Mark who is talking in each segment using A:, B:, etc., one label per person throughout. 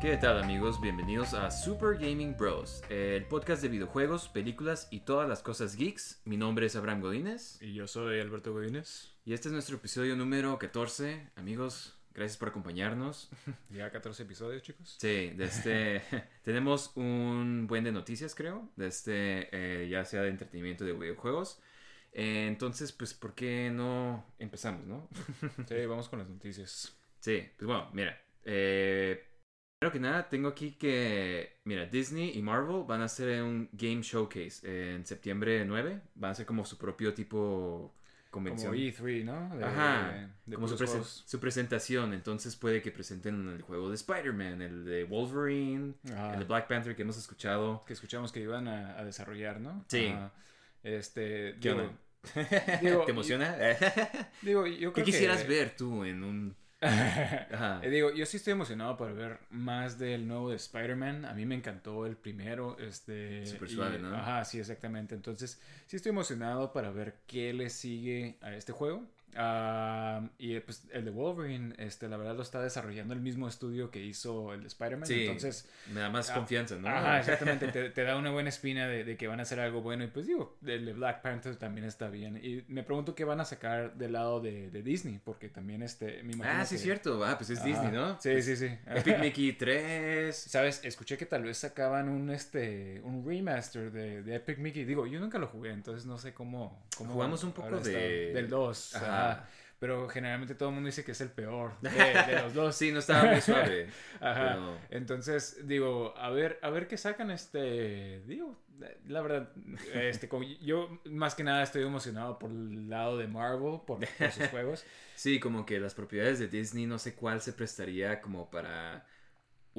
A: ¿Qué tal amigos? Bienvenidos a Super Gaming Bros, el podcast de videojuegos, películas y todas las cosas geeks. Mi nombre es Abraham Godínez
B: Y yo soy Alberto Godínez.
A: y este es nuestro episodio número 14. Amigos, gracias por acompañarnos.
B: Ya 14 episodios, chicos.
A: Sí, de este, tenemos un buen de noticias creo, de este, eh, ya sea de entretenimiento de videojuegos. Eh, entonces, pues, ¿por qué no empezamos, no?
B: Sí, vamos con las noticias.
A: Sí, pues bueno, mira. Eh, primero que nada, tengo aquí que, mira, Disney y Marvel van a hacer un Game Showcase en septiembre 9. Van a hacer como su propio tipo convención.
B: Como E3, ¿no? De-
A: Ajá,
B: de
A: como su, presen- presentación. Entonces puede que presenten el juego de Spider-Man, el de Wolverine,
B: Ajá.
A: el de Black Panther que hemos escuchado.
B: Que escuchamos que iban a, a desarrollar, ¿no?
A: Sí.
B: Este.
A: ¿Qué
B: digo,
A: onda?
B: digo,
A: ¿Te emociona?
B: digo, yo
A: ¿Qué
B: creo que-
A: quisieras ver tú en un... Ajá.
B: Eh, digo, yo sí estoy emocionado por ver más del nuevo de Spider-Man. A mí me encantó el primero. Este,
A: Súper
B: y-
A: suave, ¿no?
B: Ajá, sí, exactamente. Entonces, sí estoy emocionado para ver qué le sigue a este juego. Ah, y pues el de Wolverine, este, la verdad lo está desarrollando el mismo estudio que hizo el de Spider-Man.
A: Sí,
B: Entonces,
A: me da más
B: Ah,
A: confianza, ¿no?
B: Ajá, exactamente. Te, te da una buena espina de, de que van a hacer algo bueno. Y pues digo, el de Black Panther también está bien. Y me pregunto qué van a sacar del lado de, de Disney, porque también este, me imagino
A: Ah, sí,
B: que-
A: es cierto. Ah, pues es. Disney, ¿no?
B: Sí, sí, sí.
A: Epic Mickey 3.
B: ¿Sabes? Escuché que tal vez sacaban un este un remaster de, de Epic Mickey. Digo, yo nunca lo jugué, entonces no sé cómo. cómo
A: Jugamos un poco de-
B: Del 2.
A: Ajá.
B: Ajá. Pero generalmente todo el mundo dice que es el peor de, de los dos.
A: Sí, no estaba muy suave.
B: Ajá.
A: pero-
B: Entonces, digo, a ver, a ver qué sacan este. Digo, la verdad, este, como- yo más que nada estoy emocionado por el lado de Marvel, por, por sus juegos.
A: Sí, como que las propiedades de Disney, no sé cuál se prestaría como para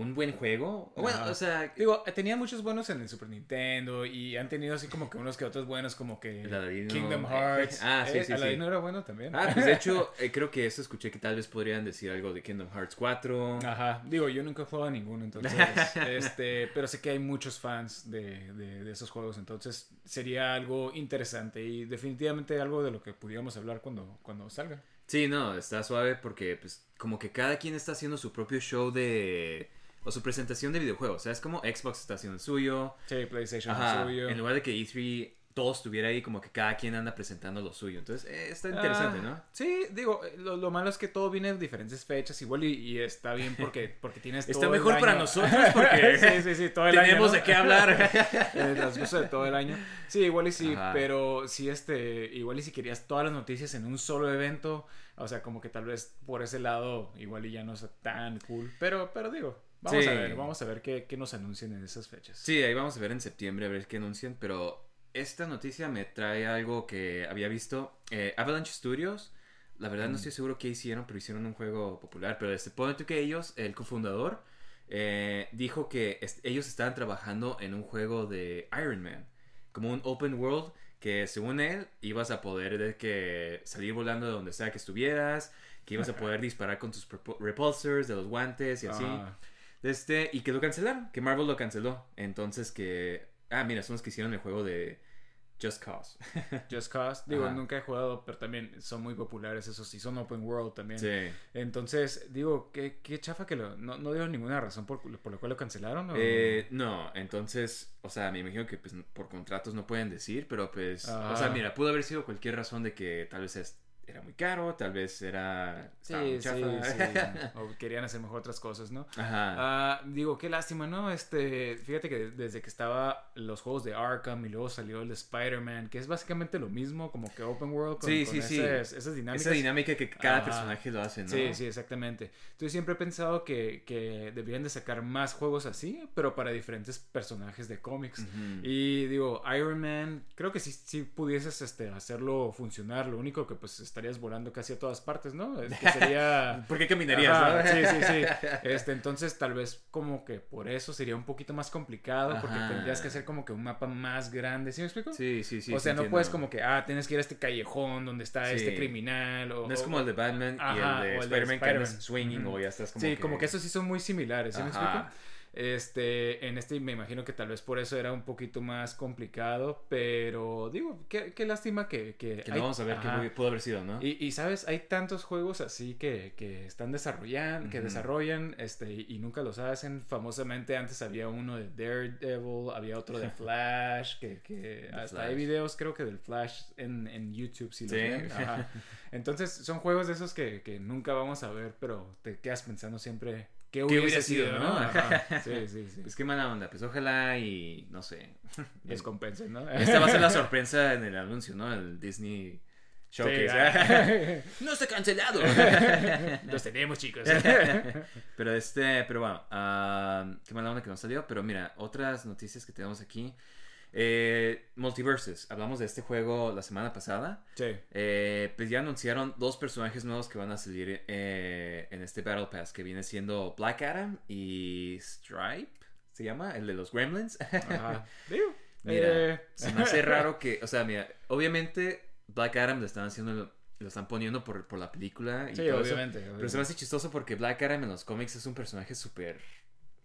A: un buen juego. Bueno,
B: Ajá.
A: o sea,
B: Digo, tenían muchos buenos en el Super Nintendo y han tenido así como que unos que otros buenos como que
A: El Aladino,
B: Kingdom
A: eh,
B: Hearts.
A: ah, sí,
B: Eh,
A: sí, sí.
B: Aladino era bueno también.
A: ah, pues de hecho, eh, creo que eso escuché que tal vez podrían decir algo de Kingdom Hearts 4.
B: Ajá, digo, yo nunca he jugado a ninguno, entonces, este, pero sé que hay muchos fans de, de, de esos juegos, entonces sería algo interesante y definitivamente algo de lo que pudiéramos hablar cuando, cuando salga.
A: Sí, no, está suave porque pues como que cada quien está haciendo su propio show de... o su presentación de videojuegos. O sea, es como Xbox está haciendo el suyo.
B: Sí, PlayStation
A: Ajá,
B: suyo.
A: en lugar de que E3 todo estuviera ahí, como que cada quien anda presentando lo suyo. Entonces, eh, está interesante,
B: Ah,
A: ¿no?
B: Sí, digo, eh, lo, lo malo es que todo viene en diferentes fechas, igual y, y está bien porque, porque tienes
A: Está
B: todo el
A: mejor para
B: año.
A: nosotros porque
B: sí, sí, sí, todo el año,
A: tenemos
B: ¿no?
A: de qué hablar.
B: el transcurso de todo el año. Sí, igual y sí,
A: Ajá.
B: pero sí, este, igual y si querías todas las noticias en un solo evento, o sea, como que tal vez por ese lado, igual y ya no está tan cool. Pero, pero digo, vamos
A: Sí.
B: a ver, vamos a ver qué, qué nos anuncian en esas fechas.
A: Sí, ahí vamos a ver en septiembre a ver qué anuncian, pero esta noticia me trae algo que había visto. Eh, Avalanche Studios, la verdad no estoy seguro qué hicieron, pero hicieron un juego popular, pero este, pone tú que ellos, el cofundador, eh, dijo que est- ellos estaban trabajando en un juego de Iron Man, como un open world que según él ibas a poder de que salir volando de donde sea que estuvieras, que ibas a poder disparar con tus repu- repulsors de los guantes y así.
B: Ah.
A: Este, y que lo cancelaron, que Marvel lo canceló. Entonces que... Ah, mira, son los que hicieron el juego de... Just Cause.
B: Just Cause. Digo,
A: Ajá.
B: nunca he jugado, pero también son muy populares, esos sí, son open world también.
A: sí.
B: Entonces, digo, qué, qué chafa que lo, no, no dieron ninguna razón por, por la cual lo cancelaron. ¿o?
A: Eh, no, entonces, o sea, me imagino que pues, por contratos no pueden decir, pero pues, o sea,
B: Ah.
A: mira, pudo haber sido cualquier razón de que tal vez es- era muy caro, tal vez era...
B: Sí, sí, sí. O querían hacer mejor otras cosas, ¿no?
A: Ajá.
B: Ah, digo, qué lástima, ¿no? Este, fíjate que desde que estaba los juegos de Arkham y luego salió el de Spider-Man, que es básicamente lo mismo, como que open world con,
A: Sí,
B: con
A: sí,
B: esas, esas dinámicas.
A: Esa dinámica que cada
B: Ajá.
A: personaje lo hace, ¿no?
B: Sí, sí, exactamente. Entonces siempre he pensado que, que deberían de sacar más juegos así, pero para diferentes personajes de cómics.
A: Ujú.
B: Y digo, Iron Man, creo que sí, sí pudieses este, hacerlo funcionar. Lo único que pues estarías volando casi a todas partes, ¿no? Es que sería...
A: ¿Por qué caminarías,
B: Ajá,
A: no?
B: Sí, sí, sí. Este, entonces tal vez como que por eso sería un poquito más complicado porque tendrías que hacer como que un mapa más grande, ¿sí me explico?
A: Sí, sí, sí.
B: o
A: sí
B: sea, no
A: entiendo.
B: puedes como que, ah, tienes que ir a este callejón donde está
A: Sí.
B: este criminal. O,
A: No es como el de Batman
B: Ajá,
A: y el de Spider-Man que andas swinging o ya estás como
B: sí,
A: que...
B: como que esos sí son muy similares, ¿sí me explico? Este, en este me imagino que tal vez por eso era un poquito más complicado, pero digo, qué, qué lástima que... Que,
A: Que
B: hay-
A: no vamos a ver qué pudo haber sido, ¿no?
B: Y, y, sabes, hay tantos juegos así que, que están desarrollando, que desarrollan, este, y, y nunca los hacen. Famosamente antes había uno de Daredevil, había otro de Flash, que, que hasta hay videos creo que del Flash en, en YouTube si los
A: Sí.
B: ven. Ajá. Entonces son juegos de esos que, que nunca vamos a ver, pero te quedas pensando siempre qué hubiese,
A: hubiera
B: sido,
A: sido,
B: ¿no? Ajá. Sí, sí, sí.
A: Pues qué mala onda. Pues ojalá y no sé.
B: Les compensen, ¿no?
A: Esta va a ser la sorpresa en el anuncio, ¿no? El Disney Showcase.
B: ah.
A: ¡No está cancelado!
B: Los tenemos, chicos.
A: pero este, pero bueno, ah, qué mala onda que nos salió. Pero mira, otras noticias que tenemos aquí. Eh, Multiverses. Hablamos de este juego la semana pasada.
B: Sí.
A: Eh, pues ya anunciaron dos personajes nuevos que van a salir eh, en este Battle Pass, que viene siendo Black Adam y Stripe. ¿Se llama? El de los Gremlins.
B: Ajá.
A: Mira,
B: eh,
A: se me hace raro que, o sea, mira, obviamente Black Adam lo están haciendo, lo están poniendo por, por la película y
B: Sí,
A: todo eso.
B: obviamente,
A: Pero se me hace chistoso porque Black Adam en los cómics es un personaje súper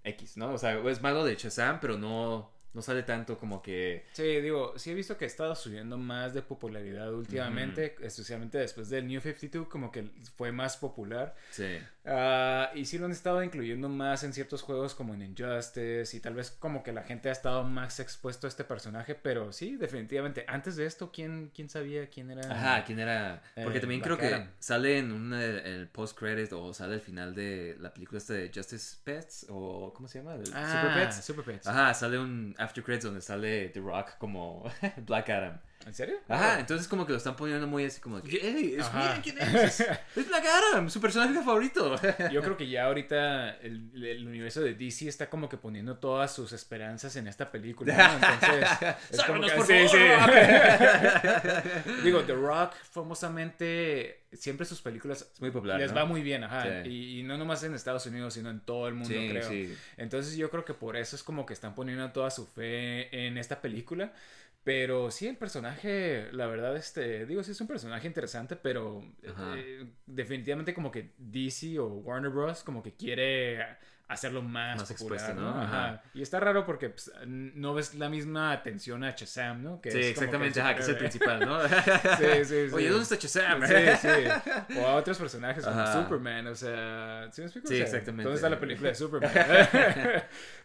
A: X, ¿no? O sea, es malo de Shazam, pero no, no sale tanto como que...
B: Sí, digo, sí he visto que ha estado subiendo más de popularidad últimamente, especialmente después del New 52, como que fue más popular.
A: Sí.
B: Ah, y sí lo han estado incluyendo más en ciertos juegos como en Injustice y tal vez como que la gente ha estado más expuesto a este personaje, pero sí, definitivamente. Antes de esto, ¿quién, quién sabía quién era?
A: Ajá, ¿quién era? Porque
B: Eh,
A: también creo que sale en un, el post-credit o sale al final de la película esta de Justice Pets o ¿cómo se llama? El
B: Ah,
A: Super Pets.
B: Super Pets.
A: Ajá, sale un after credits donde sale The Rock como Black Adam.
B: ¿En serio?
A: Ajá, entonces como que lo están poniendo muy así como, ¡Ey! Es,
B: Ajá.
A: miren quién es! Es Black Adam, su personaje favorito.
B: Yo creo que ya ahorita el, el universo de DC está como que poniendo todas sus esperanzas en esta película. ¿no? Entonces, es como que-
A: por
B: sí. Digo, The Rock, famosamente, siempre sus películas
A: Es muy popular,
B: les
A: ¿no?
B: va muy bien, ajá.
A: Sí.
B: Y, y no nomás en Estados Unidos, sino en todo el mundo, creo. Entonces yo creo que por eso es como que están poniendo toda su fe en esta película. Pero sí, el personaje, la verdad, este, digo, sí es un personaje interesante, pero eh, definitivamente como que DC o Warner Bros. como que quiere hacerlo más,
A: Más
B: popular,
A: expuesto,
B: ¿no?
A: ¿no?
B: Ajá.
A: Ajá.
B: Y está raro porque pues, no ves la misma atención a Shazam, ¿no? Que
A: Sí,
B: es como
A: exactamente,
B: que
A: ajá, que es el principal, ¿no?
B: Sí, sí, sí.
A: Oye, ¿dónde está Shazam?
B: Sí, sí. O a otros personajes como. Superman, o sea, ¿sí me explico?
A: Sí,
B: O sea,
A: exactamente.
B: ¿Dónde está la película de Superman?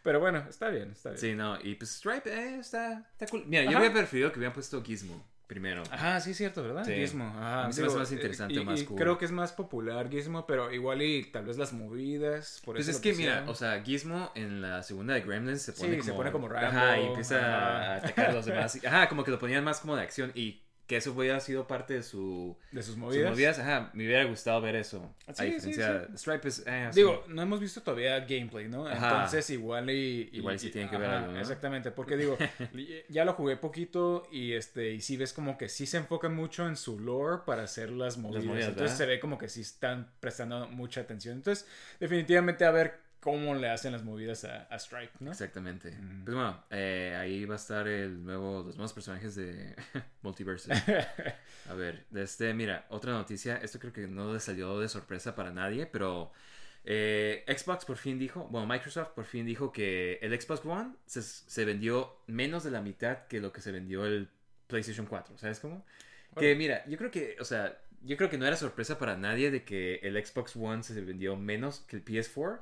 B: Pero bueno, está bien, está bien.
A: Sí, no, y pues Stripe, eh, está, está cool. Mira, yo hubiera preferido que hubieran puesto Gizmo primero.
B: Ajá, sí es cierto, ¿verdad?
A: Sí.
B: Gizmo. Ajá.
A: A mí se me hace
B: Digo,
A: más interesante,
B: y-
A: más cool.
B: Creo que es más popular Gizmo, pero igual y tal vez las movidas. Por
A: Pues
B: eso
A: es
B: lo
A: que mira, o sea, Gizmo en la segunda de Gremlins se
B: Sí,
A: pone como...
B: se pone como
A: Ajá,
B: Rambo,
A: y empieza
B: ajá.
A: a atacar a los demás. Ajá, como que lo ponían más como de acción y que eso hubiera sido parte de su...
B: de sus
A: sus
B: movidas.
A: Ajá, me hubiera gustado ver eso.
B: Sí,
A: a diferencia,
B: sí.
A: Stripe es... eh,
B: Digo, no hemos visto todavía gameplay, ¿no?
A: Ajá.
B: Entonces igual y... y-
A: Igual sí
B: y-
A: tiene que ver
B: ajá,
A: algo, ¿no?
B: Exactamente, porque digo, ya lo jugué poquito y este y sí ves como que sí se enfocan mucho en su lore para hacer las movidas.
A: movidas,
B: Entonces
A: ¿verdad?
B: se ve como que sí están prestando mucha atención. Entonces, definitivamente a ver cómo le hacen las movidas a, a Stripe, ¿no?
A: Exactamente.
B: Mm.
A: Pues bueno, eh, ahí va a estar el nuevo, los nuevos personajes de Multiverse. A ver, este, mira, otra noticia. Esto creo que no le salió de sorpresa para nadie, pero eh, Xbox por fin dijo, bueno, Microsoft por fin dijo que el Xbox One se, se vendió menos de la mitad que lo que se vendió el PlayStation 4, ¿sabes cómo? Que mira, yo creo que, o sea, yo creo que no era sorpresa para nadie de que el Xbox One se vendió menos que el PS4.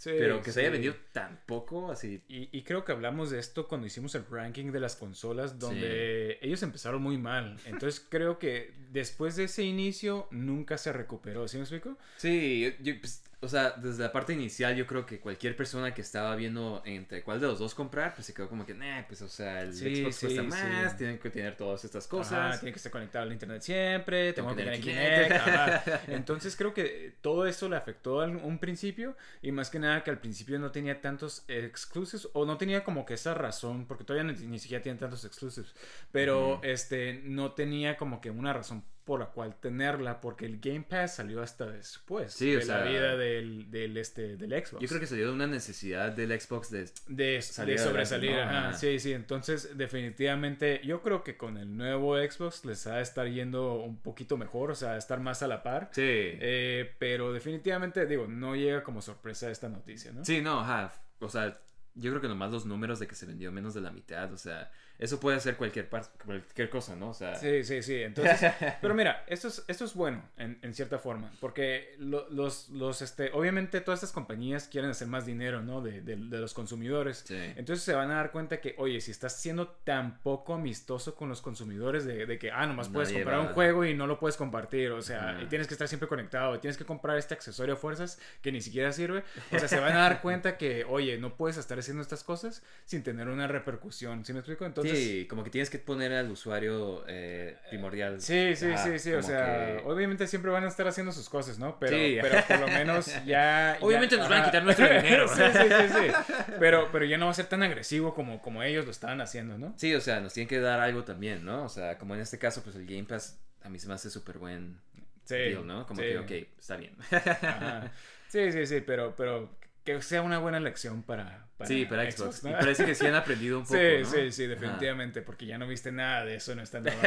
B: Sí,
A: pero que se haya vendido tan poco, así.
B: Y, y creo que hablamos de esto cuando hicimos el ranking de las consolas, donde ellos empezaron muy mal. Entonces creo que después de ese inicio nunca se recuperó. ¿Sí me explico?
A: Sí, yo, pues, o sea, desde la parte inicial yo creo que cualquier persona que estaba viendo entre cuál de los dos comprar, pues se quedó como que, nah, pues o sea, el
B: Sí,
A: Xbox
B: sí,
A: cuesta
B: sí.
A: más, tienen que tener todas estas
B: Ajá,
A: cosas.
B: tiene que estar conectado al internet siempre, tengo, que tener Kinect. Ajá. Entonces creo que todo eso le afectó a un principio y más que nada que al principio no tenía tantos exclusives o no tenía como que esa razón, porque todavía ni, ni siquiera tienen tantos exclusives, pero este no tenía como que una razón por la cual tenerla porque el Game Pass salió hasta después
A: Sí, o
B: de la
A: sea,
B: vida del, del, este, del Xbox
A: Yo creo que salió de una necesidad del Xbox de...
B: de,
A: salir
B: de sobresalir. Sí, sí. Entonces, definitivamente, yo creo que con el nuevo Xbox les va a estar yendo un poquito mejor, o sea, estar más a la par.
A: Sí.
B: Eh, pero definitivamente, digo, no llega como sorpresa esta noticia, ¿no?
A: Sí, no, ajá. O sea, yo creo que nomás los números de que se vendió menos de la mitad, o sea, eso puede ser cualquier, cualquier cosa, ¿no? O sea,
B: Sí, sí, sí. Entonces, pero mira, esto es, esto es bueno en, en cierta forma, porque lo- los, los, este, obviamente todas estas compañías quieren hacer más dinero, ¿no? De, de- de los consumidores.
A: Sí.
B: Entonces se van a dar cuenta que, oye, si estás siendo tan poco amistoso con los consumidores de, de que, ah, nomás puedes comprar
A: va-
B: un juego y no lo puedes compartir, o sea, y tienes que estar siempre conectado, y tienes que comprar este accesorio a fuerzas que ni siquiera sirve. O sea, se van a dar cuenta que, oye, no puedes estar haciendo estas cosas sin tener una repercusión, ¿sí me explico? Entonces...
A: sí, como que tienes que poner al usuario eh, primordial.
B: Sí, sí, sí, sí, o sea,
A: que-
B: obviamente siempre van a estar haciendo sus cosas, ¿no? Pero,
A: Sí.
B: pero por lo menos ya...
A: Obviamente
B: ya-
A: nos van a quitar nuestro dinero.
B: sí, sí, sí, sí. Pero, pero ya no va a ser tan agresivo como, como ellos lo estaban haciendo, ¿no?
A: Sí, o sea, nos tienen que dar algo también, ¿no? O sea, como en este caso, pues el Game Pass a mí se me hace súper buen
B: Sí,
A: deal, ¿no? Como
B: sí.
A: que, ok, está bien.
B: Ajá. Sí, sí, sí, pero, pero que sea una buena lección para, para
A: sí, para Xbox.
B: ¿no?
A: Y parece que sí han aprendido un poco,
B: Sí,
A: ¿no?
B: sí, sí, definitivamente, porque ya no viste nada de eso en esta nueva.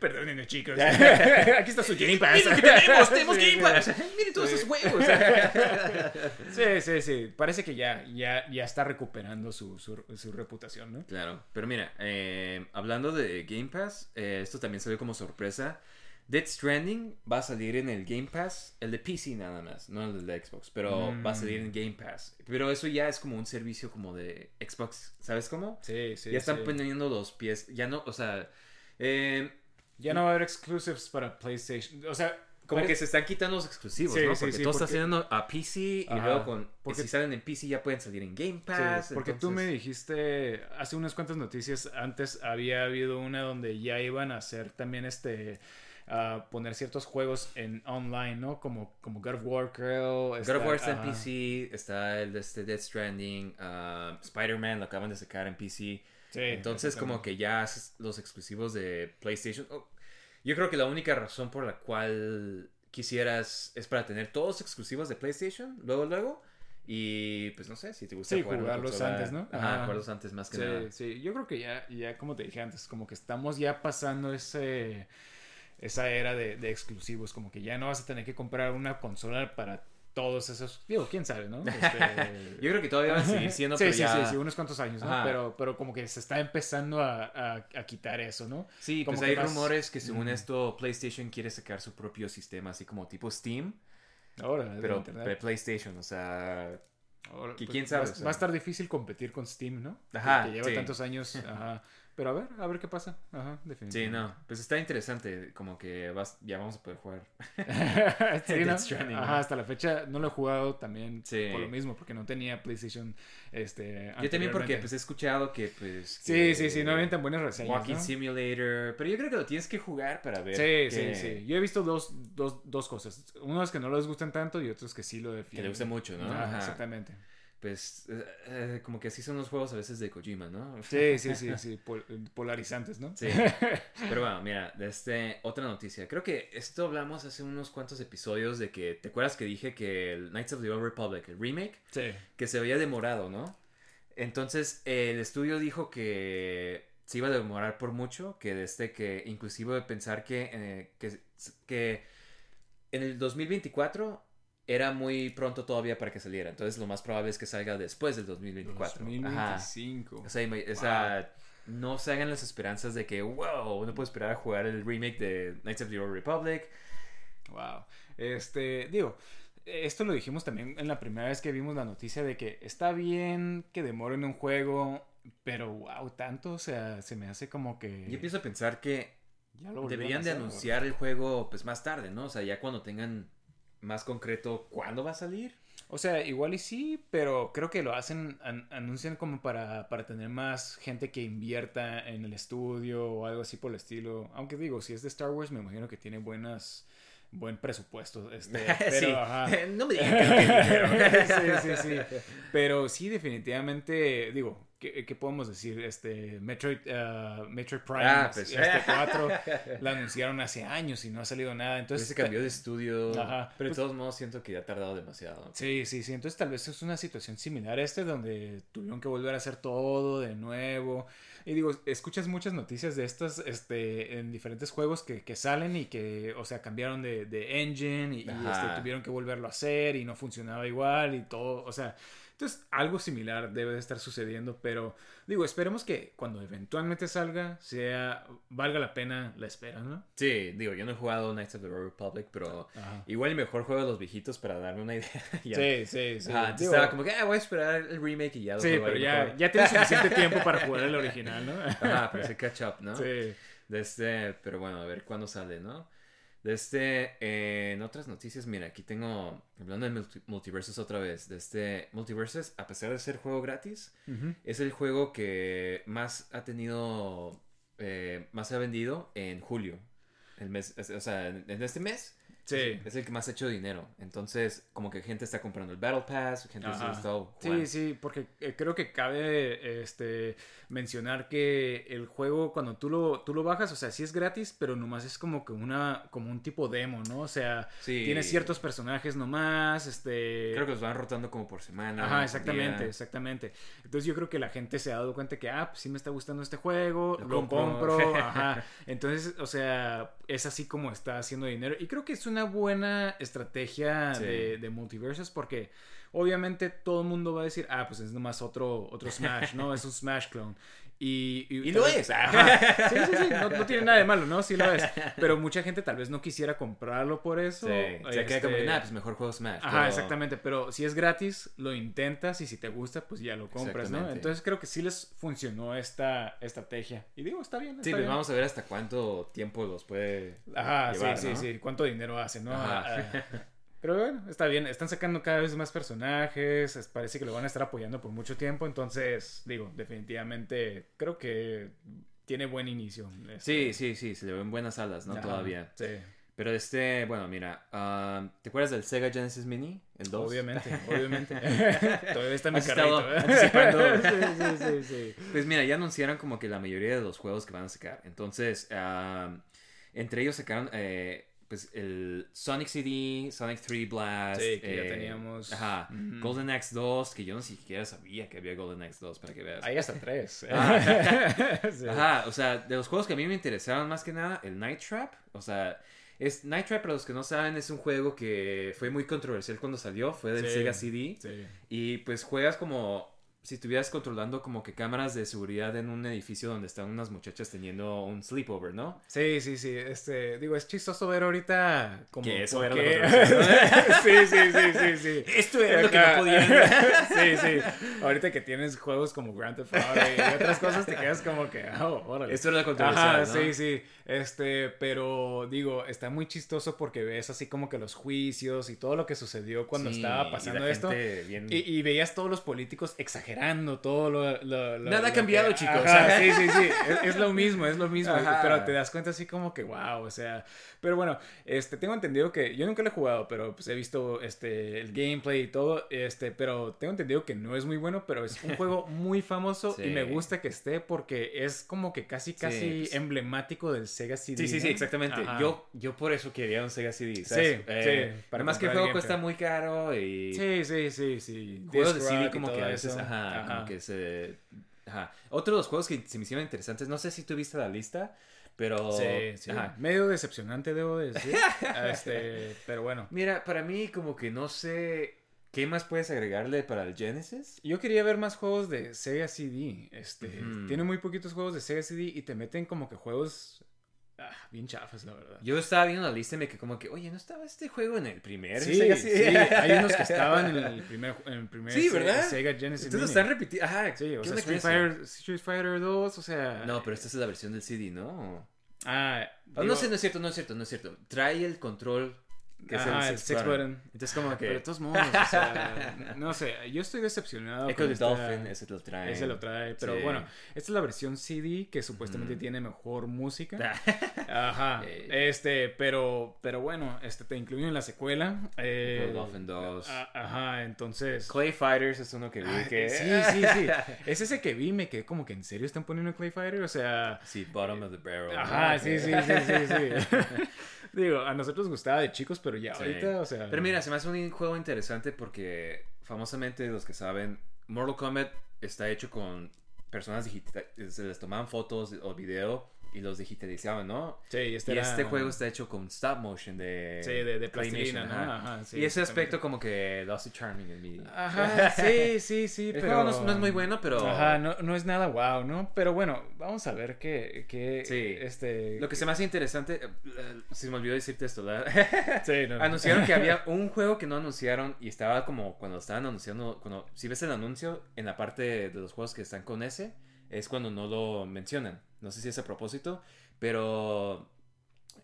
B: Perdónenme, chicos. Aquí está su Game Pass.
A: ¡Miren lo que tenemos! ¡Tenemos
B: Sí,
A: Game
B: sí.
A: Pass! ¡Miren todos
B: Sí.
A: esos juegos!
B: Sí, sí, sí. Parece que ya, ya, ya está recuperando su, su, su reputación, ¿no?
A: Claro, pero mira, eh, hablando de Game Pass, eh, esto también salió como sorpresa. Dead Stranding va a salir en el Game Pass, el de PC nada más, no el de Xbox, pero va a salir en Game Pass. Pero eso ya es como un servicio como de Xbox, ¿sabes cómo?
B: Sí, sí.
A: ya están
B: sí.
A: poniendo los pies, ya no, o sea, eh,
B: Ya no va a haber exclusives para PlayStation. O sea,
A: como que se están quitando los exclusivos,
B: Sí,
A: ¿no? Porque
B: sí,
A: todo está
B: porque-
A: saliendo a PC y luego con,
B: porque-
A: si salen en PC ya pueden salir en Game Pass.
B: porque tú me dijiste hace unas cuantas noticias antes había habido una donde ya iban a hacer también este poner ciertos juegos en online, ¿no? Como, como God of War, creo.
A: God of War está en. PC, está el de este Death Stranding, ah, Spider-Man lo acaban de sacar en PC.
B: Sí,
A: Entonces como que ya los exclusivos de PlayStation. oh, yo creo que la única razón por la cual quisieras es para tener todos los exclusivos de PlayStation, luego, luego. Y pues no sé, si te gusta
B: Sí,
A: jugar
B: jugarlos
A: consola-
B: antes, ¿no?
A: Ajá,
B: Ajá.
A: jugarlos antes más que nada.
B: Sí, yo creo que ya, ya como te dije antes, como que estamos ya pasando ese esa era de, de exclusivos, como que ya no vas a tener que comprar una consola para todos esos, digo, quién sabe, ¿no? Este,
A: Yo creo que todavía van a seguir siendo,
B: sí,
A: pero
B: sí,
A: ya-
B: sí, sí, unos cuantos años, ¿no?
A: Ajá.
B: Pero, pero como que se está empezando a, a- a quitar eso, ¿no?
A: Sí,
B: Como
A: pues hay
B: más-
A: rumores que según
B: Mm.
A: esto PlayStation quiere sacar su propio sistema, así como tipo Steam,
B: Ahora,
A: pero de PlayStation, o sea,
B: Ahora,
A: que
B: pues,
A: quién sabe,
B: Va,
A: o sea.
B: va a estar difícil competir con Steam, ¿no?
A: Ajá,
B: Que lleva
A: sí.
B: tantos años, ajá. Pero a ver, a ver qué pasa. Ajá,
A: Sí,
B: definitivamente.
A: no, pues está interesante, como que vas, ya vamos a poder jugar.
B: sí, ¿no?
A: Stranding,
B: Ajá,
A: ¿no?
B: hasta la fecha no lo he jugado también
A: Sí.
B: por lo mismo, porque no tenía PlayStation este,
A: Yo también porque pues he escuchado que pues...
B: Sí,
A: que
B: sí, sí, no habían tan buenas reseñas,
A: Walking
B: ¿no?
A: Simulator, pero yo creo que lo tienes que jugar para ver.
B: Sí,
A: que-
B: sí, sí. Yo he visto dos, dos, dos cosas. Unos que no les gustan tanto y otros que sí lo
A: Que
B: defienden.
A: le gusta mucho, ¿no?
B: Ajá,
A: Ajá.
B: exactamente.
A: Pues eh, eh, como que así son los juegos a veces de Kojima, ¿no?
B: Sí, sí, sí, sí. pol- polarizantes, ¿no?
A: Sí. Pero bueno, mira, de este, otra noticia. Creo que esto hablamos hace unos cuantos episodios de que, ¿te acuerdas que dije que el Knights of the Old Republic, el remake,
B: Sí.
A: que se había demorado, ¿no? Entonces el estudio dijo que se iba a demorar por mucho, que desde que inclusive de pensar que, eh, que, que en el 2024 era muy pronto todavía para que saliera. Entonces lo más probable es que salga después del 2024. Ajá.
B: 2025.
A: O sea, o sea, no se hagan las esperanzas de que, wow, uno puede esperar a jugar el remake de Knights of the Old Republic.
B: Wow. Este, digo, esto lo dijimos también en la primera vez que vimos la noticia de que está bien que demoren un juego, pero wow, tanto, o sea, se me hace como que...
A: Yo empiezo a pensar que
B: ya lo volvieron
A: deberían
B: a
A: de anunciar el juego pues más tarde, ¿no? O sea, ya cuando tengan más concreto cuándo va a salir.
B: O sea, igual y sí, pero creo que lo hacen, an- anuncian como para, para tener más gente que invierta en el estudio o algo así por el estilo. Aunque digo, si es de Star Wars, me imagino que tiene buenas, buen presupuesto. Este, pero,
A: sí.
B: ajá.
A: no me digan que no tiene dinero.
B: sí, sí, sí. Pero sí, definitivamente, digo, ¿qué, qué podemos decir? Este, Metroid, ah, Metroid Prime
A: Ah, pues.
B: este 4 la anunciaron hace años y no ha salido nada. Entonces,
A: se cambió de estudio.
B: Ajá.
A: Pero de
B: Pues-
A: todos modos siento que ya ha tardado demasiado.
B: Sí, sí, sí. Entonces tal vez es una situación similar a este donde tuvieron que volver a hacer todo de nuevo. Y digo, escuchas muchas noticias de estas este, en diferentes juegos que, que salen y que, o sea, cambiaron de, de engine y, este, tuvieron que volverlo a hacer y no funcionaba igual y todo. O sea, entonces algo similar debe de estar sucediendo, pero digo, esperemos que cuando eventualmente salga sea, valga la pena la espera, ¿no?
A: Sí, digo, yo no he jugado Knights of the Old Republic, pero
B: Ajá.
A: igual mejor juego de los viejitos para darme una idea. Ya.
B: Sí, sí, sí.
A: Ajá, entonces
B: Digo,
A: estaba como que, ah, voy a esperar el remake y ya lo
B: sí, pero ya, ya tienes suficiente tiempo para jugar el original, ¿no?
A: Ajá, para hacer catch up, ¿no?
B: Sí.
A: De este, pero bueno, a ver cuándo sale, ¿no? De este, eh, en otras noticias, mira, aquí tengo, hablando de multi- Multiversus otra vez, de este Multiversus, a pesar de ser juego gratis, es el juego que más ha tenido, eh, más se ha vendido en julio. El mes, es- o sea, en en este mes.
B: Sí.
A: Es, es el que más ha hecho dinero. Entonces, como que gente está comprando el Battle Pass, gente
B: Ajá.
A: está jugando.
B: Sí, sí, porque eh, creo que cabe este mencionar que el juego cuando tú lo, tú lo bajas, o sea, sí es gratis, pero nomás es como que una como un tipo demo, ¿no? O sea,
A: Sí.
B: tienes ciertos personajes nomás, este
A: Creo que los van rotando como por semana.
B: Ajá, exactamente,
A: día.
B: exactamente. Entonces yo creo que la gente se ha dado cuenta que, ah, pues sí me está gustando este juego,
A: Lo
B: lo,
A: compro.
B: compro, ajá. Entonces, o sea, es así como está haciendo dinero. Y creo que es una buena estrategia
A: Sí.
B: de, de multiversos porque obviamente todo el mundo va a decir, ah, pues es nomás otro, otro Smash, ¿no? Es un Smash clone. Y,
A: Y
B: tal
A: lo
B: vez-
A: es.
B: Ajá. Sí, sí, sí, no, no tiene nada de malo, ¿no? Sí lo es. Pero mucha gente tal vez no quisiera comprarlo por eso.
A: Sí, se queda como,
B: Este,
A: nada, pues mejor juego Smash.
B: Ajá,
A: pero-
B: exactamente, pero si es gratis, lo intentas y si te gusta, pues ya lo compras, ¿no? Entonces creo que sí les funcionó esta estrategia. Y digo, está bien.
A: Sí,
B: está
A: pues
B: bien.
A: vamos a ver hasta cuánto tiempo los puede
B: Ajá,
A: llevar,
B: sí,
A: ¿no?
B: sí, sí. ¿Cuánto dinero hacen, no?
A: Ajá.
B: Pero bueno, está bien. Están sacando cada vez más personajes. es- Parece que lo van a estar apoyando por mucho tiempo. Entonces, digo, definitivamente creo que tiene buen inicio.
A: Sí, sí, sí, se le ven buenas alas, ¿no?
B: Ajá,
A: Todavía.
B: Sí.
A: Pero este, bueno, mira, ah, ¿te acuerdas del Sega Genesis Mini? El 2.
B: Obviamente, obviamente. Todavía está en mi carrito. ¿eh? sí, sí, sí, sí.
A: Pues mira, ya anunciaron como que la mayoría de los juegos que van a sacar. Entonces, ah, entre ellos sacaron eh, pues el Sonic CD, Sonic 3 Blast.
B: Sí, que ya
A: eh,
B: teníamos.
A: Ajá. Golden Axe 2, que yo no siquiera sabía que había Golden Axe 2, para que veas.
B: Ahí hasta tres.
A: Ah.
B: Sí.
A: Ajá, o sea, de los juegos que a mí me interesaban más que nada, el Night Trap, o sea, es Night Trap, para los que no saben, es un juego que fue muy controversial cuando salió, fue del
B: Sí,
A: Sega CD,
B: Sí.
A: y pues juegas como si estuvieras controlando como que cámaras de seguridad en un edificio donde están unas muchachas teniendo un sleepover, ¿no?
B: Sí, sí, sí. Este, digo, es chistoso ver ahorita como
A: Que eso
B: por
A: era lo controversial,
B: sí, sí, sí, sí, sí.
A: Esto era lo que no podían.
B: sí, sí. Ahorita que tienes juegos como Grand Theft Auto y otras cosas, te quedas como que, oh, órale.
A: Esto era controversial,
B: Ajá,
A: ¿no?
B: sí, sí. Este, pero digo, está muy chistoso porque ves así como que los juicios y todo lo que sucedió cuando
A: Sí,
B: estaba pasando
A: la
B: esto.
A: bien-
B: Y, y veías todos los políticos exagerando todo lo... lo- lo-
A: Nada ha cambiado,
B: que-
A: chicos.
B: Ajá, sí, sí, sí. Es, es lo mismo, es lo mismo.
A: Ajá.
B: Pero te das cuenta así como que, wow, o sea... Pero bueno, este, tengo entendido que... Yo nunca lo he jugado, pero pues he visto este, el gameplay y todo. Este, pero tengo entendido que no es muy bueno, pero es un juego muy famoso y
A: Sí.
B: me gusta que esté porque es como que casi, casi
A: pues-
B: emblemático del Sega CD.
A: Sí, sí, sí, exactamente.
B: Ajá.
A: Yo, yo por eso quería un Sega CD,
B: Sí,
A: ¿sabes?
B: sí,
A: Eh,
B: para
A: Además que el juego
B: gameplay.
A: cuesta muy caro y...
B: Sí, sí, sí, sí.
A: juegos de CD
B: y
A: como que a veces,
B: eso.
A: Ajá,
B: Ajá.
A: como que se... Ajá. Otro de los juegos que se me hicieron interesantes, no sé si tú viste la lista, pero...
B: Sí, sí.
A: Ajá.
B: Medio decepcionante, debo decir. este, pero bueno.
A: Mira, para mí como que no sé ¿Qué más puedes agregarle para el Genesis?
B: Yo quería ver más juegos de Sega CD. Este, tiene muy poquitos juegos de Sega CD y te meten como que juegos ah, bien chafas, la verdad.
A: Yo estaba viendo la lista y me quedé como que, oye, ¿no estaba este juego en el primer?
B: Sí,
A: Sega
B: sí, hay unos que estaban en el primer, en el primer
A: Sí, ¿verdad?
B: Sega Genesis.
A: Entonces están repitiendo. Ajá,
B: Sí, o
A: ¿qué
B: sea, Street? Fighter, Street Fighter 2, o sea...
A: No, pero esta es la versión del CD, ¿no?
B: Ah,
A: no sé, no es cierto, no es cierto, no es cierto. Trae el control que es
B: Ajá,
A: el six, button. Entonces como que...
B: Pero de todos modos, o sea, no sé, yo estoy decepcionado.
A: Echo the
B: esta-
A: Dolphin, ese lo trae.
B: Ese lo trae, pero
A: Sí.
B: bueno, esta es la versión CD que supuestamente tiene mejor música. Ajá,
A: Eh.
B: este, pero, pero bueno, este te incluyen la secuela. eh,
A: Echo the Dolphin 2.
B: a- Ajá, entonces.
A: Clay Fighters es uno que vi
B: Ay,
A: que...
B: Sí, sí, sí. Es ese que vi, me quedé como que en serio están poniendo Clay Fighter, o sea.
A: Sí, Bottom of the Barrel.
B: Ajá, sí, sí, sí, sí, sí. Digo, a nosotros gustaba de chicos, pero ya
A: Sí.
B: ahorita, o sea.
A: Pero mira, se me hace un juego interesante porque famosamente los que saben, Mortal Kombat está hecho con personas digitales, se les tomaban fotos o video y los digitalizaban, ¿no?
B: Sí, este,
A: y
B: era-
A: este juego está hecho con stop motion de...
B: Sí, de, de
A: Claymation,
B: plastilina, ¿no?
A: ajá.
B: Ajá, sí,
A: y ese aspecto como que lo hace charming en mí.
B: Ajá, sí, sí, sí,
A: El
B: pero...
A: juego no es- no es muy bueno, pero-
B: Ajá, no, no es nada wow, ¿no? Pero bueno, vamos a ver qué, qué
A: Sí.
B: este...
A: Lo que se me hace interesante, eh, eh, se me olvidó decirte esto, ¿verdad?
B: Sí, no.
A: Anunciaron que había un juego que no anunciaron y estaba como cuando estaban anunciando, cuando si ves el anuncio en la parte de los juegos que están con ese, es cuando no lo mencionan. No sé si es a propósito, pero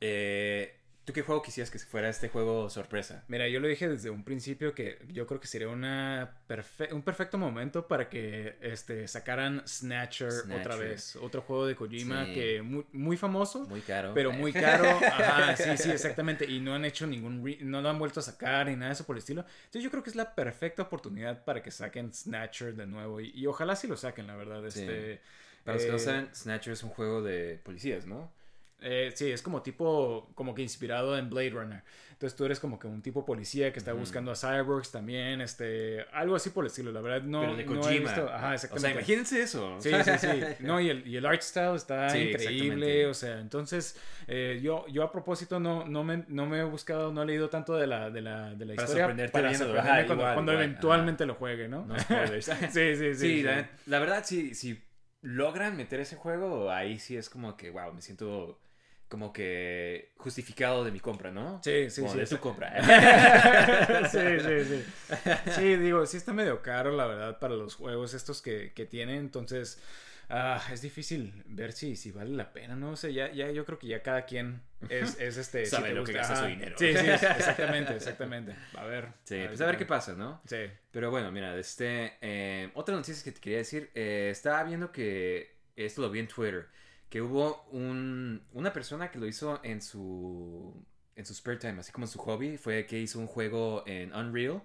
A: eh, ¿tú qué juego quisieras que fuera este juego sorpresa?
B: Mira, yo lo dije desde un principio que yo creo que sería una perfe- un perfecto momento para que este, sacaran Snatcher, otra vez. Otro juego de Kojima
A: Sí.
B: que muy, muy famoso.
A: Muy caro.
B: Pero muy caro, ajá, sí, sí, exactamente. Y no han hecho ningún, re- no lo han vuelto a sacar ni nada de eso por el estilo. Entonces yo creo que es la perfecta oportunidad para que saquen Snatcher de nuevo. Y, y ojalá sí lo saquen, la verdad.
A: Sí. Para los que no
B: eh,
A: saben, Snatcher es un juego de policías, ¿no?
B: eh, sí, es como tipo, como que inspirado en Blade Runner. Entonces tú eres como que un tipo policía que está buscando a cyborgs también, este, algo así por el estilo. La verdad no,
A: Pero de
B: no he visto. Ajá,
A: o
B: exactamente.
A: sea, imagínense eso.
B: Sí, sí, sí. No, y el, y el art style está
A: Sí,
B: increíble. O sea, entonces, eh, yo, yo a propósito no, no, me, no me he buscado, no he leído tanto de la, de la, de la
A: Para
B: historia.
A: sorprenderte
B: para sorprenderme
A: Ajá,
B: cuando,
A: igual,
B: cuando
A: igual.
B: eventualmente lo juegue, ¿no?
A: No spoilers.
B: sí, sí, sí.
A: Sí,
B: sí.
A: La, la verdad, sí, si logran meter ese juego, ahí sí es como que, wow, me siento como que justificado de mi compra, ¿no?
B: Sí, sí,
A: Como
B: sí.
A: de tu compra.
B: sí, sí, sí. Sí, digo, sí está medio caro, la verdad, para los juegos estos que, que tienen. Entonces, ah, es difícil ver si, si vale la pena, ¿no? O sea, ya, ya yo creo que ya cada quien es, es este...
A: Sabe lo que gasta su dinero.
B: Sí, sí, exactamente, exactamente. A ver.
A: Sí, pues a ver qué pasa, ¿no?
B: Sí.
A: Pero bueno, mira, este, eh, otra noticia que te quería decir, eh, estaba viendo que, esto lo vi en Twitter, que hubo un, una persona que lo hizo en su, en su spare time, así como en su hobby, fue que hizo un juego en Unreal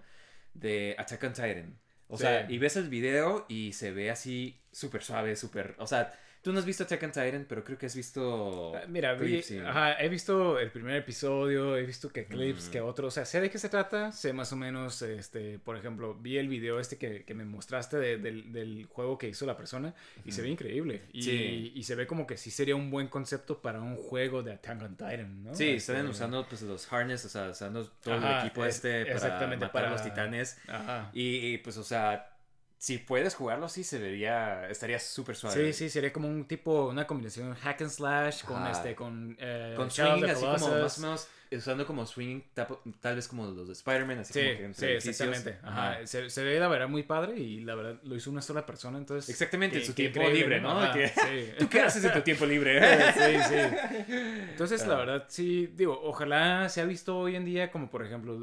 A: de Attack on Titan. O
B: Sí.
A: sea, y ves el video y se ve así súper suave, súper... O sea, tú no has visto Attack on Titan, pero creo que has visto...
B: Ah, Mira, vi-
A: clips y-
B: ajá, he visto el primer episodio, he visto que clips,
A: Mm.
B: que otro, o sea, sé de qué se trata, sé más o menos, este, por ejemplo, vi el video este que, que me mostraste de- del, del juego que hizo la persona y se ve increíble. Y,
A: Sí.
B: y se ve como que sí sería un buen concepto para un juego de Attack on Titan, ¿no?
A: Sí,
B: Este,
A: están usando pues los harness, o sea, usando todo
B: Ajá,
A: el equipo
B: es-
A: este para matar
B: para-
A: los titanes.
B: Ajá.
A: Y, y, pues, o sea, si puedes jugarlo así, se vería, estaría súper
B: Sí,
A: suave.
B: sí, sería como un tipo, una combinación hack and slash con
A: Ajá.
B: este, con... eh,
A: Con así como más o menos, usando como swinging, tapo- tal vez como los de Spider-Man, así
B: Sí,
A: como que entre
B: sí, exactamente. Ajá. Se, se ve la verdad muy padre y la verdad lo hizo una sola persona, entonces...
A: Exactamente, en su tiempo libre, ¿no?
B: Ajá,
A: Que-
B: sí.
A: ¿Tú qué haces en tu tiempo libre?
B: sí, sí. Entonces, la
A: Ah.
B: verdad, sí, digo, ojalá se ha visto hoy en día como, por ejemplo,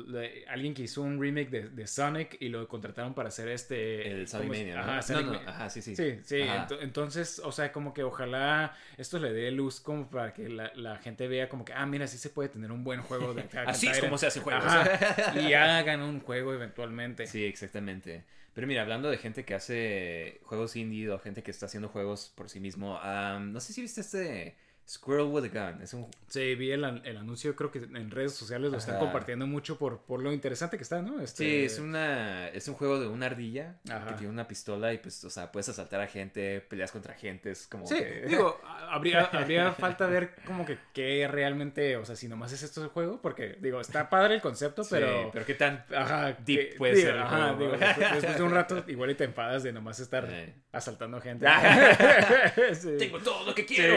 B: alguien que hizo un remake de, de Sonic y lo contrataron para hacer este...
A: El Sonic. Mania, ¿no?
B: Ajá,
A: No,
B: Sonic
A: no,
B: Ma-
A: ajá, sí, sí.
B: Sí, sí.
A: Ajá.
B: ento- entonces, o sea, como que ojalá esto le dé luz como para que la, la gente vea como que, ah, mira, sí se puede tener un buen juego de Attack
A: Así es como se hace juegos.
B: Y hagan un juego eventualmente.
A: Sí, exactamente. Pero mira, hablando de gente que hace juegos indie o gente que está haciendo juegos por sí mismo, am, no sé si viste este Squirrel with a Gun. Es un...
B: Sí, vi el, el anuncio, creo que en redes sociales lo están
A: Ajá.
B: compartiendo mucho por, por lo interesante que está, ¿no? Este,
A: Sí, es, una, es un juego de una ardilla
B: Ajá.
A: que tiene una pistola y pues, o sea, puedes asaltar a gente, peleas contra gente, es como
B: Sí,
A: que...
B: digo, habría, habría falta ver como que qué realmente, o sea, si nomás es esto el juego, porque, digo, está padre el concepto,
A: Sí,
B: pero...
A: pero qué tan
B: Ajá,
A: deep
B: que-
A: puede
B: digo,
A: ser el
B: ajá,
A: juego,
B: digo,
A: ¿no?
B: después, después de un rato igual y te enfadas de nomás estar
A: Sí.
B: asaltando gente. Sí.
A: Tengo todo lo que quiero.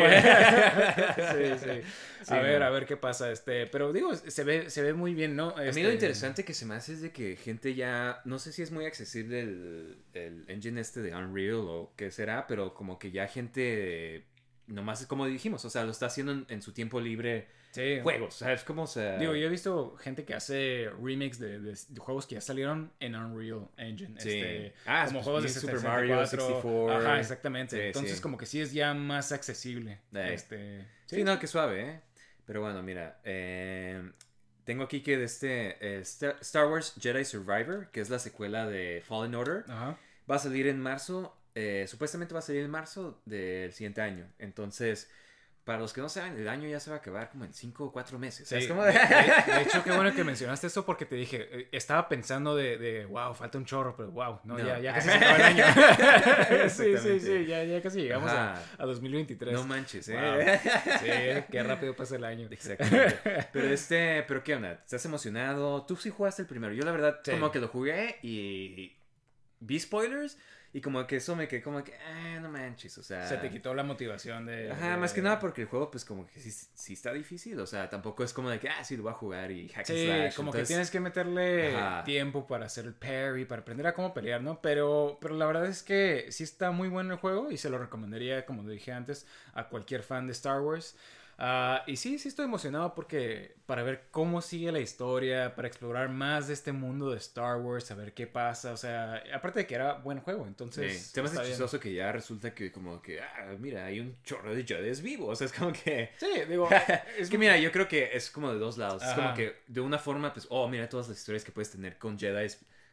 B: Sí, sí.
A: Sí,
B: a ver,
A: no.
B: a ver qué pasa. Este, pero digo, se ve, se ve muy bien, ¿no?
A: A mí
B: Este,
A: lo interesante que se me hace es de que gente ya, no sé si es muy accesible el, el engine este de Unreal o qué será, pero como que ya gente, nomás es como dijimos, o sea, lo está haciendo en, en su tiempo libre
B: Sí.
A: juegos. Como, o sea...
B: Digo, yo he visto gente que hace remakes de, de- de juegos que ya salieron en Unreal Engine.
A: Sí.
B: Este,
A: Ah,
B: como
A: pues,
B: juegos de
A: Super
B: 64.
A: Mario 64.
B: Ajá, exactamente.
A: Sí,
B: Entonces, como que sí es ya más accesible.
A: Eh.
B: Este,
A: Sí, no, que suave, ¿eh? Pero bueno, mira, eh, tengo aquí que de este eh, Star, Star Wars Jedi Survivor, que es la secuela de Fallen Order,
B: Ajá.
A: va a salir en marzo, eh, supuestamente va a salir en marzo del siguiente año. Entonces, para los que no saben, el año ya se va a acabar como en 5 o 4 meses.
B: Sí,
A: Es como
B: de,
A: de-
B: de- de hecho, qué bueno que mencionaste eso porque te dije, eh, estaba pensando de, de, wow, falta un chorro, pero wow, no,
A: No.
B: Ya, ya casi se acaba el año. sí, sí, sí, ya, ya casi llegamos a, a 2023.
A: no manches, ¿eh?
B: Sí, qué rápido pasa el año.
A: Exactamente. Pero este, pero qué onda, ¿estás emocionado? Tú sí jugaste el primero. Yo la verdad
B: Sí.
A: como que lo jugué y vi spoilers y como que eso me quedé como que, ah, no manches, o sea.
B: Se te quitó la motivación de...
A: Ajá,
B: de-
A: más que nada porque el juego pues como que sí, sí está difícil, o sea, tampoco es como de que, ah, sí, lo voy a jugar y hack and
B: Sí,
A: slash.
B: como
A: entonces-
B: que tienes que meterle
A: Ajá.
B: tiempo para hacer el parry, para aprender a cómo pelear, ¿no? Pero, pero la verdad es que sí está muy bueno el juego y se lo recomendaría, como dije antes, a cualquier fan de Star Wars. Ah, y sí, sí estoy emocionado porque para ver cómo sigue la historia, para explorar más de este mundo de Star Wars, saber qué pasa, o sea, aparte de que era buen juego, entonces...
A: Sí, se me hace chistoso que ya resulta que como que, ah, mira, hay un chorro de Jedis vivos, o sea, es como que...
B: Sí, digo,
A: Es que mira, yo creo que es como de dos lados. Es como que de una forma, pues, oh, mira todas las historias que puedes tener con Jedi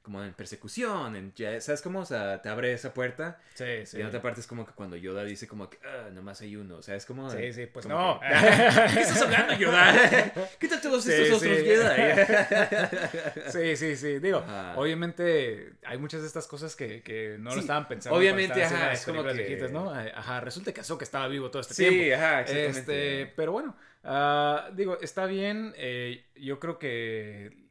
A: como en persecución, en Jedi, ¿sabes cómo? O sea, te abre esa puerta.
B: sí, sí.
A: Y en otra parte es como que cuando Yoda dice como que, ah, nomás hay uno, o sea, es como...
B: Sí, sí, pues no.
A: que, ¿Qué estás hablando, Yoda? Quita todos
B: Sí,
A: estos
B: sí.
A: otros Jedi.
B: Sí, sí, sí. Digo,
A: Ajá.
B: obviamente hay muchas de estas cosas que, que no
A: Sí,
B: lo estaban pensando.
A: obviamente, ajá, es como que-
B: viejitas, ¿no? Ajá, resulta que Ahsoka estaba vivo todo este
A: Sí,
B: tiempo.
A: ajá, exactamente.
B: Este, pero bueno, ah, digo, está bien. eh, yo creo que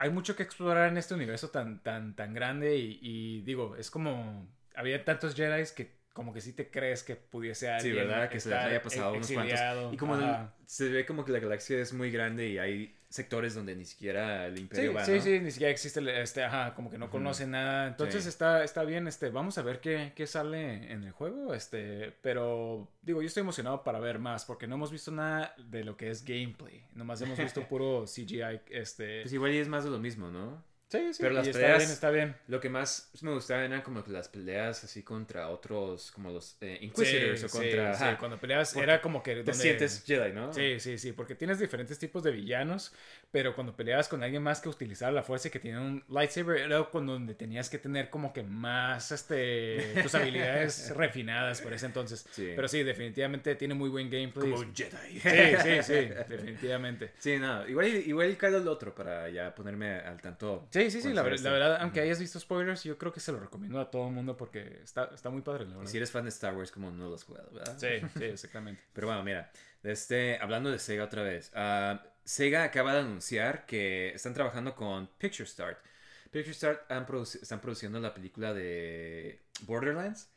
B: hay mucho que explorar en este universo tan, tan, tan grande y, y digo, es como había tantos Jedi que como que sí te crees que pudiese
A: Sí,
B: alguien
A: ¿verdad? Que se les haya pasado unos cuantos. Y como se ve como que la galaxia es muy grande y hay sectores donde ni siquiera el
B: Sí,
A: imperio va,
B: sí,
A: ¿no?
B: sí, ni siquiera existe, el- este, ajá, como que no conoce nada. Entonces
A: Sí.
B: está, está bien, este, vamos a ver qué, qué sale en el juego, este, pero digo, yo estoy emocionado para ver más, porque no hemos visto nada de lo que es gameplay, nomás hemos visto puro CGI, este,
A: Pues igual y es más de lo mismo, ¿no?
B: Sí, sí,
A: pero
B: y
A: las
B: está
A: peleas-
B: bien, está bien.
A: Lo que más me gustaba eran como que las peleas así contra otros, como los eh, Inquisitors
B: Sí,
A: o
B: sí,
A: contra...
B: sí,
A: ajá,
B: cuando peleas era como que
A: te sientes Jedi, ¿no?
B: Sí, sí, sí, porque tienes diferentes tipos de villanos, pero cuando peleabas con alguien más que utilizaba la fuerza y que tiene un lightsaber, era con donde tenías que tener como que más, este, tus habilidades refinadas por ese entonces.
A: Sí.
B: Pero sí, definitivamente tiene muy buen gameplay.
A: Como un Jedi.
B: Sí, sí, sí, definitivamente.
A: Sí, no, igual, igual cae el otro para ya ponerme al tanto.
B: Sí, sí, sí, la, ver-
A: esto.
B: la verdad, aunque hayas visto spoilers, yo creo que se lo recomiendo a todo el mundo porque está, está muy padre, la
A: Y
B: verdad.
A: si eres fan de Star Wars, como no lo has jugado, ¿verdad?
B: Sí, sí, exactamente.
A: Pero bueno, mira, este, hablando de Sega otra vez. ah, Sega acaba de anunciar que están trabajando con Picture Start. Picture Start han están produciendo la película de Borderlands.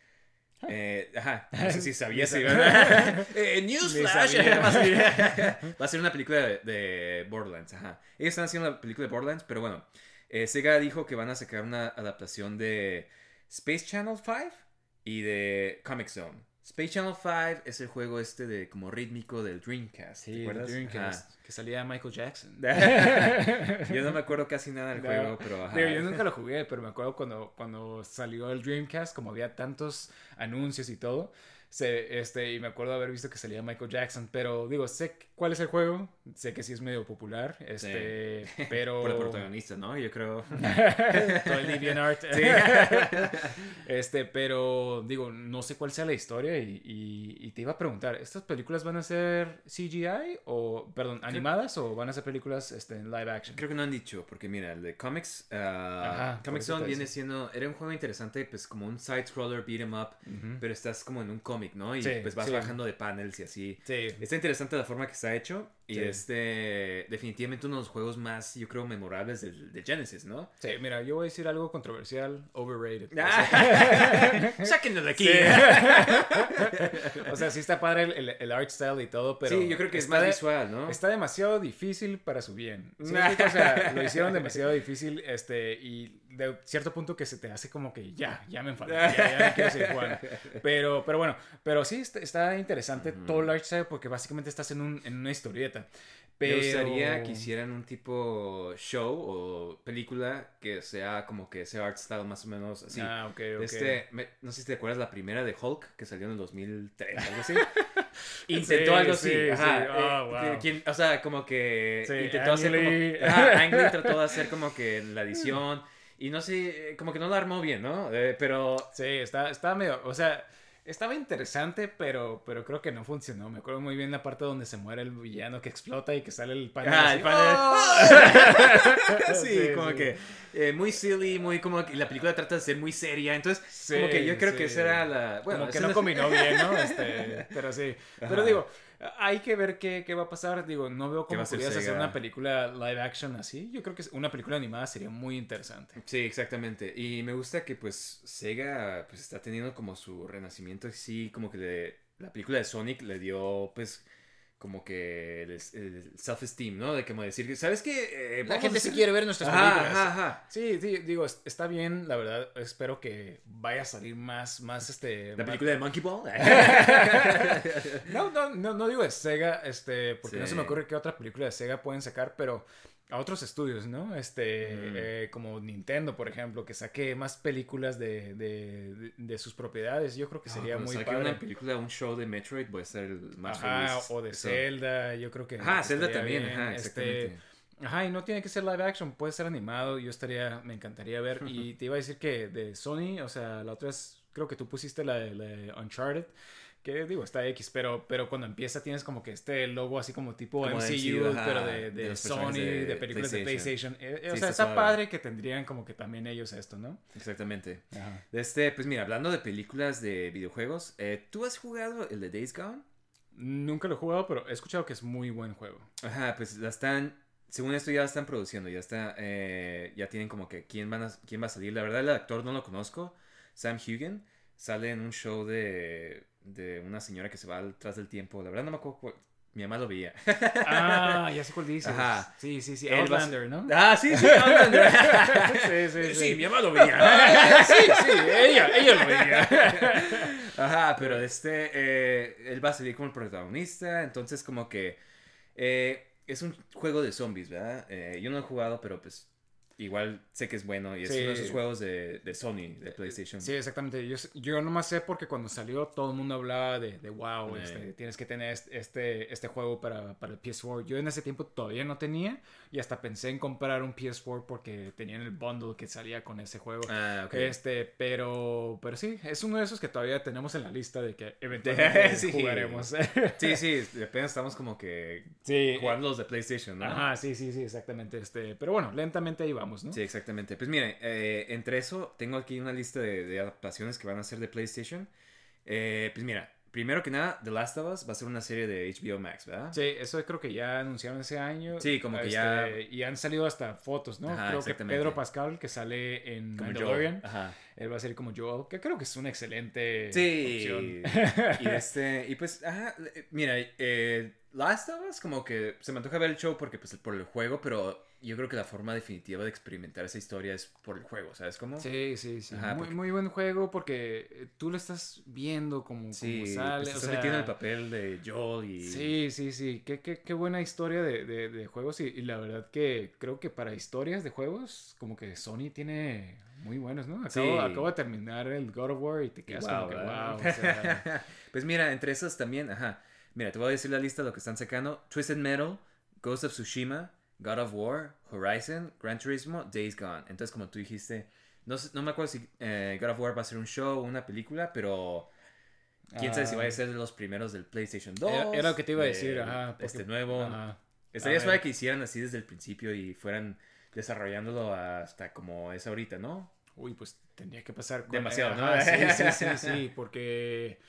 A: Eh, ajá, no sé si sabías. ¿verdad? eh, Newsflash. Va a ser- va a ser una película de, de Borderlands. Ajá. Ellos están haciendo la película de Borderlands, pero bueno. eh, Sega dijo que van a sacar una adaptación de Space Channel 5 y de Comic Zone. Space Channel 5 es el juego este de como rítmico del Dreamcast. ¿te acuerdas?
B: Dreamcast, que salía Michael Jackson.
A: Yo no me acuerdo casi nada del
B: No,
A: juego, pero ajá.
B: digo, yo nunca lo jugué, pero me acuerdo cuando, cuando salió el Dreamcast, como había tantos anuncios y todo, Se, este, y me acuerdo haber visto que salía Michael Jackson, pero digo, sé cuál es el juego, sé que sí es medio popular, este, pero...
A: Por el protagonista, ¿no? Yo creo...
B: Todo el DeviantArt. este, pero digo, no sé cuál sea la historia y, y- y te iba a preguntar, ¿estas películas van a ser CGI o, perdón, animadas o van a ser películas este, en live action?
A: Creo que no han dicho, porque mira, el de Comics, uh,
B: Ajá, por
A: Comic Zone viene siendo, era un juego interesante, pues como un side-scroller beat 'em up, pero estás como en un cómic, ¿no? Y
B: Sí,
A: pues vas
B: sí.
A: bajando de panels y así.
B: Sí.
A: Está interesante la forma que está hecho y
B: Sí.
A: este, definitivamente uno de los juegos más, yo creo, memorables del- de Genesis, ¿no?
B: Sí, mira, yo voy a decir algo controversial, overrated.
A: Sáquenlo de aquí.
B: Sí. o sea, sí está padre el, el- el art style y todo, pero...
A: sí, yo creo que es más
B: de-
A: visual, ¿no?
B: Está demasiado difícil para su bien. ¿Sí? O sea, lo hicieron demasiado difícil este, y de cierto punto que se te hace como que ya, ya me enfadé, ya, ya no quiero seguir jugando. Pero, pero bueno, pero sí está, está interesante todo el art style porque básicamente estás en, un, en una historieta. Pero...
A: Me gustaría que hicieran un tipo show o película que sea como que ese art style más o menos así.
B: Ah, ok, ok.
A: Este, me- no sé si te acuerdas la primera de Hulk que salió en el 2003, algo así.
B: Sí,
A: Intentó algo así.
B: sí,
A: ajá,
B: sí.
A: eh,
B: Oh, wow.
A: que- quien- o sea, como que
B: Sí,
A: intentó hacer
B: Lee.
A: como. Ajá, Ang Lee trató de hacer como que la edición. Y no sé, eh, como que no la armó bien, ¿no? Eh, pero.
B: Sí, está, está medio, o sea, estaba interesante, pero, pero creo que no funcionó. Me acuerdo muy bien la parte donde se muere el villano que explota y que sale el panel.
A: Ah,
B: así.
A: el panel. sí,
B: Sí,
A: como
B: sí.
A: que eh, muy silly, muy como que la película trata de ser muy seria. Entonces,
B: Sí,
A: como que yo creo que esa era la. Bueno,
B: como que no combinó bien, ¿no? Este, pero sí. Pero
A: Ajá.
B: digo, hay que ver qué, qué va a pasar. Digo, no veo
A: ¿Qué
B: cómo podrías hacer una película live action así. Yo creo que una película animada sería muy interesante.
A: Sí, exactamente. Y me gusta que pues Sega pues está teniendo como su renacimiento así, como que le- la película de Sonic le dio pues como que el, el self-esteem, ¿no? De como decir, que, ¿sabes qué? Eh,
B: La gente sí quiere ver nuestras
A: Ajá,
B: películas.
A: ajá, ajá.
B: Sí, sí, digo, es- está bien, la verdad. Espero que vaya a salir más, más este.
A: La
B: más-
A: película de Monkey Ball.
B: No, no, no, no digo de Sega, este, porque no se me ocurre qué otra película de Sega pueden sacar, pero a otros estudios, ¿no? Este,
A: Mm.
B: eh, como Nintendo, por ejemplo, que saque más películas de, de, sus propiedades. Yo creo que sería
A: Cuando
B: muy
A: saque
B: padre.
A: una película, un show de Metroid, a ser más
B: Ajá,
A: feliz.
B: o de
A: Eso.
B: Zelda, yo creo que.
A: Ajá, Zelda también,
B: bien,
A: ajá,
B: este,
A: exactamente.
B: Ajá, y no tiene que ser live action, puede ser animado, yo estaría, me encantaría ver. Y te iba a decir que de Sony, o sea, la otra vez, creo que tú pusiste la de, la de Uncharted, que digo, está X, pero, pero cuando empieza tienes como que este logo así como tipo
A: Como
B: MCU, pero de,
A: de
B: de
A: los
B: Sony, de,
A: de
B: películas de
A: PlayStation.
B: Eh, eh,
A: Sí,
B: o sea,
A: está
B: padre que tendrían como que también ellos esto, ¿no?
A: Exactamente.
B: Ajá.
A: Este, pues mira, hablando de películas de videojuegos, eh, ¿tú has jugado el de Days Gone?
B: Nunca lo he jugado, pero he escuchado que es muy buen juego.
A: Ajá, pues la están, según esto ya la están produciendo, ya está, ya tienen como que quién, van a, quién va a salir. La verdad el actor no lo conozco, Sam Hugen, sale en un show de, de una señora que se va atrás del tiempo. La verdad no me acuerdo, cuál- mi mamá lo veía.
B: Ah, ya sé cuál dices.
A: Ajá.
B: Sí, sí, sí. Outlander, ¿no?
A: Ah, sí, sí, Outlander.
B: sí, sí,
A: sí, mi mamá lo veía.
B: sí, sí, ella, ella lo veía.
A: Ajá, pero este, eh, él va a salir como el protagonista, entonces como que eh, es un juego de zombies, ¿verdad? Eh, yo no he jugado, pero pues igual sé que es bueno y es
B: Sí.
A: uno de esos juegos de, de Sony, de PlayStation.
B: Sí, exactamente. Yo, yo nomás sé porque cuando salió todo el mundo hablaba de, de wow,
A: Eh.
B: este, tienes que tener est- este, este juego para, para el PS4. Yo en ese tiempo todavía no tenía y hasta pensé en comprar un PS4 porque tenían el bundle que salía con ese juego.
A: Ah.
B: Este, pero, pero sí, es uno de esos que todavía tenemos en la lista de que eventualmente
A: Sí.
B: jugaremos.
A: Sí, sí, apenas estamos como que
B: sí.
A: jugando los de PlayStation, ¿no?
B: Ajá, sí, sí, sí, exactamente. Este, pero bueno, lentamente ahí vamos, ¿no?
A: Sí, exactamente. Pues miren, eh, entre eso, tengo aquí una lista de, de adaptaciones que van a ser de PlayStation. Eh, pues mira, primero que nada, The Last of Us va a ser una serie de HBO Max, ¿verdad?
B: Sí, eso creo que ya anunciaron ese año.
A: Sí, como que
B: Este,
A: ya-
B: Y han salido hasta fotos, ¿no?
A: Ajá,
B: creo que. Pedro Pascal, que sale en
A: Como
B: Mandalorian,
A: Joel. Ajá.
B: él va a ser como Joel, que creo que es una excelente
A: Sí.
B: opción.
A: y este, y pues, ajá, eh, mira, eh, Last of Us como que se me antoja ver el show porque pues por el juego, pero yo creo que la forma definitiva de experimentar esa historia es por el juego, ¿sabes cómo?
B: Sí, sí, sí.
A: Ajá,
B: muy,
A: porque-
B: muy buen juego porque eh, tú lo estás viendo como,
A: Sí,
B: como sale.
A: pues,
B: o
A: estás
B: sea,
A: metiendo el papel de Joel y...
B: Sí, sí, sí. Qué, qué, qué buena historia de, de- de juegos. Y, y la verdad que creo que para historias de juegos, como que Sony tiene muy buenos, ¿no? Acabo,
A: Sí.
B: acabo de terminar el God of War y te quedas como que, wow, o sea,
A: pues mira, entre esos también, ajá. Mira, te voy a decir la lista de lo que están sacando. Twisted Metal, Ghost of Tsushima, God of War, Horizon, Gran Turismo, Days Gone. Entonces, como tú dijiste, no, no me acuerdo si eh, God of War va a ser un show o una película, pero quién sabe si va a ser de los primeros del PlayStation 2.
B: Ah. era, era lo que te iba a decir, ajá. porque-
A: Este nuevo.
B: ajá.
A: Estaría suave que hicieran así desde el principio y fueran desarrollándolo hasta como es ahorita, ¿no?
B: Uy, pues tendría que pasar. con-
A: Demasiado, ¿no?
B: Ajá, Sí, sí, sí, sí, porque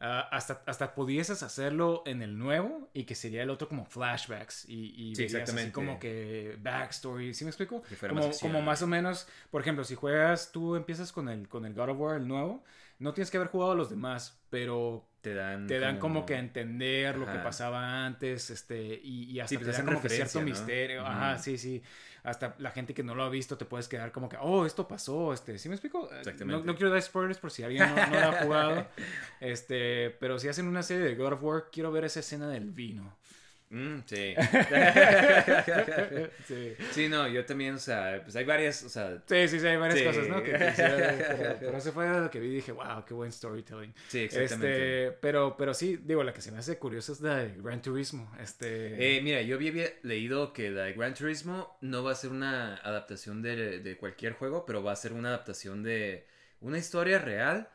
B: ah, hasta, hasta pudieses hacerlo en el nuevo y que sería el otro como flashbacks y, y
A: Sí,
B: verías así como que backstory, ¿sí me explico? Como,
A: más
B: como más o menos, por ejemplo, si juegas, tú empiezas con el, con el God of War, el nuevo, no tienes que haber jugado a los demás, pero
A: Te dan
B: te dan como que a entender lo que pasaba antes, este, y, y hasta
A: Sí, pues
B: te dan
A: hacen
B: como que cierto misterio. Ajá, sí, sí. Hasta la gente que no lo ha visto te puedes quedar como que, oh, esto pasó, este, ¿sí me explico? Eh,
A: Exactamente.
B: No, no quiero dar spoilers por si alguien no, no lo ha jugado, este, pero si hacen una serie de God of War, quiero ver esa escena del vino.
A: Mm, sí.
B: Sí.
A: sí, no, yo también, o sea, pues hay varias, o sea,
B: Sí, sí, sí, hay varias
A: Sí.
B: cosas, ¿no? Que quisiera ver, pero, pero eso fue lo que vi y dije, wow, qué buen storytelling.
A: sí, exactamente.
B: Este, pero, pero sí, digo, la que se me hace curiosa es la de Gran Turismo. Este,
A: Eh, mira, yo había había leído que la de Gran Turismo no va a ser una adaptación de, de cualquier juego, pero va a ser una adaptación de una historia real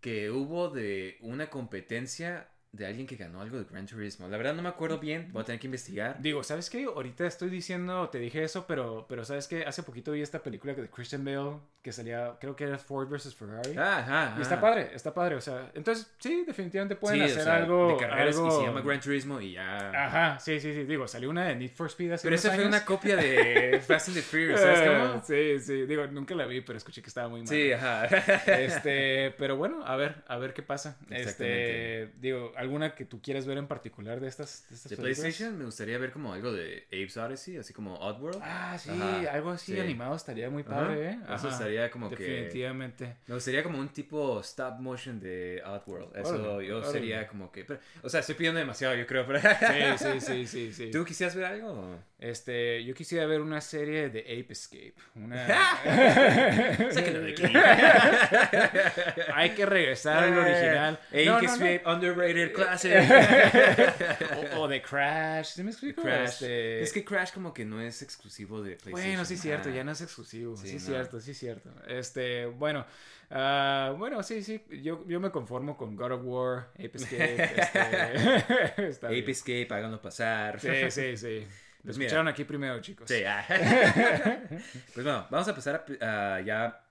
A: que hubo de una competencia de alguien que ganó algo de Gran Turismo. La verdad no me acuerdo bien, voy a tener que investigar.
B: Digo, ¿sabes qué? Ahorita estoy diciendo, te dije eso, pero, pero ¿sabes qué? Hace poquito vi esta película de Christian Bale que salía, creo que era Ford vs. Ferrari.
A: Ajá,
B: y está padre, está padre. O sea, entonces sí, definitivamente pueden
A: Sí, o
B: hacer
A: sea,
B: algo.
A: de carreras
B: algo...
A: y se llama Gran Turismo y ya.
B: Ajá, sí, sí, sí. Digo, salió una de Need for Speed hace
A: Pero esa fue una copia de Fast and the Furious, ¿sabes
B: Eh,
A: cómo?
B: Sí, sí. Digo, nunca la vi, pero escuché que estaba muy mal.
A: Sí, ajá.
B: Este, pero bueno, a ver, a ver qué pasa. Este,
A: Exactamente.
B: digo, alguna que tú quieras ver en particular de estas, de estas
A: De? PlayStation me gustaría ver como algo de Abe's Odyssey, así como Oddworld.
B: Ah, sí,
A: Ajá,
B: algo así
A: sí.
B: animado estaría muy
A: Ajá,
B: padre, ¿eh?
A: eso estaría como que-
B: Definitivamente.
A: Me gustaría como un tipo stop motion de Oddworld. Eso yo sería como que... pero- o sea, estoy pidiendo demasiado, yo creo. Pero...
B: Sí, sí, sí, sí, sí.
A: ¿Tú quisieras ver algo?
B: Este, yo quisiera ver una serie de Ape Escape. Una... Hay que regresar al original.
A: Ape
B: No, no, no.
A: Escape, underrated classic.
B: O, o de Crash, ¿sí me explico?
A: Crash.
B: Este,
A: Es que Crash como que no es exclusivo de PlayStation.
B: Bueno, sí es cierto,
A: Ah.
B: ya no es exclusivo.
A: Sí,
B: Sí, es cierto, sí es cierto. Este, bueno, ah, bueno, sí, sí, yo, yo me conformo con God of War, Ape Escape. este, está bien.
A: Ape Escape, háganlo pasar.
B: Sí, sí, sí. Lo
A: Pues mira.
B: escucharon aquí primero, chicos.
A: Sí, ah. pues bueno, vamos a pasar a, a ya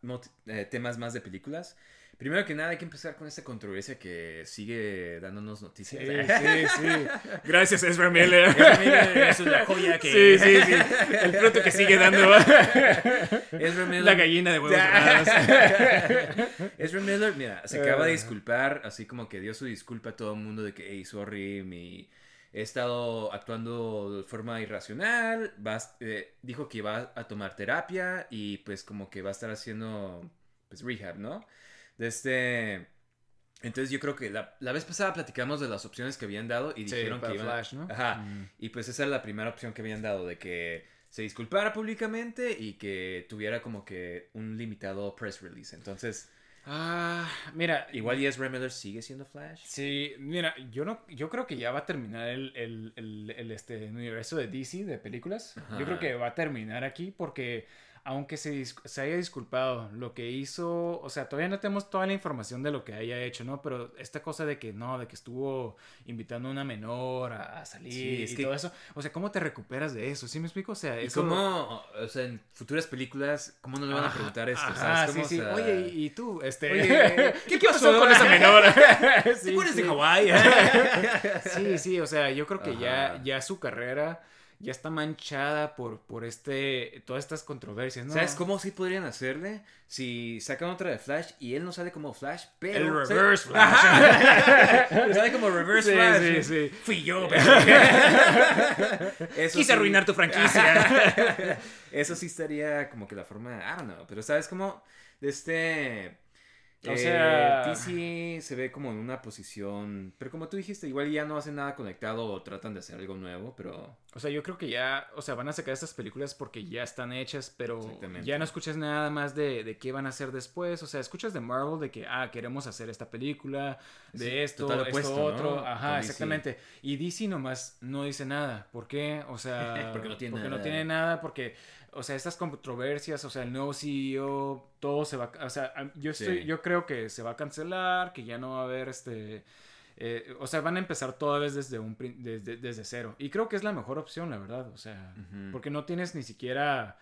A: eh, temas más de películas. Primero que nada, hay que empezar con esta controversia que sigue dándonos noticias.
B: sí, sí. Gracias, Ezra Miller.
A: Ezra Miller es una joya que-
B: Sí, sí, sí. El fruto que sigue dando.
A: Ezra Miller-
B: La gallina de huevos.
A: Ezra Miller, mira, se acaba de
B: Eh.
A: disculpar, así como que dio su disculpa a todo el mundo de que, hey, sorry, mi... he estado actuando de forma irracional, eh, dijo que va a tomar terapia y pues como que va a estar haciendo, pues, rehab, ¿no? De este... Entonces yo creo que la, la vez pasada platicamos de las opciones que habían dado y
B: Sí,
A: dijeron que iban...
B: Flash, ¿no?
A: Ajá.
B: Mm.
A: Y pues esa era la primera opción que habían dado, de que se disculpara públicamente y que tuviera como que un limitado press release. Entonces,
B: Ah, mira,
A: igual y Ezra Miller sigue siendo Flash.
B: Sí, mira, yo no, yo creo que ya va a terminar el, el, el, el, este universo de DC de películas.
A: Ajá.
B: Yo creo que va a terminar aquí porque aunque se, se haya disculpado lo que hizo, o sea, todavía no tenemos toda la información de lo que haya hecho, ¿no? Pero esta cosa de que no, de que estuvo invitando a una menor a, a salir
A: Sí, es
B: y
A: que-
B: todo eso, o sea, ¿cómo te recuperas de eso? ¿Sí me explico? O sea,
A: Y
B: eso...
A: cómo, o sea, en futuras películas, ¿cómo no le van a preguntar esto?
B: ajá,
A: ¿Sabes cómo?
B: sí, sí.
A: O sea,
B: Oye, ¿y, tú? Este...
A: Oye,
B: ¿Qué, pasó con esa menor?
A: ¿Te
B: Sí,
A: acuerdas de
B: sí.
A: Hawái?
B: Sí, sí, o sea, yo creo que ya, ya su carrera ya está manchada por, por este, todas estas controversias, ¿no?
A: ¿Sabes cómo sí podrían hacerle? Si sacan otra de Flash y él no sale como Flash, pero...
B: El
A: sale-
B: reverse Flash.
A: Ajá. sale como Reverse
B: Sí,
A: Flash.
B: sí, sí.
A: Fui yo, Eso
B: Quise
A: sí.
B: arruinar tu franquicia.
A: Eso sí estaría como que la forma, I don't know, pero sabes cómo de este
B: O
A: Eh,
B: sea-
A: DC se ve como en una posición. Pero como tú dijiste, igual ya no hacen nada conectado o tratan de hacer algo nuevo, pero.
B: O sea, yo creo que ya, o sea, van a sacar estas películas porque ya están hechas, pero ya no escuchas nada más de, de qué van a hacer después. O sea, escuchas de Marvel de que, ah, queremos hacer esta película, de
A: Sí,
B: esto, esto,
A: opuesto, ¿no?
B: otro.
A: Con
B: Ajá,
A: DC.
B: exactamente. Y DC nomás no dice nada. ¿Por qué? O sea,
A: Porque no tiene
B: porque
A: nada.
B: no tiene nada, porque, o sea, estas controversias, o sea, el nuevo CEO, todo se va, a- o sea, yo, estoy,
A: Sí.
B: yo creo que se va a cancelar, que ya no va a haber este... eh, o sea, van a empezar toda vez desde, un, desde, desde cero. Y creo que es la mejor opción, la verdad. O sea, porque no tienes ni siquiera...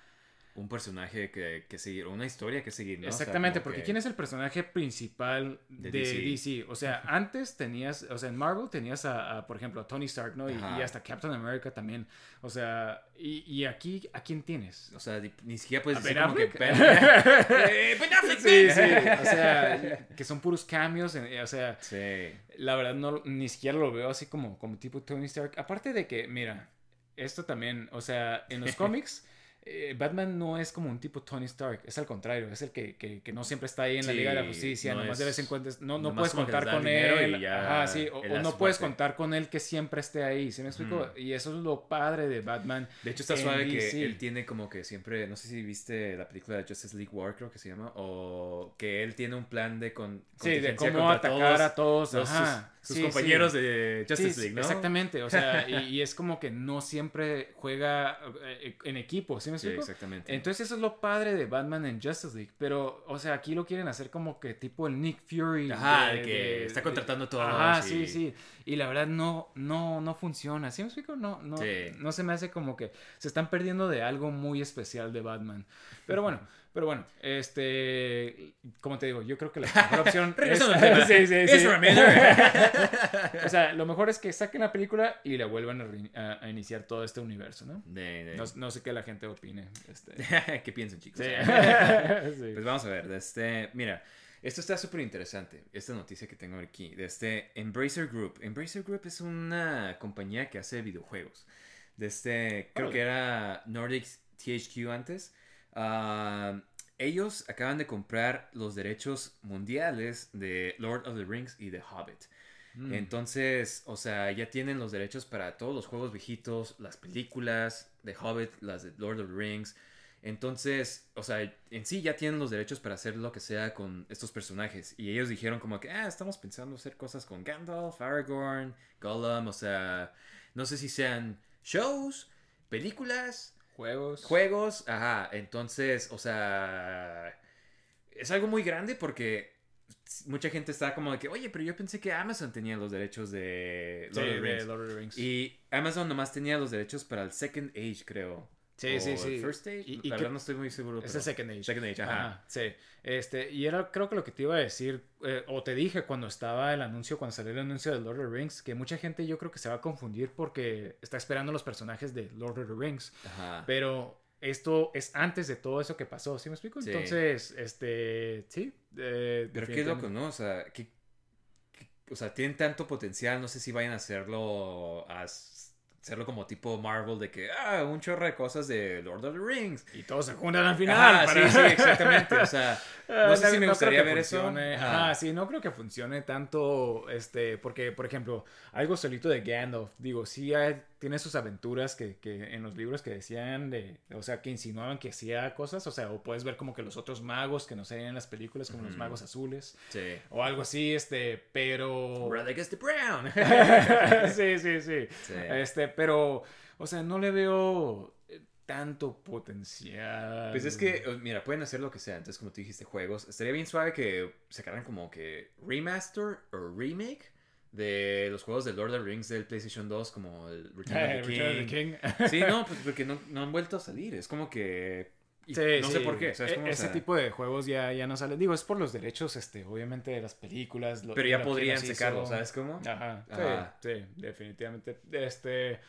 A: Un personaje que, que seguir, o una historia que seguir, ¿no? O sea,
B: Exactamente, porque
A: que-
B: ¿quién es el personaje principal de,
A: De
B: DC.
A: DC?
B: O sea, antes tenías, o sea, en Marvel tenías a, a, por ejemplo, a Tony Stark, ¿no? Y, hasta Captain America también. O sea, y, y aquí, ¿a quién tienes?
A: O sea, ni, siquiera puedes
B: ¿A
A: decir
B: Ben
A: como que? Ben, Eh, Ben Affleck,
B: Sí,
A: Ben.
B: sí, o sea, que son puros cambios, en- o sea,
A: Sí.
B: la verdad no ni siquiera lo veo así como, como tipo Tony Stark. Aparte de que, mira, esto también, o sea, en los cómics, eh, Batman no es como un tipo Tony Stark, es al contrario, es el que, que, que no siempre está ahí en la
A: Sí,
B: Liga de la Justicia,
A: no
B: nomás
A: es-
B: de vez en cuando, no, no puedes contar con él, ajá, sí, o, no puedes contar con él que siempre esté ahí, ¿sí me explico? Y eso es lo padre de Batman.
A: De hecho, está suave
B: DC.
A: que él tiene como que siempre, no sé si viste la película de Justice League War, creo que se llama, o que él tiene un plan de con,
B: Sí, de cómo atacar a todos,
A: los-
B: ajá.
A: sus, sus
B: Sí,
A: compañeros
B: sí.
A: de Justice
B: Sí,
A: League, ¿no?
B: Exactamente, o sea, y, y es como que no siempre juega eh, en equipo, ¿sí me
A: Sí,
B: explico?
A: exactamente.
B: Entonces eso es lo padre de Batman en Justice League, pero, o sea, aquí lo quieren hacer como que tipo el Nick Fury.
A: Ajá, de que está contratando a todos
B: Ajá, sí, sí. Y la verdad no, no, no funciona, ¿sí me explico? No, no, no se me hace como que se están perdiendo de algo muy especial de Batman. Pero bueno, pero bueno, este, como te digo, yo creo que la mejor opción es... Sí, sí,
A: Es
B: sí. O sea, lo mejor es que saquen la película y la vuelvan a, re- a- a iniciar todo este universo, ¿no?
A: De- de-
B: No, no sé qué la gente opine. Este.
A: ¿Qué piensan, chicos? Pues vamos a ver, este, mira, esto está súper interesante, esta noticia que tengo aquí, de este Embracer Group. Embracer Group es una compañía que hace videojuegos. De este, creo que era Nordic THQ antes. Ah, ellos acaban de comprar los derechos mundiales de Lord of the Rings y de Hobbit.
B: Mm.
A: Entonces, o sea, ya tienen los derechos para todos los juegos viejitos, las películas de Hobbit, las de Lord of the Rings. Entonces, o sea, en sí ya tienen los derechos para hacer lo que sea con estos personajes. Y ellos dijeron como que, ah, estamos pensando hacer cosas con Gandalf, Aragorn, Gollum, o sea, no sé si sean shows, películas,
B: Juegos.
A: juegos, ajá. Entonces, o sea, es algo muy grande porque mucha gente está como de que, oye, pero yo pensé que Amazon tenía los derechos de
B: Sí,
A: Lord of the
B: de
A: Rings.
B: Lord of the Rings.
A: Y Amazon nomás tenía los derechos para el Second Age, creo.
B: Sí,
A: O
B: sí, sí.
A: First Age.
B: Y- y
A: la
B: que-
A: verdad no estoy muy seguro.
B: Es el Second Age.
A: Second Age, ajá.
B: Sí. Este, y era creo que lo que te iba a decir, eh, o te dije cuando estaba el anuncio, cuando salió el anuncio de Lord of the Rings, que mucha gente yo creo que se va a confundir porque está esperando los personajes de Lord of the Rings.
A: Ajá.
B: Pero esto es antes de todo eso que pasó, ¿sí me explico?
A: Sí.
B: Entonces, este, sí. eh,
A: Pero qué loco. ¿no? O sea, que, que- o sea, tienen tanto potencial. No sé si vayan a hacerlo a hacerlo como tipo Marvel de que ah, un chorro de cosas de Lord of the Rings.
B: Y todos se juntan al final.
A: Ajá,
B: para-
A: sí, sí, exactamente. O sea, no sé
B: Ah,
A: si me
B: creo
A: gustaría
B: que
A: ver eso.
B: funcione.
A: Ajá.
B: Ajá, sí, no creo que funcione tanto, este, porque, por ejemplo, algo solito de Gandalf, digo, sí hay- tiene sus aventuras que, que en los libros que decían de, o sea, que insinuaban que hacía cosas, o sea, o puedes ver como que los otros magos que no se ven en las películas, como los magos azules,
A: Sí.
B: o algo así, este, pero...
A: Brother gets the brown.
B: sí, sí, sí,
A: Sí.
B: Este, pero, o sea, no le veo eh, tanto potencial.
A: Pues es que, mira, pueden hacer lo que sea. Entonces, como tú dijiste, juegos. Estaría bien suave que sacaran como que remaster o remake de los juegos de Lord of the Rings del PlayStation 2, como el Return of the
B: Return of the
A: King. Sí, no, pues porque no, no han vuelto a salir. Es como que.
B: Sí,
A: no sé
B: sí.
A: por qué. ¿sabes
B: E-?
A: O
B: Ese
A: sea,
B: tipo de juegos ya, ya no sale. Digo, es por los derechos, este, obviamente, de las películas. lo-
A: Pero ya podrían sacarlo, ¿sabes cómo?
B: Ajá, sí,
A: Ajá.
B: sí, definitivamente. Este,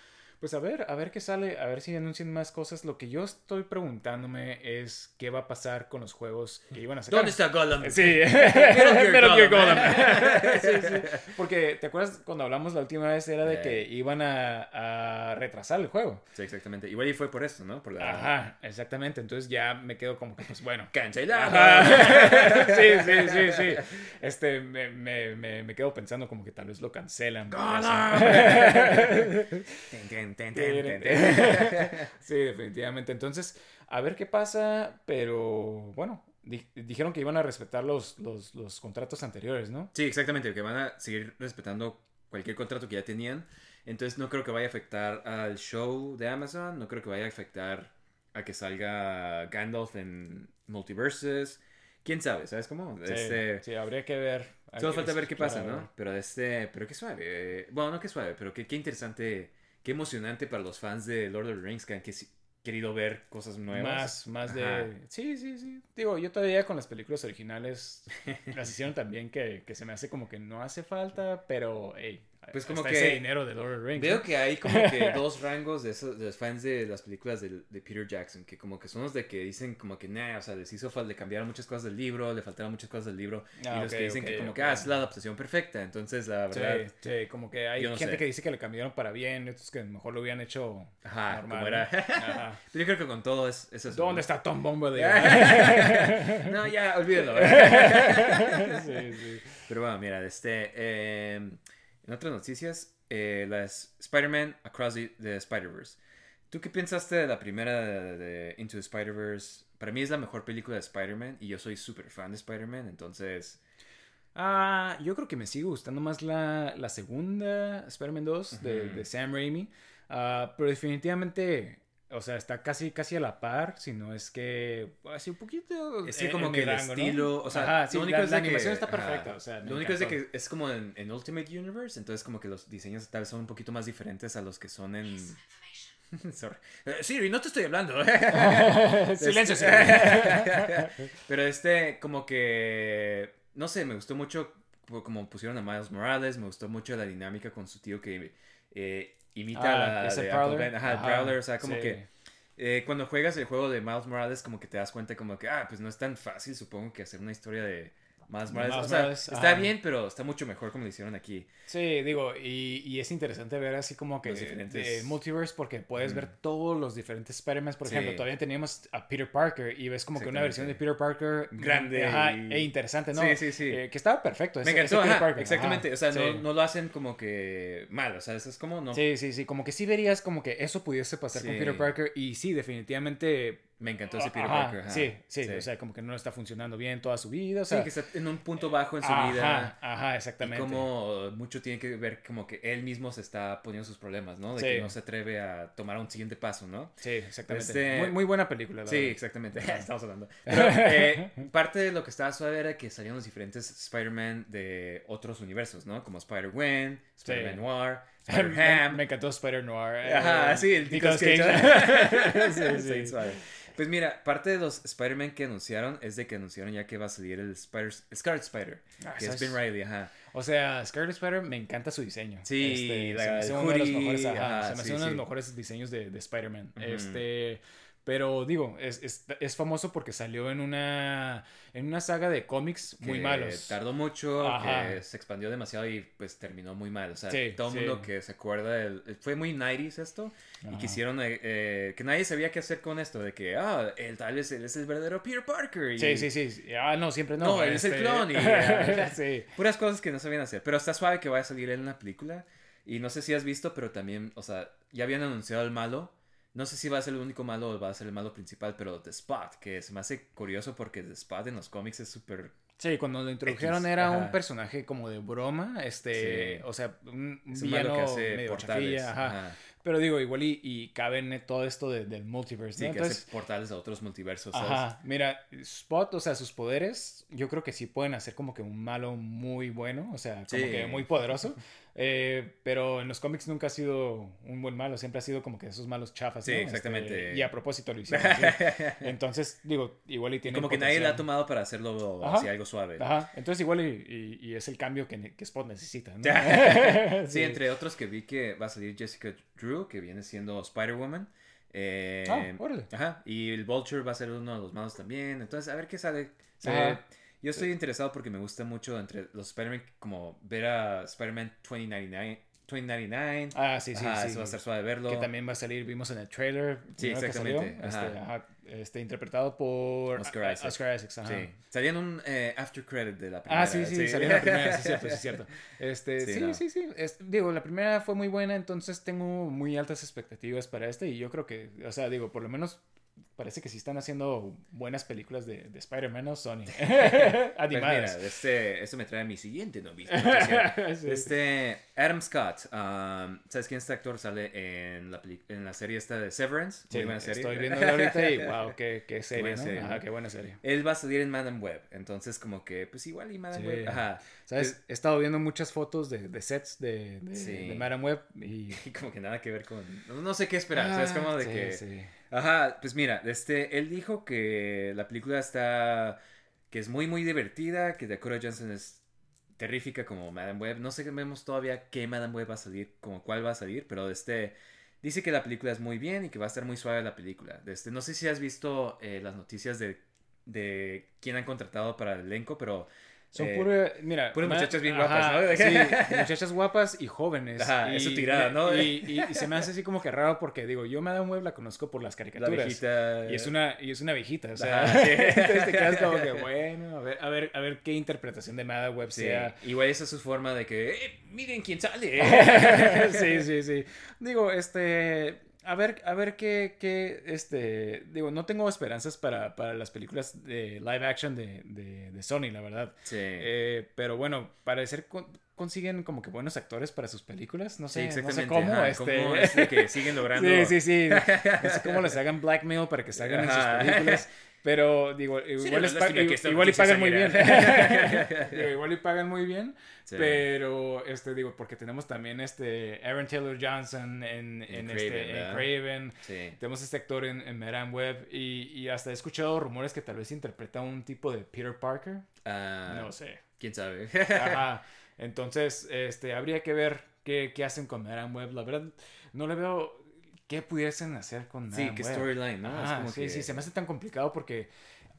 B: Pues a ver, a ver qué sale, a ver si anuncian más cosas. Lo que yo estoy preguntándome es qué va a pasar con los juegos que iban a sacar.
A: ¿Dónde está Gollum?
B: Sí,
A: Metal
B: Gear
A: Gollum.
B: Gollum. Sí, sí. Porque, ¿te acuerdas cuando hablamos la última vez? Era de
A: Eh.
B: que iban a, a retrasar el juego.
A: Sí, exactamente. Igual y fue por eso, ¿no? Por la...
B: Ajá, exactamente. Entonces ya me quedo como que, pues bueno.
A: Cancelado.
B: Sí, sí, sí, sí. Este, me, me, me, me quedo pensando como que tal vez lo cancelan. eso.
A: Ten, ten,
B: sí, definitivamente. Entonces, a ver qué pasa, pero bueno, di- dijeron que iban a respetar los, los, los contratos anteriores, ¿no?
A: Sí, exactamente, que van a seguir respetando cualquier contrato que ya tenían. Entonces no creo que vaya a afectar al show de Amazon, no creo que vaya a afectar a que salga Gandalf en Multiverses. ¿Quién sabe? ¿Sabes cómo?
B: Sí,
A: Este,
B: sí, habría que ver.
A: Solo falta ver qué pasa, ¿no? Pero este, pero qué suave. Bueno, no qué suave, pero qué, qué interesante, qué emocionante para los fans de Lord of the Rings que han que- querido ver cosas nuevas.
B: Más, más
A: Ajá.
B: de... Sí, sí, sí. Digo, yo todavía con las películas originales las hicieron también que, que se me hace como que no hace falta, pero, hey,
A: Pues como que-
B: ese dinero de Lord of the Rings.
A: Veo
B: ¿no?
A: que hay como que dos rangos de, esos, de los fans de las películas de, de Peter Jackson, que como que son los de que dicen como que, nah, o sea, les hizo falta, le cambiaron muchas cosas del libro, le faltaron muchas cosas del libro,
B: Ah,
A: y los
B: ok,
A: que dicen que como
B: ok.
A: que, ah, es la adaptación perfecta, entonces la
B: Sí,
A: verdad,
B: sí, como que hay
A: no
B: gente
A: sé.
B: que dice que le cambiaron para bien, y otros que mejor lo hubieran hecho
A: ajá,
B: normal.
A: como yo creo que con todo es, es eso.
B: ¿Dónde está Tom Bombadil?
A: no, ya, olvídalo.
B: sí, sí.
A: Pero bueno, mira, este, eh, en otras noticias, eh, las Spider-Man Across the, the Spider-Verse. ¿Tú qué pensaste de la primera de, de Into the Spider-Verse? Para mí es la mejor película de Spider-Man y yo soy súper fan de Spider-Man, entonces...
B: Ah, yo creo que me sigue gustando más la, la segunda Spider-Man 2 de, Sam Raimi. Ah, pero definitivamente, o sea, está casi, casi a la par, si no es que así un poquito.
A: Es que
B: en-
A: como
B: en
A: que el
B: rango, ¿no?
A: estilo, o sea,
B: Ajá, sí,
A: lo único
B: la,
A: es
B: la
A: de que-
B: animación está
A: ajá,
B: perfecta, o sea,
A: lo único es de que es como en, en Ultimate Universe, entonces como que los diseños tal vez son un poquito más diferentes a los que son en... Sorry. Eh, Siri, no te estoy hablando.
B: Silencio,
A: Este-
B: Siri.
A: Pero este, como que. No sé, me gustó mucho como- como pusieron a Miles Morales. Me gustó mucho la dinámica con su tío que eh, imita
B: Ah,
A: la de
B: Prowler.
A: Uncle Ben. Ajá, el
B: Ajá,
A: Prowler. O sea, como
B: sí.
A: que. eh, cuando juegas el juego de Miles Morales, como que te das cuenta, como que, ah, pues no es tan fácil, supongo, que hacer una historia de
B: De
A: Morales. O sea,
B: Morales,
A: está bien, pero está mucho mejor como lo hicieron aquí.
B: Sí, digo, y, y es interesante ver así como que
A: Los diferentes-
B: multiverse porque puedes ver todos los diferentes Spider-Man. Por
A: Sí.
B: ejemplo, todavía teníamos a Peter Parker y ves como que una versión de Peter Parker
A: Grande
B: ajá,
A: y-
B: e interesante, ¿no?
A: Sí, sí, sí.
B: Eh, que estaba perfecto.
A: Me
B: ese-
A: encantó,
B: Peter
A: ajá,
B: Parker,
A: exactamente.
B: ajá,
A: O sea,
B: sí.
A: no, no lo hacen como que mal, o sea, eso es como no.
B: Sí, sí, sí, como que sí verías como que eso pudiese pasar con. Peter Parker y sí, definitivamente...
A: Me encantó ese Peter
B: ajá,
A: Parker. ajá,
B: sí, sí, o sea, como que no está funcionando bien toda su vida, o
A: Sí, que está en un punto bajo en su
B: ajá,
A: vida.
B: Ajá,
A: Y
B: exactamente.
A: como mucho tiene que ver como que él mismo se está poniendo sus problemas, ¿no? De
B: Sí.
A: que no se atreve a tomar un siguiente paso, ¿no?
B: Sí, exactamente.
A: Este-
B: Muy, muy buena película, la
A: Sí,
B: verdad.
A: exactamente. Estamos hablando. Pero, eh, parte de lo que estaba suave era que salían los diferentes Spider-Man de otros universos, ¿no? Como Spider-Gwen, Spider-Man Noir,
B: me,
A: Spider-Ham.
B: me encantó Spider Noir. eh,
A: Ajá, sí, el
B: Nicolas. Cage. sí,
A: Sí,
B: sí.
A: Pues mira, parte de los Spider-Man que anunciaron es de que anunciaron ya que va a salir el Spider Scarlet Spider,
B: Ah,
A: que es. Ben Riley, ajá.
B: O sea, Scarlet Spider me encanta su diseño.
A: Sí,
B: Este,
A: la-
B: se me hace uno de los mejores, ajá,
A: ajá,
B: se me hace
A: sí,
B: uno de los
A: sí.
B: mejores diseños de, de Spider-Man. Este, pero digo, es, es, es famoso porque salió en una en una saga de cómics muy
A: que
B: malos.
A: Tardó mucho, que se expandió demasiado y pues terminó muy mal. O sea,
B: Sí,
A: todo el
B: sí.
A: mundo que se acuerda, del- fue muy 90s esto. Y
B: Ajá.
A: quisieron eh, eh, que nadie sabía qué hacer con esto, de que, ah, él tal vez él es el verdadero Peter Parker. Y
B: Sí, sí, sí. Ah, no, siempre no.
A: No, él es el
B: este-
A: clon y, ah,
B: sí.
A: Puras cosas que no sabían hacer. Pero está suave que vaya a salir él en la película. Y no sé si has visto, pero también, o sea, ya habían anunciado al malo. No sé si va a ser el único malo o va a ser el malo principal, pero The Spot, que se me hace curioso porque The Spot en los cómics es súper...
B: Sí, cuando lo introdujeron
A: X,
B: era
A: ajá.
B: un personaje como de broma, este,
A: Sí.
B: o sea, un, un villano
A: que hace
B: medio
A: portales.
B: chafilla, ajá.
A: ajá.
B: Pero digo, igual y, y cabe en todo esto de- del multiverse,
A: Sí,
B: ¿no?
A: que
B: Entonces,
A: hace portales a otros multiversos. ¿sabes?
B: Ajá, mira, Spot, o sea, sus poderes, yo creo que sí pueden hacer como que un malo muy bueno, o sea, como
A: Sí.
B: que muy poderoso. Eh, pero en los cómics nunca ha sido un buen malo, siempre ha sido como que esos malos chafas.
A: Sí,
B: ¿no?
A: exactamente.
B: Este, y a propósito lo hicieron. así. Entonces, digo, igual y tiene.
A: como que nadie la ha tomado para hacerlo así algo suave. ¿no?
B: Ajá, entonces igual y, y- y es el cambio que, que Spot necesita. ¿no?
A: Sí, entre otros que vi que va a salir Jessica Drew, que viene siendo Spider-Woman. Eh,
B: Ah, órale.
A: Ajá, y el Vulture va a ser uno de los malos también. Entonces, a ver qué sale. Se-. Yo estoy interesado porque me gusta mucho entre los Spider-Man, como ver a Spider-Man 2099. 2099.
B: Ah, sí, sí,
A: Ajá,
B: sí.
A: Eso va a estar suave verlo.
B: Que también va a salir, vimos en el trailer.
A: Sí,
B: que
A: exactamente,
B: salió, Este,
A: ajá.
B: este, interpretado por
A: Oscar
B: ah,
A: Isaac.
B: Oscar Isaacs, ajá.
A: Sí. Salía en un eh, after credit de la primera.
B: Ah, sí, sí, salió en la primera, sí, cierto, sí, cierto. Este,
A: Sí,
B: sí,
A: no.
B: sí, sí. Es- digo, la primera fue muy buena, entonces tengo muy altas expectativas para este y yo creo que, o sea, digo, por lo menos parece que sí están haciendo buenas películas de, de Spider-Man o Sony.
A: Pues
B: Animadas.
A: mira, este, esto me trae a mi siguiente noticia.
B: Sí.
A: Este, Adam Scott, um, ¿sabes quién este actor? Sale en la, en la serie esta de Severance.
B: Sí,
A: Muy buena serie.
B: estoy viéndola ahorita y wow, qué, qué serie,
A: buena
B: ¿no?
A: serie,
B: Ajá, qué buena serie.
A: Él va a salir en Madame Web, entonces como que, pues igual y Madame
B: Sí.
A: Web, ajá.
B: ¿Sabes? He estado viendo muchas fotos de, de sets de, de,
A: Sí.
B: de Madame Web y...
A: Y como que nada que ver con, no, sé qué esperar, ¿sabes? Como de
B: Ah, sí,
A: que, ajá, pues mira, este, él dijo que la película está, que es muy, muy divertida, que Dakota Johnson es terrífica como Madame Web. No sabemos todavía qué Madame Web va a salir, como cuál va a salir, pero este dice que la película es muy bien y que va a estar muy suave la película. Este, no sé si has visto eh, las noticias de, de quién han contratado para el elenco, pero
B: Son
A: eh,
B: pura, mira,
A: puras muchachas bien
B: ajá,
A: guapas, ¿no?
B: Sí, muchachas guapas y jóvenes.
A: Ajá,
B: y,
A: es su tirada, ¿no?
B: Y, y- y se me hace así como que raro porque digo, yo Madame Web la conozco por las
A: la
B: caricaturas.
A: viejita
B: Y es una, y es una viejita, o sea,
A: Ajá, sí.
B: entonces te quedas como que, bueno, a ver, a ver, a ver qué interpretación de Madame Web
A: Sí,
B: sea.
A: igual esa es su forma de que, "Eh, miren quién sale.
B: sí, sí, sí. Digo, este, a ver, a ver qué, qué, este, digo, no tengo esperanzas para, para las películas de live action de, de, de Sony, la verdad.
A: Sí.
B: Eh, pero bueno, parecer con- consiguen como que buenos actores para sus películas, no
A: Sí,
B: sé, no
A: exactamente.
B: sé cómo,
A: ajá,
B: este...
A: cómo es que siguen logrando.
B: Sí, sí, sí. No sé cómo les hagan blackmail para que salgan en sus películas. Pero digo, igual,
A: esta
B: igual y pagan muy bien. Digo, igual y pagan muy bien.
A: Sí.
B: Pero este digo, porque tenemos también este Aaron Taylor Johnson en, en,
A: En
B: este,
A: Craven,
B: en. Craven.
A: Sí.
B: Tenemos este actor en, en Madame Web. Y, y hasta he escuchado rumores que tal vez interpreta un tipo de Peter Parker.
A: Ah,
B: No sé.
A: ¿Quién sabe?
B: Ajá. Entonces, este, habría que ver qué, qué hacen con Madame Web. La verdad, no le veo qué pudiesen hacer con
A: Sí, qué storyline, ¿no? Es
B: Ajá,
A: como
B: sí,
A: que-
B: sí, se me hace tan complicado porque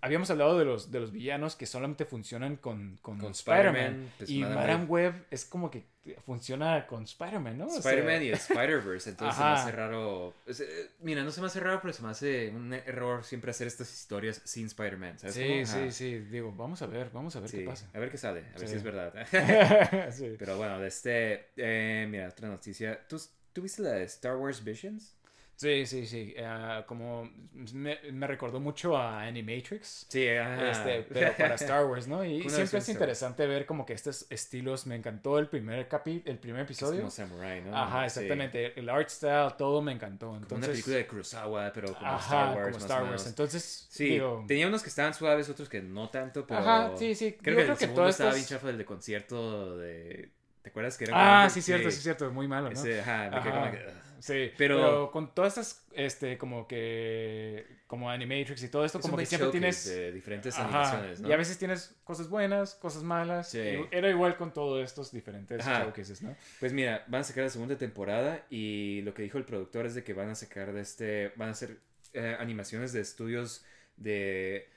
B: habíamos hablado de los, de los villanos que solamente funcionan con, con,
A: Con
B: Spider-Man.
A: Spider-Man, pues,
B: y
A: Madame
B: Web es como que funciona con Spider-Man, ¿no? O sea,
A: Spider-Man y el Spider-Verse, entonces se
B: Ajá.
A: me hace raro. es, eh, mira, no se me hace raro, pero se me hace un error siempre hacer estas historias sin Spider-Man.
B: Sí, sí, sí. Digo, vamos a ver, vamos a ver
A: Sí,
B: qué pasa.
A: A ver qué sale, a ver
B: Sí.
A: si es verdad.
B: sí.
A: pero bueno, de este. eh, mira, otra noticia. ¿Tú, ¿Tú viste la de Star Wars Visions?
B: Sí, sí, sí. Ah, como me, me recordó mucho a Animatrix.
A: Sí, ajá.
B: Este, pero para Star Wars, ¿no? Y siempre es interesante ver como que estos estilos. Me encantó el primer capi, el primer
A: Que es
B: episodio.
A: como Samurai, ¿no?
B: Ajá,
A: Sí.
B: exactamente. El art style, todo me encantó.
A: Como
B: Entonces,
A: una película de Kurosawa, pero como
B: ajá,
A: Star Wars.
B: como Star Wars. Entonces,
A: Sí,
B: digo,
A: tenía unos que estaban suaves, otros que no tanto, pero...
B: Ajá, sí, sí.
A: Creo
B: Yo
A: que
B: creo
A: el
B: que
A: segundo estaba bien chafa, el de concierto de... ¿Te acuerdas que era
B: Ah,
A: como-
B: sí, cierto, sí, cierto. Muy malo, ¿no?
A: Ese, ajá, me
B: Ajá.
A: como que.
B: Sí,
A: Pero-
B: pero, con todas estas, este, como que, como Animatrix y todo esto,
A: Es
B: como que siempre tienes...
A: de diferentes
B: Ajá,
A: animaciones, ¿no?
B: Y a veces tienes cosas buenas, cosas malas.
A: Sí.
B: y Era igual con todos estos diferentes
A: Ajá.
B: showcases, ¿no?
A: Pues mira, van a sacar la segunda temporada y lo que dijo el productor es de que van a sacar de este, van a hacer eh, animaciones de estudios de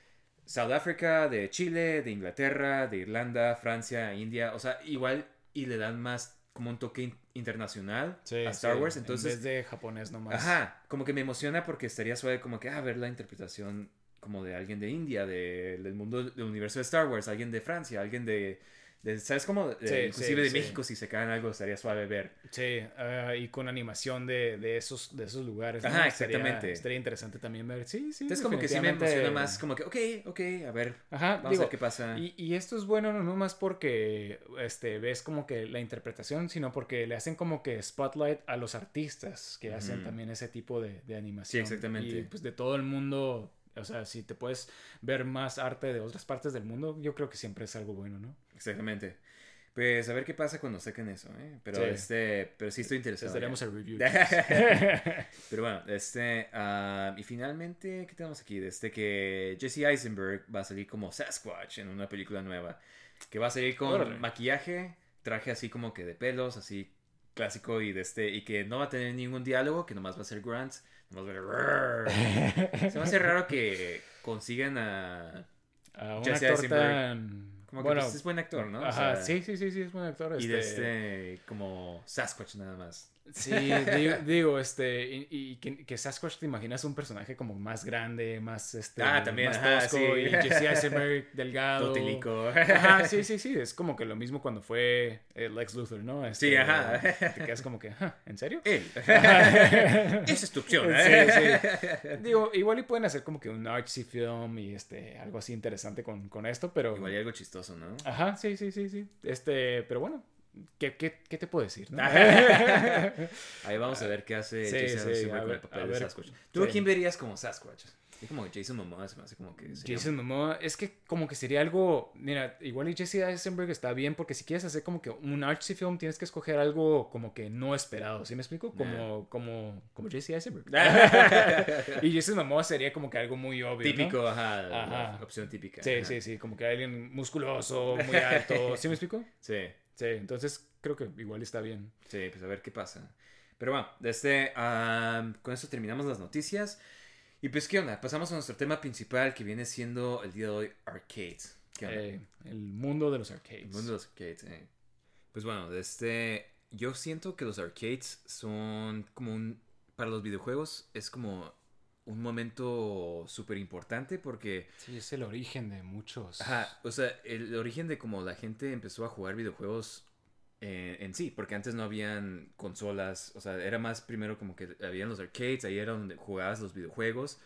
A: South Africa, de Chile, de Inglaterra, de Irlanda, Francia, India, o sea, igual y le dan más como un toque in- internacional a Star
B: sí,
A: Wars, entonces
B: En vez de japonés nomás.
A: Ajá, como que me emociona porque estaría suave como que, ah, ver la interpretación como de alguien de India, de- del mundo del universo de Star Wars, alguien de Francia, alguien de, de ¿sabes cómo?
B: Sí,
A: inclusive
B: sí,
A: de
B: sí.
A: México, si se caen algo, estaría suave ver.
B: Sí, ah, y con animación de, de, esos, de esos lugares.
A: Ajá, exactamente.
B: Estaría, interesante también ver. Sí, sí.
A: Entonces como que sí me emociona más, como que, ok, ok, a ver,
B: Ajá,
A: vamos
B: digo,
A: a ver qué pasa.
B: Y, y esto es bueno no más porque este, ves como que la interpretación, sino porque le hacen como que spotlight a los artistas que hacen también ese tipo de, de animación.
A: Sí, exactamente.
B: Y pues de todo el mundo, o sea, si te puedes ver más arte de otras partes del mundo, yo creo que siempre es algo bueno, ¿no?
A: Exactamente. Pues a ver qué pasa cuando saquen eso, ¿eh? Pero,
B: Sí.
A: este, pero sí estoy interesado.
B: Les daremos
A: ya.
B: el review.
A: Pero bueno, este, ah, y finalmente, ¿qué tenemos aquí? Este que Jesse Eisenberg va a salir como Sasquatch en una película nueva. Que va a salir con
B: Órale.
A: maquillaje, traje así como que de pelos, así clásico y de este, y que no va a tener ningún diálogo, que nomás va a ser grunts, nomás va a ser. Se me hace raro que consigan a... Jesse Eisenberg. Como que
B: bueno,
A: pues, es buen actor, ¿no? O
B: Ajá,
A: sea,
B: sí, sí, sí, sí, es buen actor.
A: Y de
B: este-
A: este, como Sasquatch nada más.
B: Sí, digo, digo, este, y, y que, que Sasquatch te imaginas un personaje como más grande, más, este,
A: Ah, también,
B: más
A: ajá,
B: tosco,
A: sí.
B: y Jesse Eisenberg delgado.
A: Totilico.
B: Ajá, sí, sí, sí, es como que lo mismo cuando fue eh, Lex Luthor, ¿no? Este,
A: Sí, ajá.
B: Te quedas como que, "Ah, ¿en serio?
A: Él. Esa es tu opción, ¿eh?
B: Sí, sí. Digo, igual y pueden hacer como que un artsy film y este, algo así interesante con, con esto, pero...
A: Igual y algo chistoso, ¿no?
B: Ajá, sí, sí, sí, sí. Este, pero bueno, ¿qué, qué, qué te puedo decir? no?
A: Ahí vamos a ver qué hace
B: Sí,
A: Jason
B: sí,
A: con el papel de. Sasquatch. ¿Tú a
B: Sí.
A: quién verías como Sasquatch? Sí, como Jason Momoa se me hace como que... sería-
B: Jason Momoa, es que como que sería algo, mira, igual y Jesse Eisenberg está bien porque si quieres hacer como que un artsy film tienes que escoger algo como que no esperado, ¿sí me explico? Como, como, como Jesse Eisenberg. y Jason Momoa sería como que algo muy obvio, ¿no?
A: Típico, ajá,
B: Ajá.
A: la opción típica.
B: Sí,
A: ajá.
B: sí, sí, como que alguien musculoso, muy alto, ¿sí me explico?
A: Sí,
B: Sí, entonces creo que igual está bien.
A: sí, pues a ver qué pasa. Pero bueno, este, ah, con esto terminamos las noticias. Y pues, ¿qué onda? Pasamos a nuestro tema principal que viene siendo el día de hoy, arcades. ¿Qué onda?
B: Eh, el mundo de los arcades.
A: El mundo de los arcades, eh. Pues bueno, este. Yo siento que los arcades son como un. Para los videojuegos es como un momento súper importante porque.
B: Sí, es el origen de muchos.
A: Ajá, o sea, el origen de cómo la gente empezó a jugar videojuegos eh, en sí, porque antes no habían consolas, o sea, era más primero como que habían los arcades, ahí era donde jugabas los videojuegos.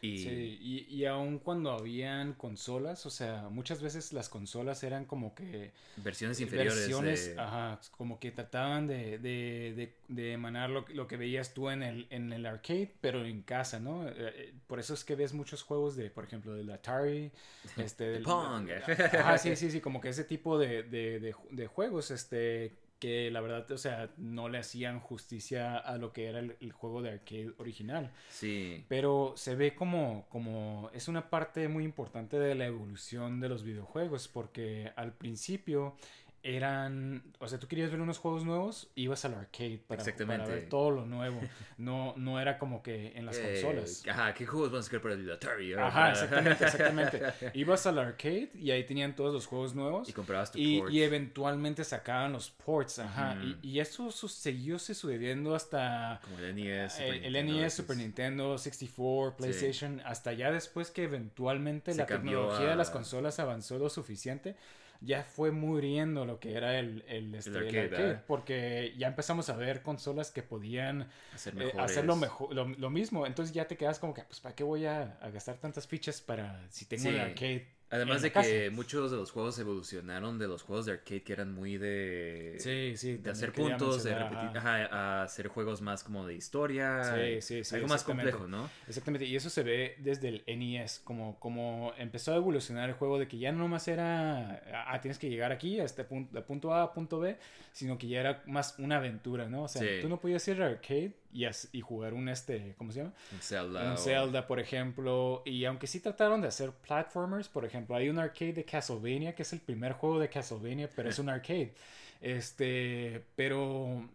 A: Y
B: Sí, y, y aun cuando habían consolas, o sea, muchas veces las consolas eran como que
A: versiones inferiores.
B: versiones,
A: de-
B: ajá, como que trataban de, de, de, de emanar lo, lo que veías tú en el, en el arcade, pero en casa, ¿no? Eh, eh, por eso es que ves muchos juegos de, por ejemplo, del Atari, este, del
A: Pong.
B: Ajá, sí, sí, sí, como que ese tipo de, de juegos, este, que la verdad, o sea, no le hacían justicia a lo que era el, el juego de arcade original.
A: Sí.
B: Pero se ve como, como es una parte muy importante de la evolución de los videojuegos, porque al principio eran, o sea, tú querías ver unos juegos nuevos, ibas al arcade para, para
A: Exactamente.
B: ver todo lo nuevo. No, no era como que en las
A: Eh,
B: consolas.
A: Ajá, ¿qué juegos van a sacar para el Atari?
B: Ajá, exactamente, exactamente. Ibas al arcade y ahí tenían todos los juegos nuevos.
A: Y comprabas tu
B: Y,
A: port.
B: y eventualmente sacaban los ports, ajá.
A: Ujú.
B: y, y eso siguió sucediendo hasta
A: Como el NES, Super
B: el, el
A: Nintendo,
B: NES. Super Nintendo, 64, PlayStation, hasta ya después que eventualmente
A: Se
B: la tecnología de las
A: a-
B: consolas avanzó lo suficiente, ya fue muriendo lo que era el, el, este, el
A: arcade,
B: arcade,
A: ¿verdad?
B: porque ya empezamos a ver consolas que podían
A: Hacer
B: eh, hacer lo, mejor, lo, lo mismo, entonces ya te quedas como que, pues, ¿para qué voy a, a gastar tantas fichas para si tengo
A: Sí.
B: el arcade?
A: Además de
B: casa?
A: que muchos de los juegos evolucionaron de los juegos de arcade que eran muy de...
B: Sí, sí,
A: De hacer puntos, de repetir,
B: ajá.
A: ajá, a hacer juegos más como de historia.
B: Sí, sí, sí,
A: Algo más complejo, ¿no?
B: Exactamente, y eso se ve desde el NES, como, como empezó a evolucionar el juego de que ya no nomás era, ah, tienes que llegar aquí a este punto, de punto A a punto B, sino que ya era más una aventura, ¿no? O sea, tú no podías ir al arcade y, y jugar un, este, ¿cómo se llama?
A: Un Zelda.
B: un
A: o-
B: Zelda, por ejemplo, y aunque sí trataron de hacer platformers, por ejemplo, hay un arcade de Castlevania, que es el primer juego de Castlevania, pero es un arcade, este, pero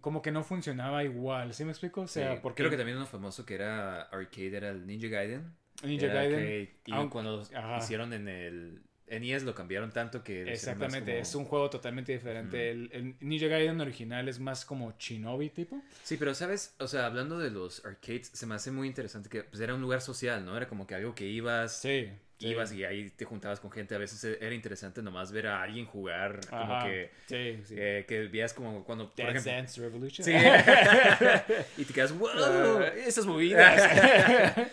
B: como que no funcionaba igual, ¿sí me explico? O sea,
A: Sí,
B: porque
A: Creo que también uno famoso que era arcade era el Ninja Gaiden.
B: Ninja
A: Era
B: Gaiden,
A: arcade, y
B: aunque-
A: cuando
B: ajá.
A: hicieron en el NES lo cambiaron tanto que...
B: Exactamente,
A: como-
B: es un juego totalmente diferente. el, el Ninja Gaiden original es más como Shinobi tipo.
A: Sí, pero sabes, o sea, hablando de los arcades, se me hace muy interesante que pues, era un lugar social, ¿no? Era como que algo que ibas,
B: Sí. Sí.
A: ibas y ahí te juntabas con gente. A veces e, era interesante nomás ver a alguien jugar, como que,
B: Sí, sí.
A: eh, que veías como cuando, por
B: Dance
A: ejemplo...
B: Dance Revolution.
A: Sí. y te quedas, wow, esas movidas.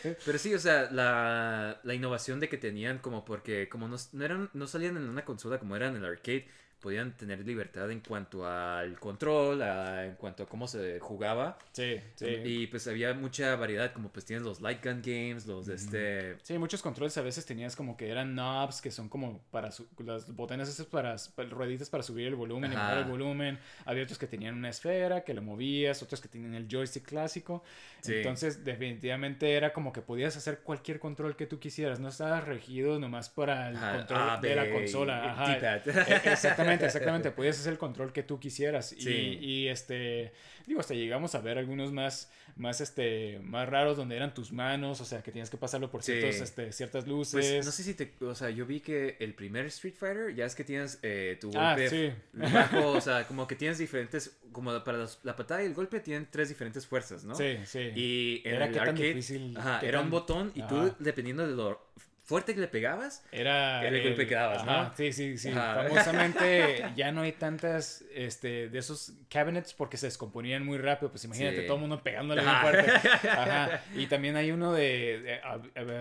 A: Pero sí, o sea, la, la innovación de que tenían como porque como no, no eran no salían en una consola como era en el arcade, podían tener libertad en cuanto al control, a- en cuanto a cómo se jugaba.
B: Sí, sí.
A: Y pues había mucha variedad, como pues tienes los light gun games, los de este...
B: Sí, muchos controles a veces tenías como que eran knobs que son como para su- las botones esas para, para rueditas para subir el volumen y bajar el volumen. Había otros que tenían una esfera que lo movías, otros que tenían el joystick clásico.
A: Sí.
B: Entonces, definitivamente era como que podías hacer cualquier control que tú quisieras. No estabas regido nomás para el
A: Ajá,
B: control
A: A,
B: de la consola. Ajá.
A: D-pad.
B: Exactamente, exactamente. Podías hacer el control que tú quisieras. Y,
A: Sí.
B: y, este, digo, hasta llegamos a ver algunos más, más, este, más raros donde eran tus manos, o sea, que tienes que pasarlo por
A: Sí.
B: ciertos, este, ciertas luces.
A: Pues no sé si te... O sea, yo vi que el primer Street Fighter, ya es que tienes eh, tu
B: Ah,
A: golpe
B: sí.
A: bajo, o sea, como que tienes diferentes... Como para los- la patada y el golpe tienen tres diferentes fuerzas, ¿no?
B: Sí, sí.
A: Y en
B: Era
A: el arcade,
B: difícil,
A: ajá, era
B: tan-
A: un botón y tú, dependiendo de lo fuerte que le pegabas,
B: Era
A: el golpe que dabas, ¿no?
B: ajá, Sí, sí, sí.
A: Ajá.
B: Famosamente ya no hay tantas este, de esos cabinets porque se descomponían muy rápido. Pues imagínate
A: Sí.
B: todo el mundo pegándole muy fuerte. Ajá. Y también hay uno de,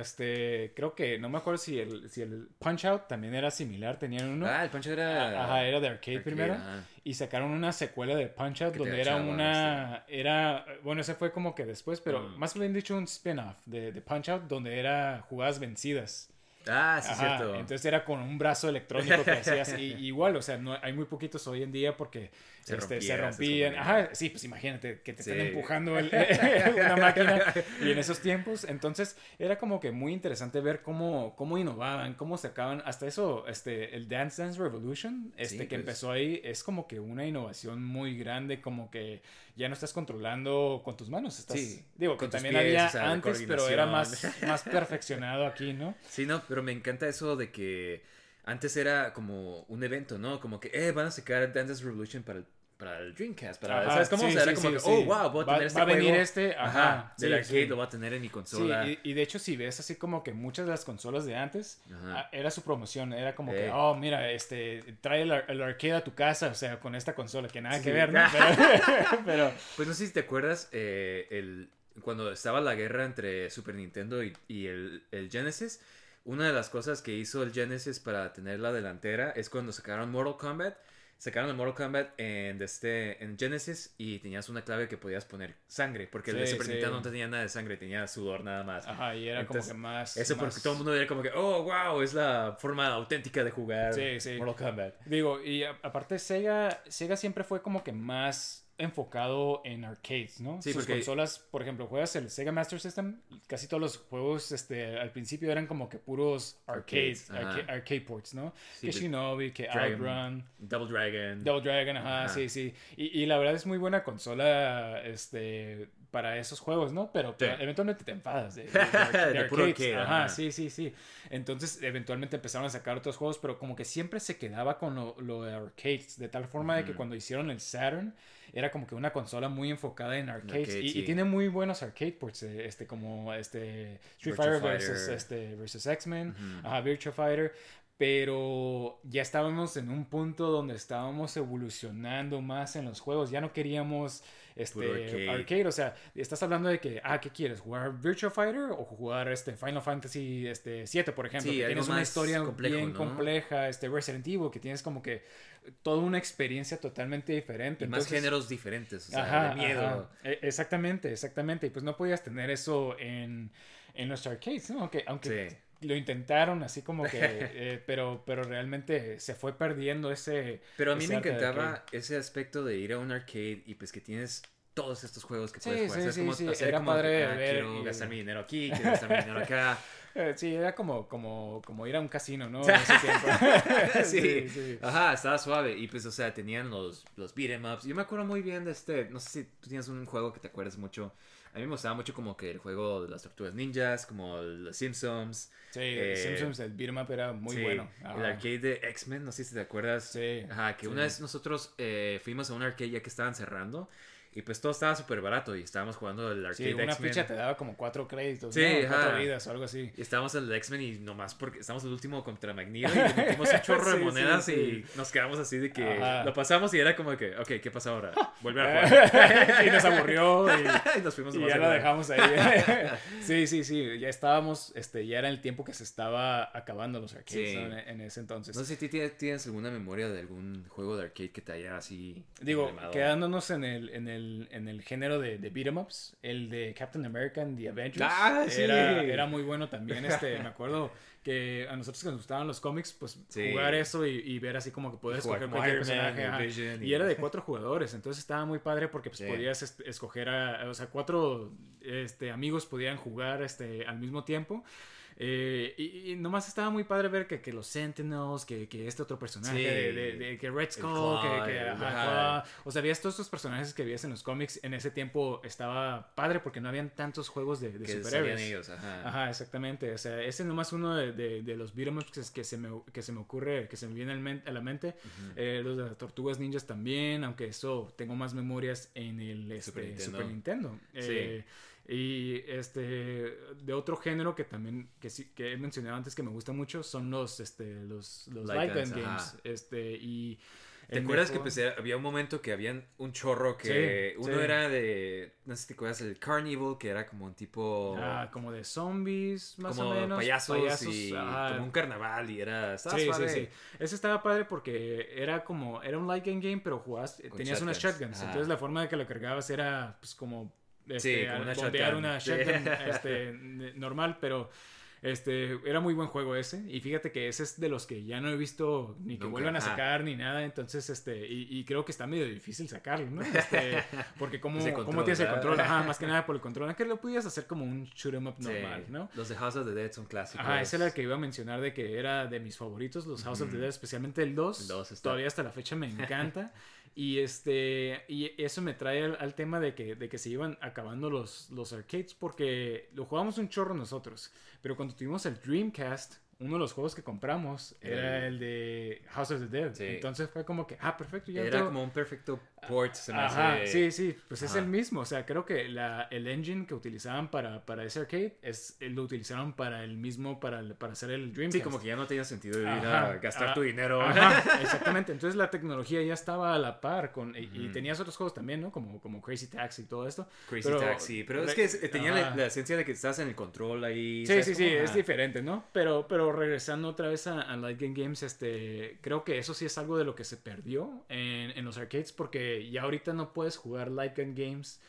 B: este, creo que no me acuerdo si el, si el Punch Out también era similar. Tenían uno.
A: Ah, el Punch era...
B: Ajá, era de arcade,
A: arcade,
B: primero.
A: ajá.
B: Y sacaron una secuela de Punch Out donde era una. Era. Bueno, ese fue como que después, pero
A: Mm.
B: más bien dicho un spin-off de, de Punch Out donde era jugadas vencidas.
A: Ah, sí,
B: Ajá,
A: cierto.
B: Entonces era con un brazo electrónico que hacías. Y, igual, o sea, no, hay muy poquitos hoy en día porque
A: Se
B: este,
A: rompía,
B: se
A: se
B: rompían. Ajá, sí, pues imagínate que te están empujando el- una máquina. Y en esos tiempos, entonces era como que muy interesante ver cómo, cómo innovaban, cómo sacaban. Hasta eso, este, el Dance Dance Revolution, este,
A: Sí,
B: que
A: pues.
B: empezó ahí, es como que una innovación muy grande, como que ya no estás controlando con tus manos. Estás,
A: Sí,
B: digo, que
A: con
B: también
A: pies,
B: había
A: o sea, la
B: antes, pero era más, más perfeccionado aquí, ¿no?
A: Sí, no, pero me encanta eso de que antes era como un evento, ¿no? Como que, eh, van a sacar Dance Revolution para el, para el Dreamcast, para,
B: Ajá,
A: ¿sabes cómo?
B: sí,
A: o sea, era
B: sí,
A: como
B: sí,
A: que, oh, wow, voy a
B: Va-
A: tener este
B: va a venir
A: juego.
B: este, ajá,
A: Ajá, del arcade lo va a tener en mi consola.
B: y, y de hecho si ves así como que muchas de las consolas de antes,
A: Ajá.
B: ah, era su promoción, era como que,
A: Eh.
B: oh, mira, este, trae el, el arcade a tu casa, o sea, con esta consola, que nada que ver, ¿no? Pero, pero-
A: Pues no sé si te acuerdas, eh, el, cuando estaba la guerra entre Super Nintendo y, y el, el Genesis, una de las cosas que hizo el Genesis para tener la delantera es cuando sacaron Mortal Kombat. Sacaron el Mortal Kombat en, este, en Genesis y tenías una clave que podías poner sangre, porque el de
B: Sí,
A: Super
B: sí.
A: Nintendo no tenía nada de sangre, tenía sudor nada más.
B: ajá, y era
A: Entonces,
B: como que más...
A: Eso porque todo el mundo era como que, oh, wow, es la forma auténtica de jugar
B: Sí, sí.
A: Mortal Kombat.
B: Digo, y aparte Sega, Sega siempre fue como que más enfocado en arcades, ¿no?
A: Sí,
B: Sus
A: porque-
B: consolas, por ejemplo, juegas el Sega Master System, casi todos los juegos este, al principio eran como que puros arcades,
A: Arcades, ajá.
B: arca- arcade ports, ¿no?
A: Sí,
B: que Shinobi, que
A: Dragon-
B: Outrun,
A: Double Dragon.
B: Double Dragon, ajá,
A: Ajá.
B: sí, sí. Y, y la verdad es muy buena consola este, para esos juegos, ¿no? Pero, pero eventualmente te enfadas de, de- de- de
A: puro arcade,
B: Ajá, sí, sí, sí. Entonces, eventualmente empezaron a sacar otros juegos, pero como que siempre se quedaba con lo, lo de arcades, de tal forma de que cuando hicieron el Saturn, era como que una consola muy enfocada en arcades.
A: Arcade,
B: y, tiene muy buenos arcade ports, eh, este, como este Street
A: Virtua
B: Fighter versus, este, versus X-Men, ajá, Virtua Fighter. Pero ya estábamos en un punto donde estábamos evolucionando más en los juegos. Ya no queríamos este arcade.
A: arcade.
B: O sea, estás hablando de que, ah, ¿qué quieres? ¿Jugar Virtua Fighter o jugar este Final Fantasy este, 7, por ejemplo?
A: Sí,
B: que tienes una historia
A: complejo,
B: bien
A: ¿no?
B: compleja, este Resident Evil, que tienes como que toda una experiencia totalmente diferente.
A: Y más géneros diferentes, o sea,
B: Ajá,
A: de miedo.
B: ajá. E- Exactamente, exactamente. Y pues no podías tener eso en, en los arcades, ¿no? Aunque, aunque
A: Sí.
B: Lo intentaron así como que, eh, pero, pero realmente se fue perdiendo ese...
A: Pero a mí me encantaba ese aspecto de ir a un arcade y pues que tienes todos estos juegos que
B: Sí,
A: puedes jugar.
B: sí,
A: Como
B: sí,
A: hacer
B: era
A: como
B: padre
A: ah,
B: ver
A: quiero
B: y-
A: gastar mi dinero aquí, quiero gastar mi dinero acá.
B: Eh, sí, era como, como, como ir a un casino, ¿no? En ese tiempo.
A: sí,
B: sí.
A: Ajá, estaba suave. Y pues, o sea, tenían los, los beat 'em ups. Yo me acuerdo muy bien de este. No sé si tú tienes un juego que te acuerdas mucho. A mí me gustaba mucho como que el juego de las tortugas ninjas, como los Simpsons.
B: Sí,
A: Eh,
B: Simpsons, el up era muy
A: sí,
B: bueno.
A: El arcade de X-Men, no sé si te acuerdas.
B: Sí,
A: Ajá, que
B: sí.
A: una vez nosotros eh, fuimos a un arcade ya que estaban cerrando. Y pues todo estaba súper barato y estábamos jugando el
B: Sí,
A: arcade
B: una
A: X-Men.
B: ficha te daba como cuatro créditos,
A: Sí,
B: ¿no? cuatro vidas o algo así.
A: Y estábamos en el X-Men y nomás porque estábamos el último contra Magneto y le metimos un chorro de
B: Sí,
A: monedas
B: sí,
A: y nos quedamos así de que
B: Ajá.
A: lo pasamos y era como que, ok, ¿qué pasa ahora? Volver a jugar.
B: y nos aburrió y,
A: y nos fuimos
B: y ya lo dejamos ahí. sí, sí, sí, ya estábamos, este, ya era el tiempo que se estaba acabando los arcades
A: Sí.
B: ¿no? en, en ese entonces.
A: No sé si ti tienes, alguna memoria de algún juego de arcade que te haya así.
B: Digo, quedándonos en el, en el, en el género de, de beat 'em ups, el de Captain America and the Avengers
A: Ah, sí.
B: era, era muy bueno también. Este, me acuerdo que a nosotros que nos gustaban los cómics, pues
A: Sí.
B: jugar eso y, y ver así como que
A: Jugar
B: escoger cualquier personaje.
A: y-
B: Y era de cuatro jugadores, entonces estaba muy padre porque pues
A: Sí.
B: podías escoger a, o sea, cuatro este, amigos podían jugar este, al mismo tiempo. Eh, y, y nomás estaba muy padre ver que, que los Sentinels, que, que este otro personaje,
A: Sí.
B: de, de- de- que Red Skull,
A: Claw,
B: que, que- ajá. Claw. o sea, veías todos estos personajes que veías en los cómics. En ese tiempo estaba padre porque no habían tantos juegos de, de superhéroes.
A: ellos, ajá.
B: Ajá, exactamente. O sea, ese nomás uno de, los beat'em ups que, se me, que se me ocurre, que se me viene a la mente. Eh, los de las Tortugas Ninjas también, aunque eso tengo más memorias en el este,
A: Super
B: Super
A: Nintendo.
B: Nintendo. Eh, y este, de otro género que también, que sí, que he mencionado antes que me gusta mucho, son los, este, los, los
A: Light
B: light games.
A: ajá.
B: Este, y...
A: ¿Te acuerdas que pues, había un momento que habían un chorro que
B: Sí,
A: uno
B: sí.
A: era de no sé si te acuerdas el Carnival que era como un tipo
B: Ah, como de zombies, más
A: como
B: o menos.
A: payasos, y
B: ajá.
A: como un carnaval y era
B: Sí, sí,
A: suave.
B: sí. Ese estaba padre porque era como, era un light gun game, pero jugabas,
A: Con
B: tenías unas
A: shotguns.
B: Entonces la forma de que lo cargabas era pues como,
A: Sí,
B: este,
A: como una
B: bombear una
A: Sí.
B: shotgun este, normal, pero este, era muy buen juego ese. Y fíjate que ese es de los que ya no he visto ni que
A: Nunca,
B: vuelvan a sacar ni nada. Entonces, este, y, y creo que está medio difícil sacarlo, ¿no? Este, porque como, ¿cómo tienes el control? Ajá, más que nada por el control. Aunque lo pudieras hacer como un shoot 'em up
A: Sí.
B: normal, ¿no?
A: Los de House of the Dead son clásicos.
B: Ajá, ese era el que iba a mencionar de que era de mis favoritos, los House of the Dead, especialmente el 2.
A: El dos está-
B: Todavía hasta la fecha me encanta. Y este y eso me trae al, tema de que, de que se iban acabando los, los arcades porque lo jugamos un chorro nosotros. Pero cuando tuvimos el Dreamcast, uno de los juegos que compramos era el de House of the Dead.
A: Sí.
B: Entonces fue como que, ah, perfecto, ya
A: Era como un perfecto port, se me
B: Ajá,
A: hace.
B: sí, sí, pues es el mismo. O sea, creo que la, el engine que utilizaban para, para ese arcade es, lo utilizaron para el mismo, para, para hacer el Dreamcast.
A: Sí, como que ya no tenía sentido ir
B: Ajá,
A: a gastar
B: ah,
A: tu dinero.
B: Exactamente. Entonces la tecnología ya estaba a la par con y, tenías otros juegos también, ¿no? Como, como Crazy Taxi y todo esto.
A: Crazy
B: Pero-
A: Taxi. Pero es que tenía la, esencia de que estás en el control ahí.
B: Sí,
A: ¿sabes
B: sí, sí, es diferente, ¿no? Pero, pero regresando otra vez a, Light Gun Games, este, creo que eso sí es algo de lo que se perdió en, en los arcades porque ya ahorita no puedes jugar Light Gun Games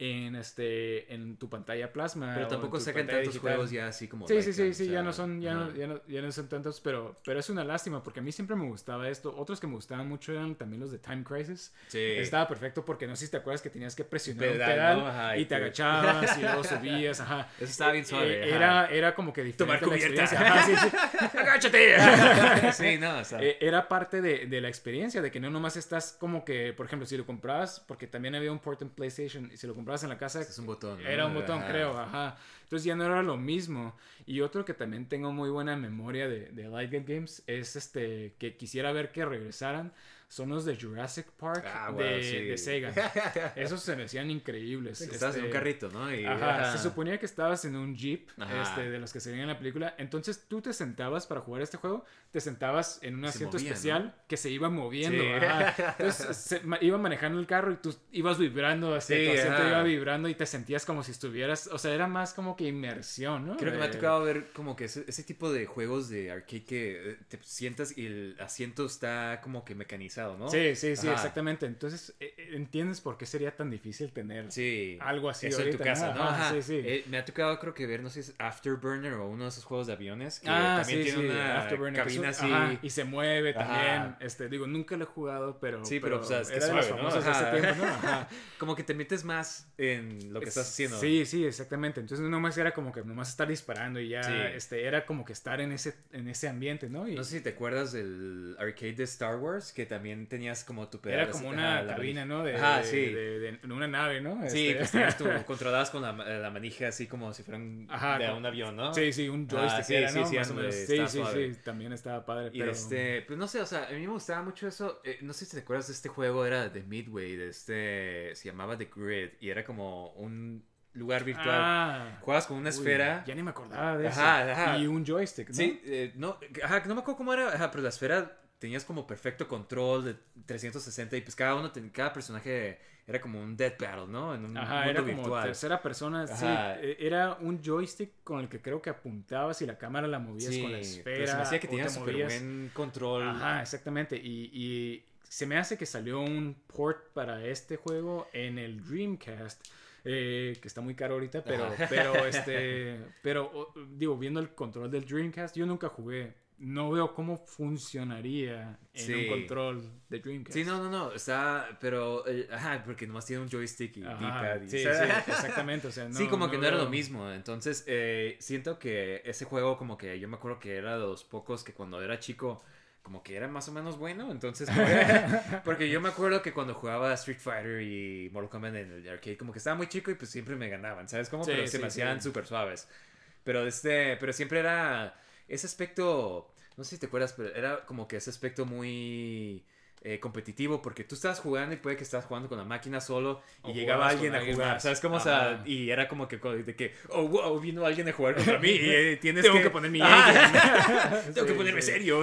B: en, este, en tu pantalla plasma.
A: Pero tampoco sacan tantos
B: digital.
A: juegos ya así como.
B: Sí, sí, sí, sí,
A: o
B: ya
A: sea,
B: no son, ya no, ya no, ya no son tantos, pero, pero es una lástima porque a mí siempre me gustaba esto. Otros que me gustaban mucho eran también los de Time Crisis.
A: Sí.
B: Estaba perfecto porque no sé si te acuerdas que tenías que presionar un
A: Pedal,
B: pedal
A: ¿no? Ajá,
B: y
A: y
B: te agachabas y luego subías, ajá.
A: Eso estaba bien suave,
B: Eh. Era, era como que diferente
A: Tomar cubierta.
B: Ajá, sí, sí. ¡Agáchate!
A: sí, no, o sea.
B: Eh, era parte de, de la experiencia, de que no nomás estás como que, por ejemplo, si lo comprabas, porque también había un port en PlayStation, y si lo comprabas en la casa,
A: es un botón. ¿no?
B: era un botón,
A: Ajá.
B: creo, ajá. Entonces ya no era lo mismo. Y otro que también tengo muy buena memoria de, de Light Games es este, que quisiera ver que regresaran, son los de Jurassic Park
A: Ah,
B: de,
A: sí.
B: de Sega. Esos se me hacían increíbles.
A: Estabas en un
B: este,
A: carrito, ¿no? Y,
B: Ajá, se suponía que estabas en un jeep este, de los que se veían en la película. Entonces tú te sentabas para jugar este juego, te sentabas en un
A: Se
B: asiento
A: movía,
B: especial que se iba moviendo.
A: Sí.
B: ajá. Entonces se, iba manejando el carro y tú ibas vibrando, este,
A: Sí,
B: tu asiento iba vibrando y te sentías como si estuvieras, o sea, era más como que inmersión, ¿no?
A: Creo que me ha tocado ver como que ese, ese tipo de juegos de arcade que eh, te sientas y el asiento está como que mecanizado, ¿no?
B: Sí, sí, sí,
A: Ajá.
B: exactamente. Entonces, eh, eh, ¿entiendes por qué sería tan difícil tener
A: Sí.
B: algo así
A: Eso en tu casa, ¿no?
B: Ajá,
A: Ajá.
B: sí, sí.
A: Eh, me ha tocado creo que ver, no sé si es Afterburner o uno de esos juegos de aviones que
B: Ah,
A: también
B: sí,
A: tiene
B: sí,
A: una
B: Afterburner,
A: cabina así.
B: ajá, y se mueve también. Este, digo, nunca lo he jugado, pero.
A: Sí, pero, es que suave, ¿no?
B: famosos de ese
A: Ajá.
B: tiempo, ¿no? Ajá.
A: Como que te metes más en lo que estás haciendo.
B: Sí, sí, exactamente. Entonces nomás era como que nomás estar disparando y ya este, era como que estar en ese, en ese ambiente, ¿no? Y,
A: No sé si te acuerdas del arcade de Star Wars, que también también tenías como tu pedal.
B: Era como una cabina, ¿no? De,
A: Ajá,
B: de-
A: sí.
B: de, de- de una nave, ¿no?
A: Sí, pues tenías tu, controlabas con la, la manija así como si fuera un,
B: Ajá,
A: de un avión, ¿no?
B: Sí, sí, un
A: Ah,
B: joystick
A: sí,
B: era,
A: sí,
B: ¿no?
A: sí,
B: Más o
A: ándale,
B: menos. Sí, también estaba padre,
A: Y
B: pero...
A: este, pues no sé, o sea, a mí me gustaba mucho eso. eh, no sé si te acuerdas de este juego, era de Midway, de este, se llamaba The Grid, y era como un lugar virtual.
B: Ah,
A: Jugabas con una
B: uy,
A: esfera.
B: Ya ni me acordaba de eso.
A: Ajá.
B: Y un joystick, ¿no?
A: Sí, eh, no, ajá, no me acuerdo cómo era, ajá, pero la esfera tenías como perfecto control de 360 y pues cada uno, ten- cada personaje era como un dead battle, ¿no? En un
B: Ajá,
A: mundo
B: era como
A: virtual.
B: tercera persona. Sí,
A: Ajá.
B: eh, era un joystick con el que creo que apuntabas y la cámara la movías con la
A: pero
B: esfera.
A: se me hacía que
B: o
A: tenía
B: te
A: súper buen control.
B: Ajá, exactamente. Y, y se me hace que salió un port para este juego en el Dreamcast. eh, que está muy caro ahorita, pero,
A: Ajá.
B: pero este, pero digo, viendo el control del Dreamcast, yo nunca jugué, no veo cómo funcionaría en
A: Sí.
B: un control de Dreamcast.
A: Sí, no, no, no, está, pero, eh, ajá, porque nomás tiene un joystick y D-pad.
B: sí,
A: o sea,
B: sí, exactamente, o sea, no-
A: sí, como que no era lo mismo. Entonces, eh, siento que ese juego, como que yo me acuerdo que era de los pocos que cuando era chico, como que era más o menos bueno. Entonces, porque yo me acuerdo que cuando jugaba Street Fighter y Mortal Kombat en el arcade, como que estaba muy chico y pues siempre me ganaban, ¿sabes? Como,
B: Sí,
A: pero se me hacían súper suaves. Pero este, pero siempre era ese aspecto, no sé si te acuerdas, pero era como que ese aspecto muy eh, competitivo porque tú estabas jugando y puede que estabas jugando con la máquina solo y
B: O
A: llegaba alguien a jugar,
B: más.
A: ¿sabes cómo? O sea, y era como que de que, oh, wow, vino alguien a jugar contra mí y eh, tienes
B: Tengo
A: que...
B: que poner mi
A: Ajá. Tengo que ponerme
B: sí.
A: serio.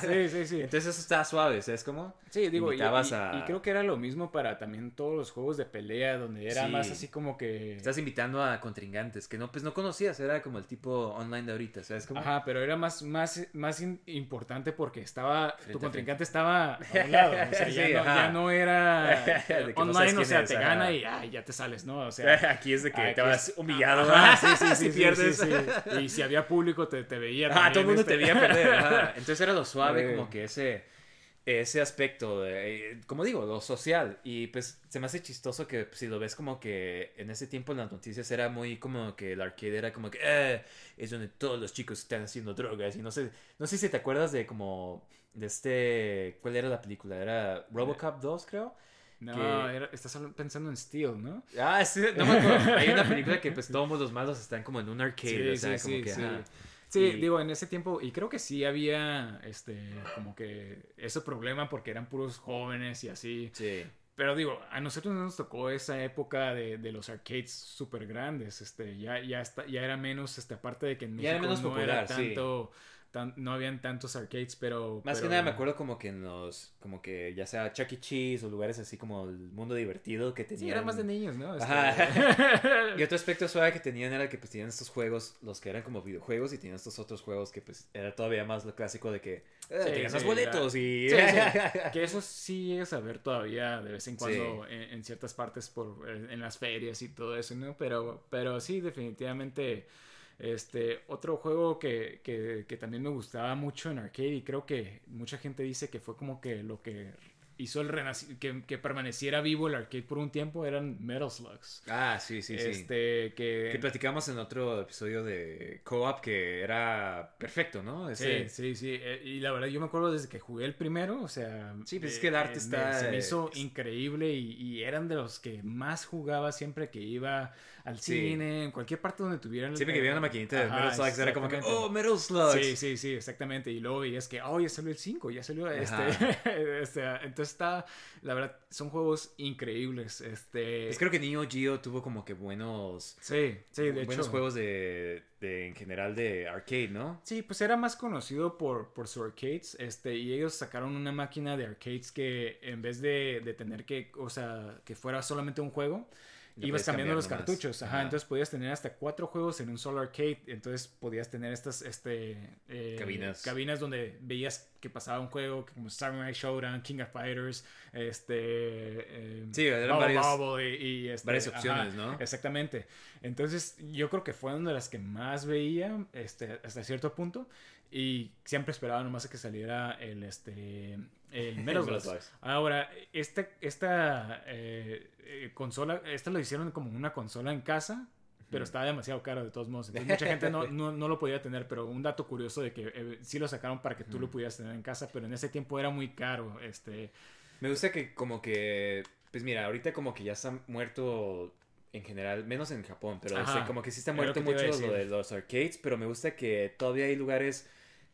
B: Sí, sí, sí.
A: Entonces eso estaba suave, ¿sabes cómo?
B: Sí, digo, y,
A: a-
B: creo que era lo mismo para también todos los juegos de pelea, donde era
A: Sí.
B: más así como que...
A: Estás invitando a contrincantes que no, pues no conocías, era como el tipo online de ahorita, ¿sabes cómo?
B: Ajá, pero era más, más, más importante porque estaba,
A: Frente
B: tu contrincante estaba a un lado, o sea, ya,
A: Sí,
B: no,
A: ajá.
B: ya no era
A: que no
B: online, o sea,
A: es,
B: te
A: ajá.
B: gana y ay, ya te sales, ¿no? O sea,
A: Aquí es de que te vas humillado, ¿ah?
B: sí, sí, sí,
A: pierdes.
B: Y si había público te, te veía
A: Ah, todo el mundo
B: este.
A: te veía perder. ajá. Entonces era lo suave, como que ese, ese aspecto, de, eh, como digo, lo social. Y pues se me hace chistoso que pues, si lo ves como que en ese tiempo en las noticias era muy como que el arcade era como que eh, es donde todos los chicos están haciendo drogas. Y no sé, no sé si te acuerdas de como de este, ¿cuál era la película? Era Robocop 2, creo.
B: No,
A: que-
B: era- estás pensando en Steel, ¿no?
A: Ah, sí, no me acuerdo. Hay una película que pues todos los malos están como en un arcade, o sea, como que... ajá.
B: Sí,
A: Y-
B: digo, en ese tiempo, y creo que sí había, este, como que ese problema porque eran puros jóvenes y así.
A: Sí.
B: Pero digo, a nosotros no nos tocó esa época de, de los arcades súper grandes, este, ya, ya, está, ya era menos, este, aparte de que en
A: Ya era
B: México
A: menos
B: no era
A: popular, sí.
B: Tan- no habían tantos arcades, pero...
A: Más que nada me acuerdo como que en los, como que ya sea Chuck E. Cheese o lugares así como el mundo divertido que tenían.
B: Sí, era más de niños, ¿no? Este,
A: Ajá. y otro aspecto suave que tenían era que pues tenían estos juegos, los que eran como videojuegos y tenían estos otros juegos que pues era todavía más lo clásico de que eh,
B: Sí,
A: boletos y...
B: Sí, que eso sí llegas a ver todavía de vez en cuando en, en ciertas partes por eh, en las ferias y todo eso, ¿no? Pero, pero sí, definitivamente. Este, otro juego que, que, que también me gustaba mucho en arcade y creo que mucha gente dice que fue como que lo que hizo el que, que permaneciera vivo el arcade por un tiempo eran Metal Slugs.
A: Ah, sí, sí, sí.
B: Este, que...
A: Que platicamos en otro episodio de Co-op que era perfecto, ¿no?
B: Sí,
A: Ese-
B: sí, sí. eh, Y la verdad, yo me acuerdo desde que jugué el primero, o sea.
A: Sí, pues es
B: eh,
A: que el arte
B: eh,
A: está-
B: Se me hizo increíble y, y eran de los que más jugaba siempre que iba al
A: Sí.
B: cine, en cualquier parte donde tuvieran.
A: Siempre que veía una maquinita de
B: Ajá,
A: Metal Slugs era como que, oh, Metal Slugs.
B: Sí, sí, sí, exactamente. Y luego veías que, oh, ya salió el 5, ya salió este.
A: Ajá.
B: este, entonces está, la verdad, son juegos increíbles. Este.
A: Pues creo que Neo Geo tuvo como que buenos...
B: sí, sí, de
A: buenos
B: hecho.
A: juegos de, de, en general de arcade, ¿no?
B: Sí, pues era más conocido por, por sus arcades, este, y ellos sacaron una máquina de arcades que en vez de, de tener que, o sea, que fuera solamente un juego, ibas cambiando los cartuchos, ajá,
A: Ajá.
B: entonces podías tener hasta cuatro juegos en un solo arcade, entonces podías tener estas, este, eh,
A: Cabinas.
B: cabinas donde veías que pasaba un juego como Samurai Showdown, King of Fighters, este, eh,
A: Sí, eran
B: Bubble
A: varias-
B: y, y, este,
A: varias
B: ajá,
A: opciones, ¿no?
B: Exactamente. Entonces, yo creo que fue una de las que más veía este, hasta cierto punto. Y siempre esperaba nomás a que saliera el, este, el Metal. Ahora, esta, esta eh, eh, consola, esta lo hicieron como una consola en casa. pero estaba demasiado caro de todos modos. Entonces mucha gente no, no, no lo podía tener, pero un dato curioso de que eh, sí lo sacaron para que tú lo pudieras tener en casa, pero en ese tiempo era muy caro. Este,
A: Me gusta que como que, pues mira, ahorita como que ya está muerto en general, menos en Japón, pero
B: Ajá,
A: este, como que sí
B: lo
A: muerto mucho lo de los arcades, pero me gusta que todavía hay lugares,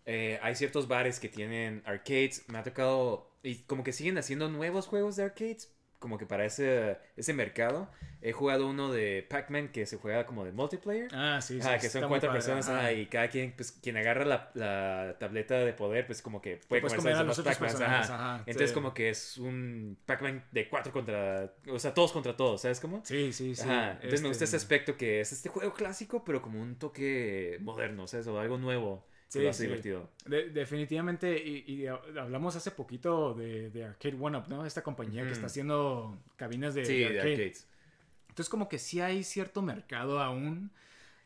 A: eh, hay ciertos bares que tienen arcades, me ha tocado, y como que siguen haciendo nuevos juegos de arcades, como que para ese, ese mercado. He jugado uno de Pac-Man que se juega como de multiplayer.
B: ah, sí, sí.
A: Que son cuatro personas y cada quien, pues quien agarra la, la tableta de poder, pues como que puede
B: comer a
A: los ajá.
B: ajá,
A: Entonces
B: sí.
A: como que es un Pac-Man de cuatro contra, o sea, todos contra todos, ¿sabes cómo?
B: Sí, sí, sí.
A: Ajá. Entonces me gusta ese
B: este,
A: aspecto que es este juego clásico, pero como un toque moderno, ¿sabes? O algo nuevo.
B: Sí,
A: lo hace
B: sí.
A: divertido.
B: de- definitivamente, y, y hablamos hace poquito de, de Arcade One Up, ¿no? Esta compañía que está haciendo cabinas de,
A: Sí,
B: de
A: de
B: arcade.
A: arcades.
B: Entonces como que sí hay cierto mercado aún.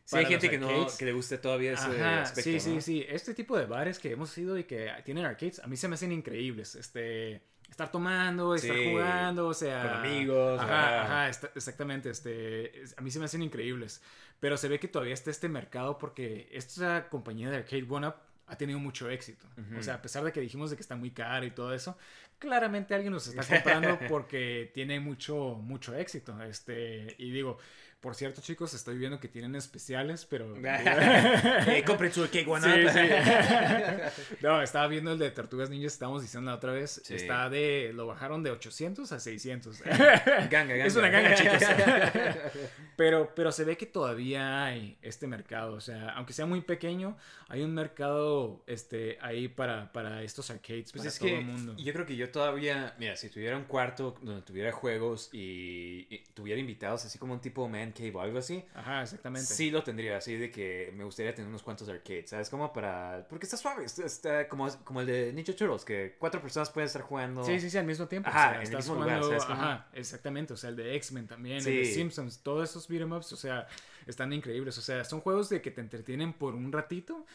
A: Sí, hay gente que no, que le guste todavía ese
B: Ajá,
A: aspecto,
B: sí, sí, sí. Este tipo de bares que hemos ido y que tienen arcades, a mí se me hacen increíbles. Este, estar tomando, estar
A: Sí,
B: jugando, o sea...
A: con amigos,
B: Ajá,
A: ajá.
B: exactamente. Este, es- a mí se me hacen increíbles. Pero se ve que todavía está este mercado porque esta compañía de Arcade One Up ha tenido mucho éxito. O sea, a pesar de que dijimos de que está muy caro y todo eso, claramente alguien los está comprando porque tiene mucho, mucho éxito. Este, y digo, por cierto, chicos, estoy viendo que tienen especiales, pero...
A: Eh, compren su cake one
B: Sí, sí. no, estaba viendo el de Tortugas Ninjas, estábamos diciendo la otra vez.
A: Sí.
B: Está de. Lo bajaron de 800 a 600.
A: Ganga, ganga.
B: Es una ganga, chicos. pero, pero se ve que todavía hay este mercado. O sea, aunque sea muy pequeño, hay un mercado este, ahí para, para estos arcades,
A: Pues
B: para
A: es
B: todo
A: que
B: el mundo.
A: yo creo que yo todavía, mira, si tuviera un cuarto donde tuviera juegos y, y tuviera invitados, así como un tipo man cave o algo así,
B: Ajá, exactamente.
A: sí lo tendría, así de que me gustaría tener unos cuantos arcades, ¿sabes? Como para, porque está suave, está, está como, como el de Ninja Turtles, que cuatro personas pueden estar jugando.
B: Sí, sí, sí, al mismo tiempo.
A: Ajá,
B: o sea,
A: en el
B: estás
A: mismo lugar,
B: jugando-
A: ¿sabes cómo?
B: Ajá, exactamente. O sea, el de X-Men también, el de Simpsons, todos esos beat'em ups, o sea, están increíbles. O sea, son juegos de que te entretienen por un ratito.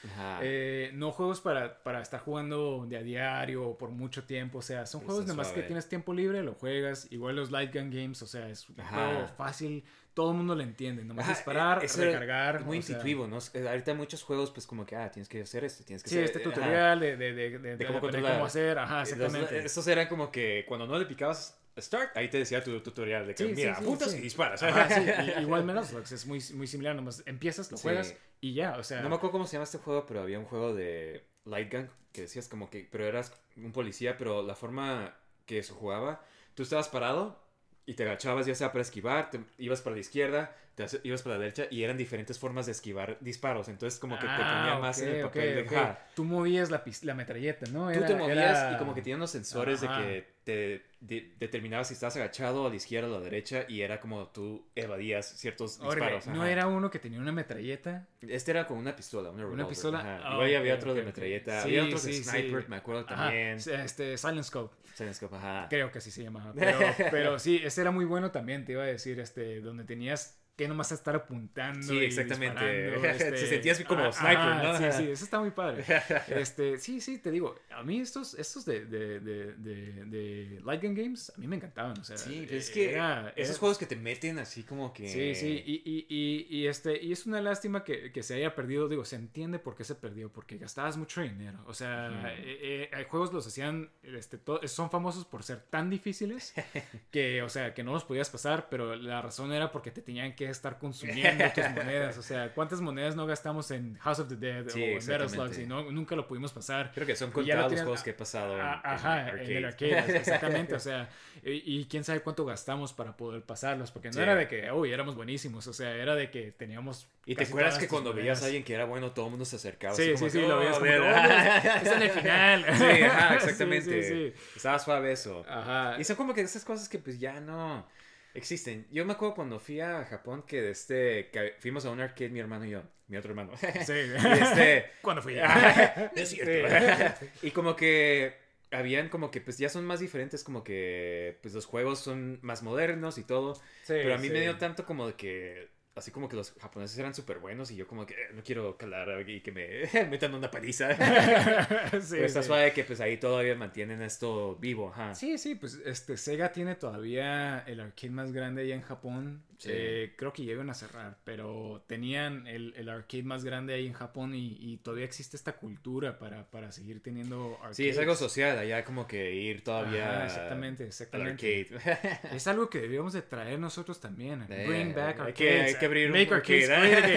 B: Eh, no juegos para, para estar jugando de a diario o por mucho tiempo. O sea, son juegos nada más que tienes tiempo libre, lo juegas. Igual los light gun games, o sea, es un juego fácil. Todo el mundo lo entiende. Nomás
A: Ajá,
B: disparar,
A: eh, eso
B: recargar.
A: Muy
B: o sea,
A: intuitivo, ¿no? Eh, Ahorita muchos juegos, pues como que, ah, tienes que hacer esto, tienes que
B: Sí,
A: hacer
B: este
A: ajá.
B: tutorial de, de, de, de-
A: cómo
B: de cómo hacer. Ajá,
A: Los-
B: exactamente.
A: estos eran como que cuando no le picabas start, ahí te decía tu tutorial de que,
B: Sí,
A: mira,
B: sí,
A: apuntas
B: sí.
A: y disparas.
B: Ajá, sí, y- igual menos es muy, muy similar, nomás empiezas, lo
A: Sí.
B: juegas y ya, o sea.
A: No me acuerdo cómo se llama este juego, pero había un juego de Light Gun que decías como que, pero eras un policía, pero la forma que se jugaba, tú estabas parado y te agachabas ya sea para esquivar, te ibas para la izquierda, te hace- ibas para la derecha y eran diferentes formas de esquivar disparos, entonces como que te
B: Ah,
A: ponía más en el papel de...
B: ok.
A: ajá.
B: Tú movías la, la metralleta, ¿no?
A: Tú te movías
B: era-
A: y como que tenía unos sensores
B: Ajá.
A: de que te de- determinaba si estabas agachado a la izquierda o a la derecha y era como tú evadías ciertos disparos.
B: no era uno que tenía una metralleta.
A: Este era con una pistola, una, revolver,
B: pistola?
A: ajá.
B: Ah,
A: ya había otro de metralleta.
B: Sí,
A: había otros
B: sí,
A: de
B: sí.
A: sniper, me acuerdo
B: Ajá,
A: también.
B: Este, Silent Scope.
A: Silent-Scope, ajá.
B: Creo que así se llamaba. Pero, pero sí, ese era muy bueno también, te iba a decir, este, donde tenías que nomás estar apuntando.
A: Sí,
B: y
A: exactamente.
B: disparando,
A: Te
B: este,
A: sentías como
B: ah,
A: sniper, ¿no?
B: Sí, sí, eso está muy padre. Este, sí, sí, te digo, a mí estos, estos de, de, de, de, de Light Gun Games, a mí me encantaban. O sea,
A: Sí, es que
B: era-
A: esos
B: era-
A: juegos que te meten así como que...
B: Sí, sí, y, y, y, y, este, y es una lástima que, que se haya perdido, digo, se entiende por qué se perdió, porque gastabas mucho dinero, o sea, eh, eh, juegos los hacían, este, to- son famosos por ser tan difíciles que, o sea, que no los podías pasar, pero la razón era porque te tenían que estar consumiendo tus monedas, o sea, ¿cuántas monedas no gastamos en House of the Dead
A: Sí,
B: o en Metal. Slugs y no, nunca lo pudimos pasar?
A: Creo que son contados los juegos que he pasado en, en
B: Ajá, en el
A: arcade.
B: exactamente, o sea, y, y quién sabe cuánto gastamos para poder pasarlos, porque no
A: Sí.
B: era de que, uy, éramos buenísimos, o sea, era de que teníamos...
A: Y te acuerdas que cuando veías
B: monedas.
A: a alguien que era bueno, todo el mundo se acercaba.
B: Sí, sí, sí,
A: que,
B: lo
A: "Oh,
B: veías como,
A: a ver".
B: que, "Oh, está en el final.
A: Sí, ajá, exactamente. Estaba suave eso.
B: Ajá.
A: Y son como que esas cosas que pues ya no existen. Yo me acuerdo cuando fui a Japón que de este que fuimos a un arcade mi hermano y yo, mi otro hermano.
B: Sí.
A: Este
B: ¿Cuándo fui?
A: es cierto. y como que habían como que pues ya son más diferentes como que pues los juegos son más modernos y todo, pero a mí me dio tanto como de que así como que los japoneses eran súper buenos y yo como que eh, no quiero calar y que me metan una paliza.
B: sí,
A: Pero está
B: sí.
A: suave que pues ahí todavía mantienen esto vivo, ajá.
B: Sí, sí, pues este Sega tiene todavía el arcade más grande allá en Japón
A: Sí.
B: Eh, creo que iban a cerrar, pero tenían el, el arcade más grande ahí en Japón y, y todavía existe esta cultura para, para seguir teniendo arcades.
A: Sí, es algo social, allá como que ir todavía
B: exactamente,
A: al arcade.
B: Es algo que debíamos de traer nosotros también.
A: Eh,
B: Bring back
A: hay que-
B: arcades.
A: hay que abrir un
B: Make arcades
A: arcade,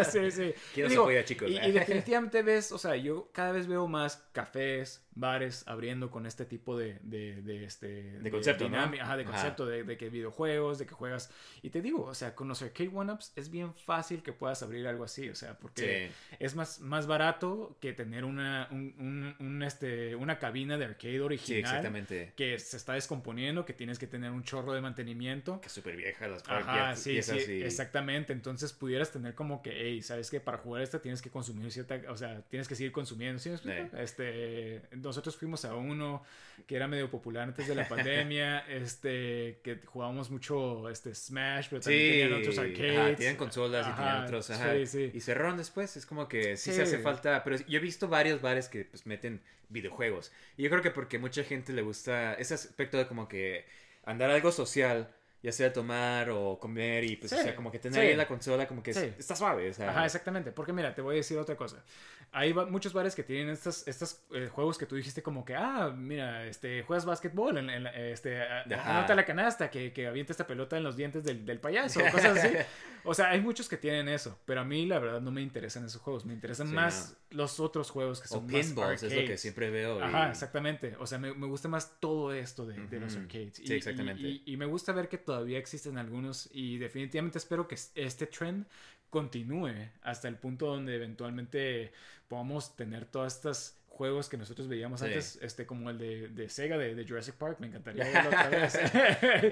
A: ¿eh?
B: sí, sí.
A: ¿Quién apoya, chicos?
B: Y, y definitivamente ves, o sea, yo cada vez veo más cafés, bares abriendo con este tipo de, de, de este...
A: De concepto, ¿no?
B: dinámica, Ajá, de
A: Ajá.
B: concepto, de, de que videojuegos, de que juegas... Y te digo, o sea, con los arcade one-ups es bien fácil que puedas abrir algo así, o sea, porque es más, más barato que tener una, un, un- un, este, una cabina de arcade original.
A: Sí, exactamente.
B: Que se está descomponiendo, que tienes que tener un chorro de mantenimiento.
A: Que es súper vieja las
B: Ajá, sí,
A: piezas
B: sí,
A: y-
B: exactamente. Entonces pudieras tener como que, hey, ¿sabes qué? Para jugar esta tienes que consumir cierta, o sea, tienes que seguir consumiendo, ¿sí? Este, nosotros fuimos a uno que era medio popular antes de la pandemia, este, que jugábamos mucho, este, Smash, pero también
A: Sí,
B: tenían otros arcades.
A: ajá, tienen consolas y tienen otros, ajá.
B: Sí, sí.
A: Y cerraron después, es como que sí,
B: Sí.
A: se hace falta, pero yo he visto varios bares que pues meten videojuegos. Y yo creo que porque mucha gente le gusta ese aspecto de como que andar algo social, ya sea tomar o comer y pues
B: Sí,
A: o sea, como que tener
B: sí.
A: ahí la consola como que
B: Sí.
A: está suave, o sea.
B: Ajá, exactamente. Porque mira, te voy a decir otra cosa. Hay muchos bares que tienen estos, estos eh, juegos que tú dijiste como que, ah, mira, este, juegas básquetbol, en, en este, anota la canasta, que, que avienta esta pelota en los dientes del, del payaso, cosas así. O sea, hay muchos que tienen eso, pero a mí la verdad no me interesan esos juegos, me interesan
A: Sí,
B: más los otros juegos que
A: o
B: son más
A: pinballs es lo que
B: arcades.
A: siempre veo. y-
B: Ajá, exactamente. O sea, me, me gusta más todo esto de, de los arcades.
A: Sí, exactamente.
B: Y, y me gusta ver que todavía existen algunos y definitivamente espero que este trend continúe hasta el punto donde eventualmente podamos tener todas estas juegos que nosotros veíamos
A: Sí.
B: antes, este como el de, de Sega, de, de Jurassic Park, me encantaría verlo otra vez.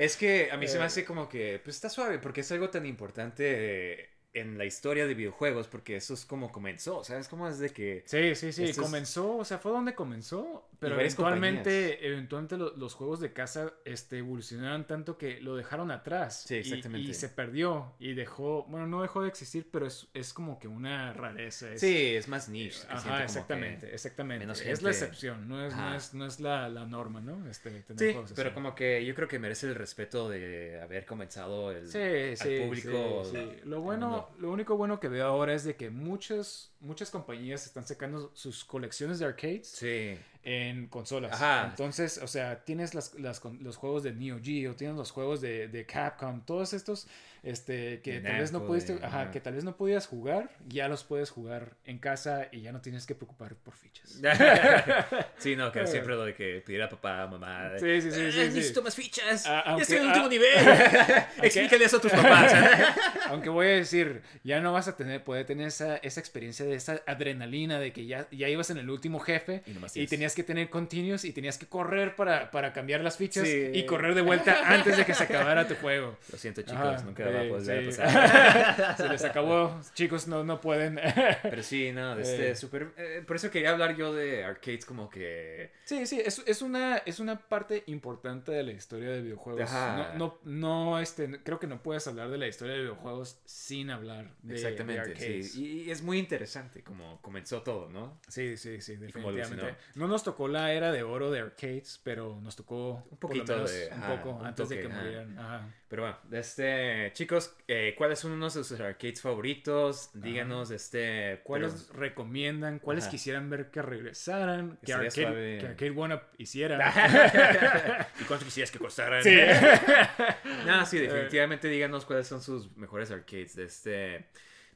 A: Es que a mí se me
B: Eh.
A: hace como que, pues está suave, porque es algo tan importante en la historia de videojuegos, porque eso es como comenzó, ¿sabes? Como es de que...
B: Sí, sí, sí,
A: es-
B: comenzó, o sea, fue donde comenzó, pero eventualmente, eventualmente lo- los juegos de casa este, evolucionaron tanto que lo dejaron atrás.
A: Sí,
B: y-
A: exactamente.
B: Y, se perdió y dejó, bueno, no dejó de existir, pero es, es como que una rareza. es-
A: Sí, es más niche.
B: Ajá, exactamente, exactamente.
A: menos
B: Es la excepción, no es, no es, no es la, la norma, ¿no? Este, tener
A: Sí,
B: juegos
A: pero como que yo creo que merece el respeto de haber comenzado el
B: Sí,
A: al
B: sí,
A: público.
B: sí, sí. Lo bueno, lo único bueno que veo ahora es de que muchas, muchas compañías están sacando sus colecciones de arcades
A: Sí.
B: En consolas.
A: Ajá.
B: Entonces, o sea, tienes las, las con- los juegos de Neo Geo, tienes los juegos de, de Capcom, todos estos este, que tal vez no pudiste,
A: de-
B: ajá, que tal vez no podías jugar, ya los puedes jugar en casa y ya no tienes que preocupar por fichas.
A: sí, no, que siempre lo de que pedir a papá, mamá.
B: Sí, sí, sí,
A: "Ah,
B: sí, sí.
A: Necesito más fichas.
B: Ah,
A: ya estoy en el
B: ah,
A: último nivel. Explícale eso a tus papás.
B: Aunque voy a decir, ya no vas a tener, poder tener esa, esa experiencia de esa adrenalina de que ya, ya ibas en el último jefe
A: Y
B: tenías que tener continuos y tenías que correr para, para cambiar las fichas
A: Sí.
B: y correr de vuelta antes de que se acabara tu juego.
A: Lo siento, chicos,
B: Ajá,
A: nunca va a
B: sí,
A: poder
B: sí.
A: pasar.
B: Se les acabó, chicos, no, no pueden.
A: Pero sí, no, este,
B: Eh.
A: súper. eh, por eso quería hablar yo de arcades como que.
B: Sí, sí, es, es, una, es una parte importante de la historia de videojuegos.
A: Ajá.
B: No, no, no, este, creo que no puedes hablar de la historia de videojuegos sin hablar de, de
A: Exactamente,
B: arcades.
A: sí. Y, es muy interesante como comenzó todo, ¿no?
B: Sí, sí, sí, definitivamente. No nos tocó la era de oro de arcades, pero nos tocó
A: Un poquito
B: menos
A: de-
B: un poco
A: un
B: antes de que
A: ajá.
B: murieran. Ajá.
A: Pero bueno, este, chicos, eh, ¿cuáles son unos de sus arcades favoritos? Díganos, este,
B: ¿Cuáles
A: pero-
B: recomiendan? ¿Cuáles
A: Ajá.
B: quisieran ver que regresaran? Que Arcade, que Arcade One Up hiciera.
A: ¿Y cuánto quisieras que costaran?
B: Sí.
A: no, sí, definitivamente díganos cuáles son sus mejores arcades de este.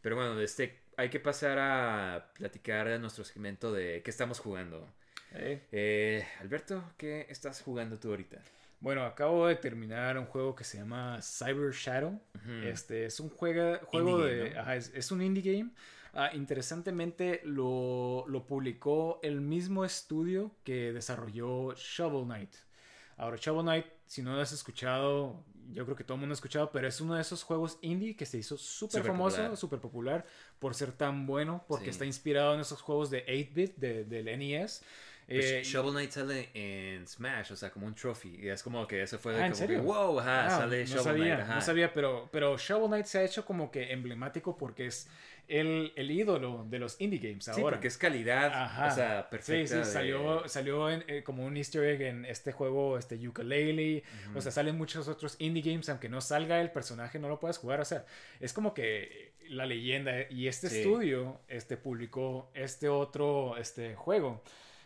A: Pero bueno, de este hay que pasar a platicar de nuestro segmento de qué estamos jugando.
B: Eh,
A: Eh, Alberto, ¿qué estás jugando tú ahorita?
B: Bueno, acabo de terminar un juego que se llama Cyber Shadow. Este es un juega- juego
A: Indie
B: de.
A: game, ¿no?
B: ajá, es, es un indie game. Ah, interesantemente, lo, lo publicó el mismo estudio que desarrolló Shovel Knight. Ahora, Shovel Knight, si no lo has escuchado, yo creo que todo el mundo ha escuchado, pero es uno de esos juegos indie que se hizo súper famoso, súper popular, por ser tan bueno, porque
A: Sí.
B: está inspirado en esos juegos de 8-bit de- del NES.
A: Pues
B: Eh,
A: Shovel Knight sale en Smash, o sea, como un trophy. Y es como que eso fue
B: Ah, ¿en
A: como
B: serio?
A: que, wow, ajá,
B: Ah,
A: sale
B: no
A: Shovel
B: sabía,
A: Knight, ajá.
B: No sabía, pero, pero Shovel Knight se ha hecho como que emblemático porque es el, el ídolo de los indie games
A: Sí,
B: ahora.
A: porque es calidad,
B: Ajá.
A: o sea, perfecta.
B: Sí, sí,
A: de-
B: salió, salió en, eh, como un easter egg en este juego, este Ukulele. O sea, salen muchos otros indie games, aunque no salga el personaje, no lo puedes jugar. O sea, es como que la leyenda. Y este
A: Sí.
B: estudio este, publicó este otro este, juego.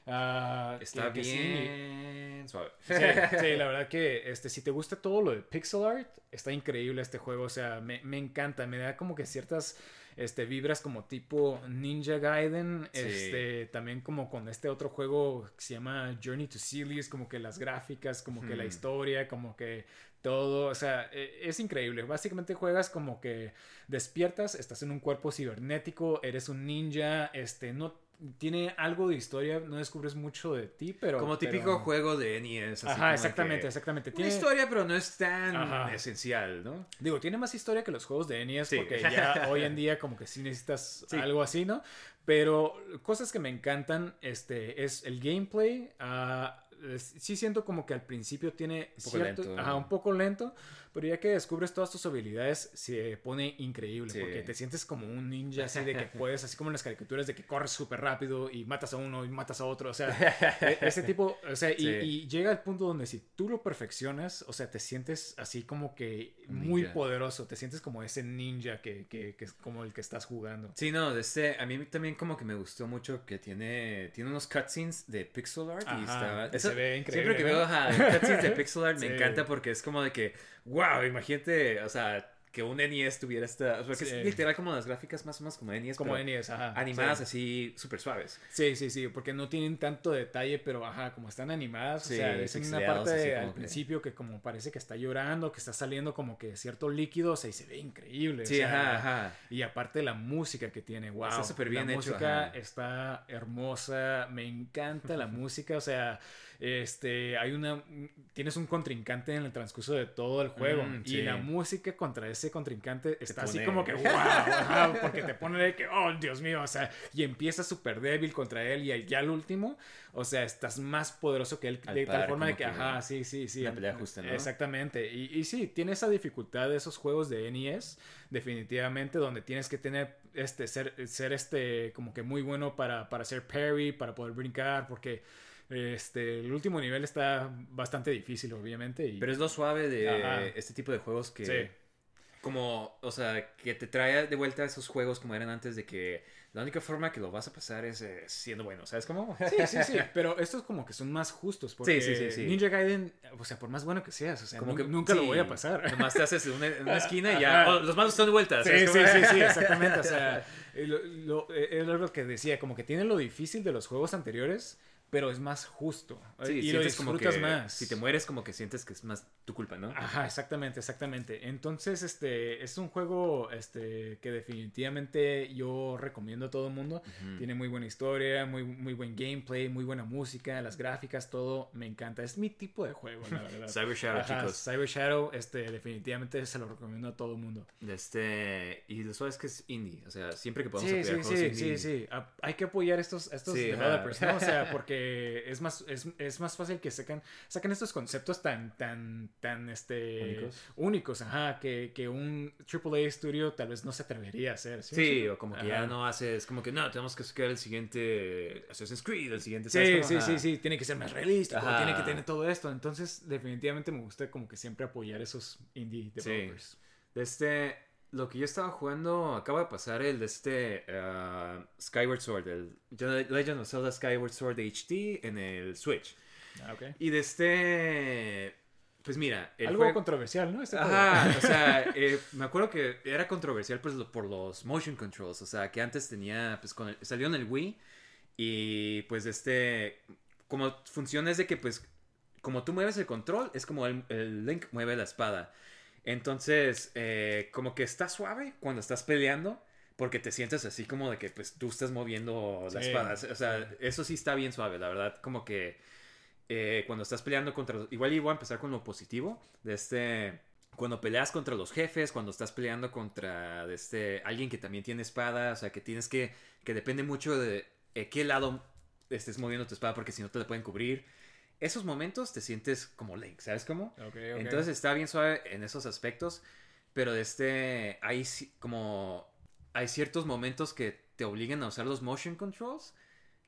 B: Ah,
A: Está
B: que- que sí,
A: bien suave.
B: Sí, sí, la verdad que este, si te gusta todo lo de pixel art, está increíble este juego. O sea, me, me encanta. Me da como que ciertas este, vibras como tipo Ninja Gaiden.
A: Sí.
B: Este, también como con este otro juego que se llama Journey to Silius, como que las gráficas, como que la
A: Ujú.
B: historia, como que todo. O sea, e- es increíble. Básicamente juegas como que despiertas, estás en un cuerpo cibernético, eres un ninja, este, no. Tiene algo de historia, no descubres mucho de ti, pero...
A: como típico
B: pero-
A: juego de NES. así
B: Ajá, exactamente, exactamente.
A: Una
B: Tiene,
A: historia, pero no es tan
B: Ajá.
A: esencial, ¿no?
B: Digo, tiene más historia que los juegos de NES
A: Sí.
B: porque ya hoy en día como que sí necesitas
A: Sí.
B: algo así, ¿no? Pero cosas que me encantan este, es el gameplay. ah, sí siento como que al principio tiene
A: Un poco
B: cierto,
A: lento.
B: ajá, un poco lento, pero ya que descubres todas tus habilidades se pone increíble
A: Sí.
B: porque te sientes como un ninja así de que puedes, así como en las caricaturas de que corres súper rápido y matas a uno y matas a otro, o sea, e- ese tipo, o sea, y,
A: Sí.
B: y llega al punto donde si tú lo perfeccionas, o sea, te sientes así como que muy
A: Ninja.
B: poderoso, te sientes como ese ninja que, que, que es como el que estás jugando.
A: Sí, no, este, a mí también como que me gustó mucho que tiene, tiene unos cutscenes de pixel art y
B: Ajá,
A: está...
B: y se ve increíble,
A: Siempre que
B: ¿no?
A: veo ajá, cutscenes de pixel art me
B: Sí.
A: encanta porque es como de que, wow, imagínate, o sea, que un NES tuviera esta... Porque
B: Sí.
A: es literal como las gráficas más o menos como NES,
B: Como NES, ajá.
A: animadas
B: sí.
A: así súper suaves.
B: Sí, sí, sí, porque no tienen tanto detalle, pero ajá, como están animadas,
A: Sí,
B: o sea, es una parte
A: así
B: al
A: que-
B: principio que como parece que está llorando, que está saliendo como que cierto líquido, o sea, y se ve increíble. o
A: Sí,
B: sea,
A: ajá, ajá.
B: Y aparte la música que tiene, wow.
A: Está súper bien
B: La
A: hecho,
B: música
A: ajá.
B: está hermosa, me encanta la música, o sea, este, hay una, tienes un contrincante en el transcurso de todo el juego
A: Mm,
B: y
A: sí.
B: la música contra ese contrincante está así como que, wow, ajá, porque te pone de que, oh, Dios mío, o sea, y empiezas súper débil contra él y ya al último, o sea, estás más poderoso que él
A: Al
B: de tal forma de que,
A: que
B: ajá, sí, sí, sí.
A: una pelea justa, ¿no?
B: Exactamente. Y, y sí, tiene esa dificultad de esos juegos de NES, definitivamente, donde tienes que tener, este, ser, ser este, como que muy bueno para, para hacer parry, para poder brincar, porque este, el último nivel está bastante difícil, obviamente. Y,
A: Pero es lo suave de
B: Ajá.
A: este tipo de juegos que...
B: Sí.
A: Como, o sea, que te trae de vuelta esos juegos como eran antes de que la única forma que lo vas a pasar es eh, siendo bueno, ¿sabes cómo?
B: Sí, sí, sí, pero estos como que son más justos porque
A: Sí, sí, sí.
B: Ninja Gaiden, o sea, por más bueno que seas, o sea,
A: Como que
B: nunca lo voy a pasar.
A: Nomás te haces en una, esquina y ya. Oh, los malos están de vuelta.
B: Sí,
A: ¿sabes
B: sí, sí, sí, exactamente. O sea, eh, lo, lo- eh, era lo que decía, como que tiene lo difícil de los juegos anteriores, pero es más justo.
A: Sí,
B: y lo
A: como
B: disfrutas
A: que
B: más.
A: Si te mueres, como que sientes que es más tu culpa, ¿no?
B: Ajá, exactamente, exactamente. Entonces, este, es un juego, este, que definitivamente yo recomiendo a todo el mundo. Tiene muy buena historia, muy, muy buen gameplay, muy buena música, las gráficas, todo me encanta. Es mi tipo de juego, la verdad.
A: Cyber Shadow,
B: Ajá,
A: chicos.
B: Cyber Shadow, este, definitivamente se lo recomiendo a todo el mundo.
A: Este, y lo suave es que es indie. O sea, siempre que podemos
B: Sí,
A: apoyar
B: sí,
A: juegos
B: sí,
A: indie.
B: sí, sí. A- Hay que apoyar estos, estos
A: Sí,
B: developers, ¿no? O sea, porque es más, es, es más fácil que sacan, sacan estos conceptos tan, tan, tan, este...
A: Únicos.
B: únicos, ajá, que, que un AAA studio tal vez no se atrevería a hacer. ¿sí?
A: Sí, o como que ya no haces, como que no, tenemos que sacar el siguiente Assassin's Creed, el siguiente.
B: Sí,
A: ¿sabes
B: sí, sí, sí, tiene que ser más realístico,
A: Ajá.
B: tiene que tener todo esto. Entonces, definitivamente me gusta como que siempre apoyar esos indie developers.
A: De este, lo que yo estaba jugando, acaba de pasar el de este ah, Skyward Sword, el Legend of Zelda Skyward Sword HD en el Switch.
B: Ah, ok.
A: Y de este, pues mira,
B: Algo
A: juego-
B: controversial, ¿no? Este.
A: Ajá, o sea, eh, me acuerdo que era controversial pues, por los motion controls, o sea, que antes tenía, pues con el- salió en el Wii y pues este, como funciona es de que pues, como tú mueves el control, es como el, el Link mueve la espada. Entonces, eh, como que está suave cuando estás peleando. Porque te sientes así como de que pues tú estás moviendo la
B: Sí,
A: espada. O sea, eso sí está bien suave, la verdad. Como que eh, cuando estás peleando contra... Igual iba a empezar con lo positivo. De este... Cuando peleas contra los jefes, cuando estás peleando contra de este, alguien que también tiene espada, o sea, que tienes que... Que depende mucho de eh, qué lado estés moviendo tu espada porque si no te la pueden cubrir. Esos momentos te sientes como Link, ¿sabes cómo?
B: Ok, ok.
A: Entonces está bien suave en esos aspectos, pero de este, hay como, hay ciertos momentos que te obligan a usar los motion controls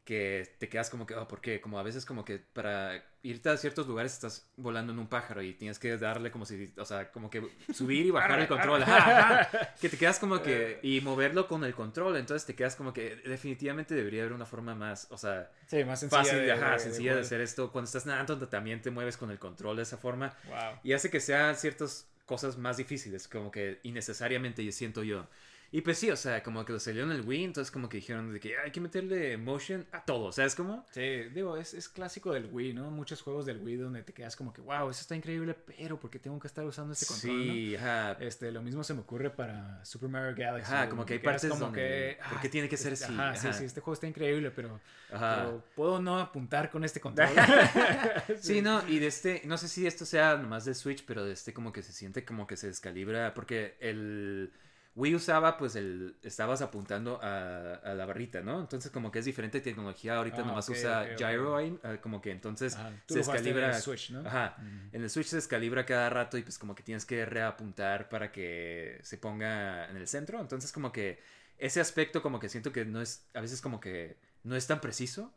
A: que te quedas como que, oh, ¿por qué? Como a veces como que para irte a ciertos lugares estás volando en un pájaro y tienes que darle como si, o sea, como que subir y bajar el control. Que te quedas como que, y moverlo con el control, entonces te quedas como que definitivamente debería haber una forma más, o sea,
B: Sí, más sencilla
A: fácil,
B: de,
A: ajá,
B: de-
A: sencilla de, hacer esto. Cuando estás nadando también te mueves con el control de esa forma
B: Wow.
A: y hace que sean ciertas cosas más difíciles, como que innecesariamente yo siento yo. Y pues sí, o sea, como que lo salió en el Wii, entonces como que dijeron de que hay que meterle motion a todo, ¿sabes cómo?
B: Sí, digo, es, es clásico del Wii, ¿no? Muchos juegos del Wii donde te quedas como que, wow, eso está increíble, pero ¿por qué tengo que estar usando este control? no?"
A: Sí, ajá.
B: Este, lo mismo se me ocurre para Super Mario Galaxy.
A: Ajá, como que hay partes donde- ¿por qué
B: "Ah,
A: tiene que ser
B: este-
A: así?"
B: Ajá, sí,
A: Ajá.
B: sí, este juego está increíble, pero,
A: Ajá.
B: pero puedo no apuntar con este control.
A: Sí, no, y de este, no sé si esto sea nomás de Switch, pero de este como que se siente como que se descalibra, porque el Wii usaba, pues, el, estabas apuntando a, a la barrita, ¿no? Entonces como que es diferente tecnología, ahorita
B: Ah,
A: nomás usa
B: ok, ok.
A: gyro ahí, eh, como que entonces
B: tú
A: se
B: jugaste en
A: descalibra.
B: el Switch, ¿no?
A: Ajá,
B: Mm.
A: en el Switch se descalibra cada rato y pues como que tienes que reapuntar para que se ponga en el centro, entonces como que ese aspecto como que siento que no es, a veces como que no es tan preciso.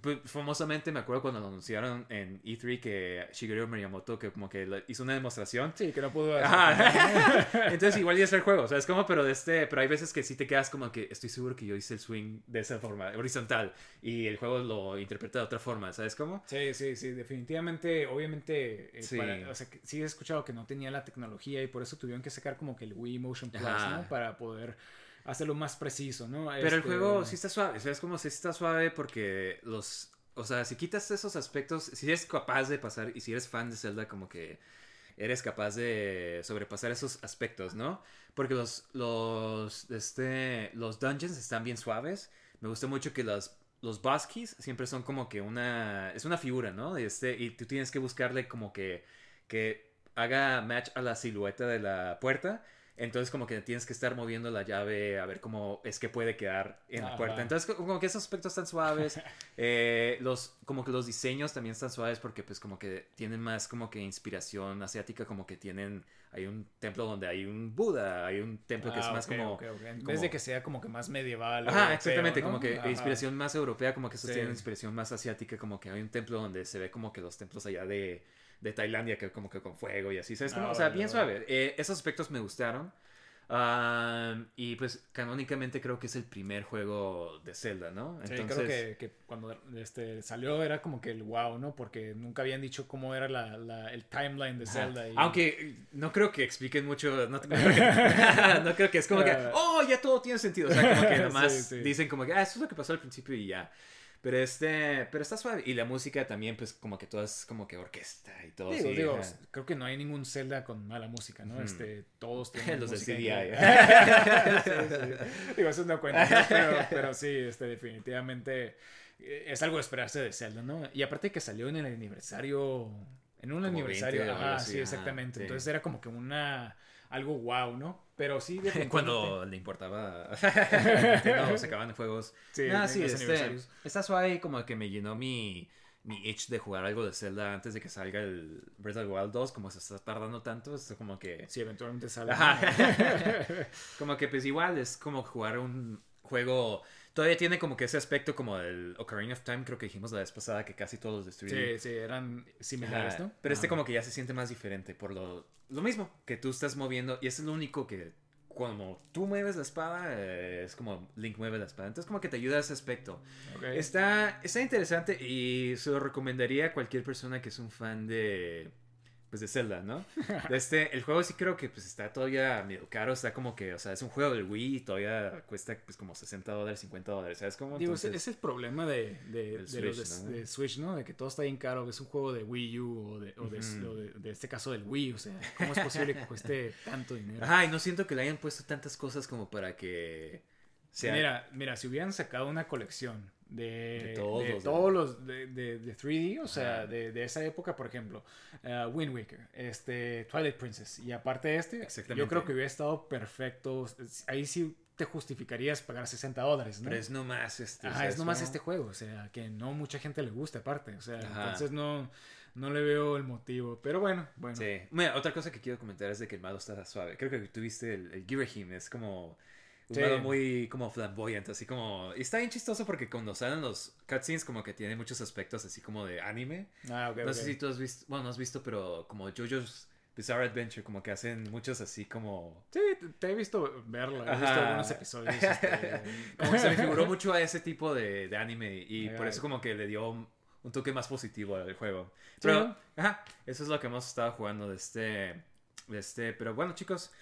A: Pues, famosamente me acuerdo cuando lo anunciaron en E3 que Shigeru Miyamoto que como que hizo una demostración.
B: Sí, que no pudo.
A: Ajá. Entonces igual ya es el juego, ¿sabes cómo? Pero de este, pero hay veces que sí te quedas como que estoy seguro que yo hice el swing de esa forma, horizontal, y el juego lo interpreta de otra forma, ¿sabes cómo?
B: Sí, sí, sí, definitivamente, obviamente, eh,
A: Sí.
B: para- o sea, que sí he escuchado que no tenía la tecnología y por eso tuvieron que sacar como que el Wii Motion Plus,
A: Ajá.
B: ¿no? Para poder hacerlo más preciso, ¿no?
A: Pero el
B: Este,
A: juego sí está suave, ¿sabes cómo? Sí está suave porque los... O sea, si quitas esos aspectos, si eres capaz de pasar, y si eres fan de Zelda, como que eres capaz de sobrepasar esos aspectos, ¿no? Porque los, los, este, los dungeons están bien suaves. Me gusta mucho que los, los boss keys siempre son como que una... Es una figura, ¿no? Este, y tú tienes que buscarle como que... que haga match a la silueta de la puerta. Entonces como que tienes que estar moviendo la llave a ver cómo es que puede quedar en la puerta. Entonces co- como que esos aspectos están suaves. Eh, los, como que los diseños también están suaves porque pues como que tienen más como que inspiración asiática. Como que tienen... Hay un templo donde hay un Buda. Hay un templo que es
B: ah,
A: más como...
B: ok, ok. En
A: como-
B: vez de que sea como que más medieval.
A: Ajá,
B: europeo,
A: exactamente,
B: ¿no?
A: como que
B: Ajá.
A: inspiración más europea, como que estos
B: Sí.
A: tienen inspiración más asiática, como que hay un templo donde se ve como que los templos allá de, de Tailandia, que como que con fuego y así, ¿sabes? Como,
B: Ah,
A: o sea,
B: vale,
A: bien
B: vale.
A: suave. Eh, esos aspectos me gustaron. Y pues canónicamente creo que es el primer juego de Zelda, ¿no?
B: Sí, creo que, que cuando este, salió era como que el wow, ¿no? Porque nunca habían dicho cómo era la, la- el timeline de. Zelda. y-
A: Aunque eh, no creo que expliquen mucho, no, no creo que es como que,
B: Ah.
A: oh, ya todo tiene sentido. O sea, como que nomás
B: Sí, sí.
A: dicen como que, ah, eso es lo que pasó al principio y ya. Pero este, pero está suave. Y la música también, pues como que todo es como que orquesta y todo
B: Digo,
A: así.
B: digo, creo que no hay ningún Zelda con mala música, ¿no? Este, todos tienen
A: Los del
B: música
A: CDI.
B: Sí, sí. Digo, eso no cuenta, ¿no? pero, pero sí, este, definitivamente eh, es algo de esperarse de Zelda, ¿no? Y aparte que salió en el aniversario, en un
A: Como
B: aniversario,
A: 20 o algo
B: ajá, sí,
A: ajá,
B: exactamente.
A: sí.
B: Entonces era como que una, algo wow, ¿no? Pero sí, definitivamente.
A: Cuando le importaba Nintendo, se acaban de juegos.
B: Sí,
A: Ah, sí, este, está suave como que me llenó mi, mi itch de jugar algo de Zelda antes de que salga el Breath of the Wild 2. Como se está tardando tanto, es como que...
B: Sí, eventualmente sale.
A: Como que pues igual es como jugar un juego... Todavía tiene como que ese aspecto como el Ocarina of Time, creo que dijimos la vez pasada que casi todos los de 3D.
B: Sí, sí, eran similares,
A: Ajá,
B: ¿no?
A: Pero este como que ya se siente más diferente por lo, lo mismo, que tú estás moviendo y es lo único que cuando tú mueves la espada eh, es como Link mueve la espada. Entonces como que te ayuda a ese aspecto. Está, está interesante y se lo recomendaría a cualquier persona que es un fan de pues de Zelda, ¿no? De este, el juego sí creo que pues está todavía medio caro, está como que, o sea, es un juego del Wii y todavía cuesta pues como 60 dólares, 50 dólares, ¿sabes cómo?
B: Digo, ese- es el problema de, de, de los
A: Switch,
B: de,
A: ¿no?
B: de Switch, ¿no? De que todo está bien caro. Es un juego de Wii U o de, o de, o este caso del Wii. O sea, ¿cómo es posible que cueste tanto dinero?
A: Ajá, y no siento que le hayan puesto tantas cosas como para que sea...
B: Mira, mira, si hubieran sacado una colección de,
A: De todos
B: de
A: los de-
B: todos los de, de- de 3D, o sea, de, de esa época, por ejemplo, uh, Wind Waker, este, Twilight Princess, y aparte de este, yo creo que hubiera estado perfecto. Ahí sí te justificarías pagar 60 dólares, ¿no?
A: Pero es nomás este. o
B: Ajá,
A: sea,
B: es nomás
A: como-
B: este juego, o sea, que no mucha gente le gusta aparte, o sea,
A: Ajá.
B: entonces no, no le veo el motivo, pero bueno, bueno.
A: Sí. Mira, otra cosa que quiero comentar es de que el malo está suave. Creo que tuviste el, el Girahim, es como un
B: Sí.
A: muy como flamboyante, así como... Y está bien chistoso porque cuando salen los cutscenes como que tiene muchos aspectos así como de anime.
B: Ah,
A: no
B: ok.
A: sé si tú has visto, bueno, no has visto, pero como JoJo's Bizarre Adventure, como que hacen muchos así como...
B: Sí, te, he visto verlo, he visto algunos episodios. este,
A: Como que se me figuró mucho a ese tipo de, de anime y por eso como que le dio un, un toque más positivo al juego.
B: Sí,
A: Pero,
B: ¿no?
A: ajá, eso es lo que hemos estado jugando de este, de este. Pero bueno, chicos,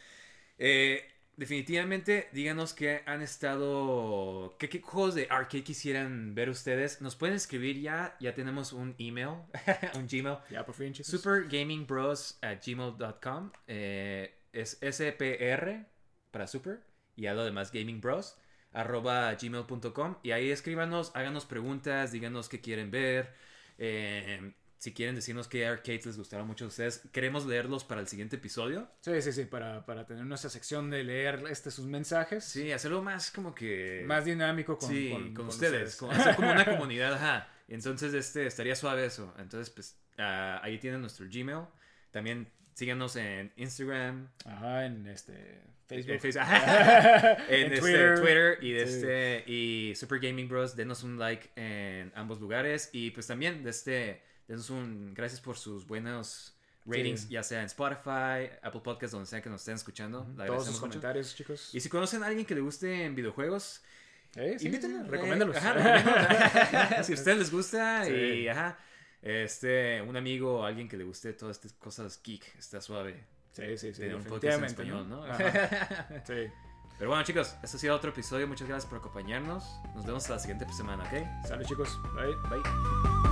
A: eh, definitivamente díganos qué han estado, qué, qué juegos de arcade quisieran ver ustedes. Nos pueden escribir ya, ya tenemos un email, un Gmail.
B: Ya, por fin, chicos.
A: Supergamingbros at gmail.com eh, es SPR para super y a lo demás Gaming Bros arroba gmail.com y ahí escríbanos, háganos preguntas, díganos qué quieren ver, eh, si quieren decirnos qué arcades les gustaron mucho a ustedes, queremos leerlos para el siguiente episodio.
B: Sí, sí, sí, para, para tener nuestra sección de leer este, sus mensajes.
A: Sí, hacerlo más como que...
B: Más dinámico con,
A: sí,
B: con,
A: con,
B: con
A: ustedes, hacer como una comunidad, ajá. Entonces, este, estaría suave eso. Entonces, pues, ah, ahí tienen nuestro Gmail. También síganos en Instagram,
B: Ajá, en este Facebook.
A: en, Facebook, en,
B: En
A: este,
B: Twitter.
A: Twitter. y, de
B: Sí.
A: este, y Super Gaming Bros. Denos un like en ambos lugares. Y pues también, de este, denos un gracias por sus buenos ratings,
B: Sí.
A: ya sea en Spotify, Apple Podcasts, donde sea que nos estén escuchando. Le
B: Todos sus
A: mucho.
B: comentarios, chicos.
A: Y si conocen a alguien que le guste en videojuegos,
B: Eh, sí,
A: Invítenlo,
B: recomiéndalos.
A: si a ustedes les gusta
B: Sí.
A: y ajá, este, un amigo o alguien que le guste todas estas cosas geek, está suave.
B: Sí, sí, sí.
A: Tener un podcast en español, ¿no?
B: Ajá. Sí.
A: Pero bueno, chicos, este ha sido otro episodio. Muchas gracias por acompañarnos. Nos vemos la siguiente semana, ¿ok?
B: Salud, chicos. Bye.
A: Bye.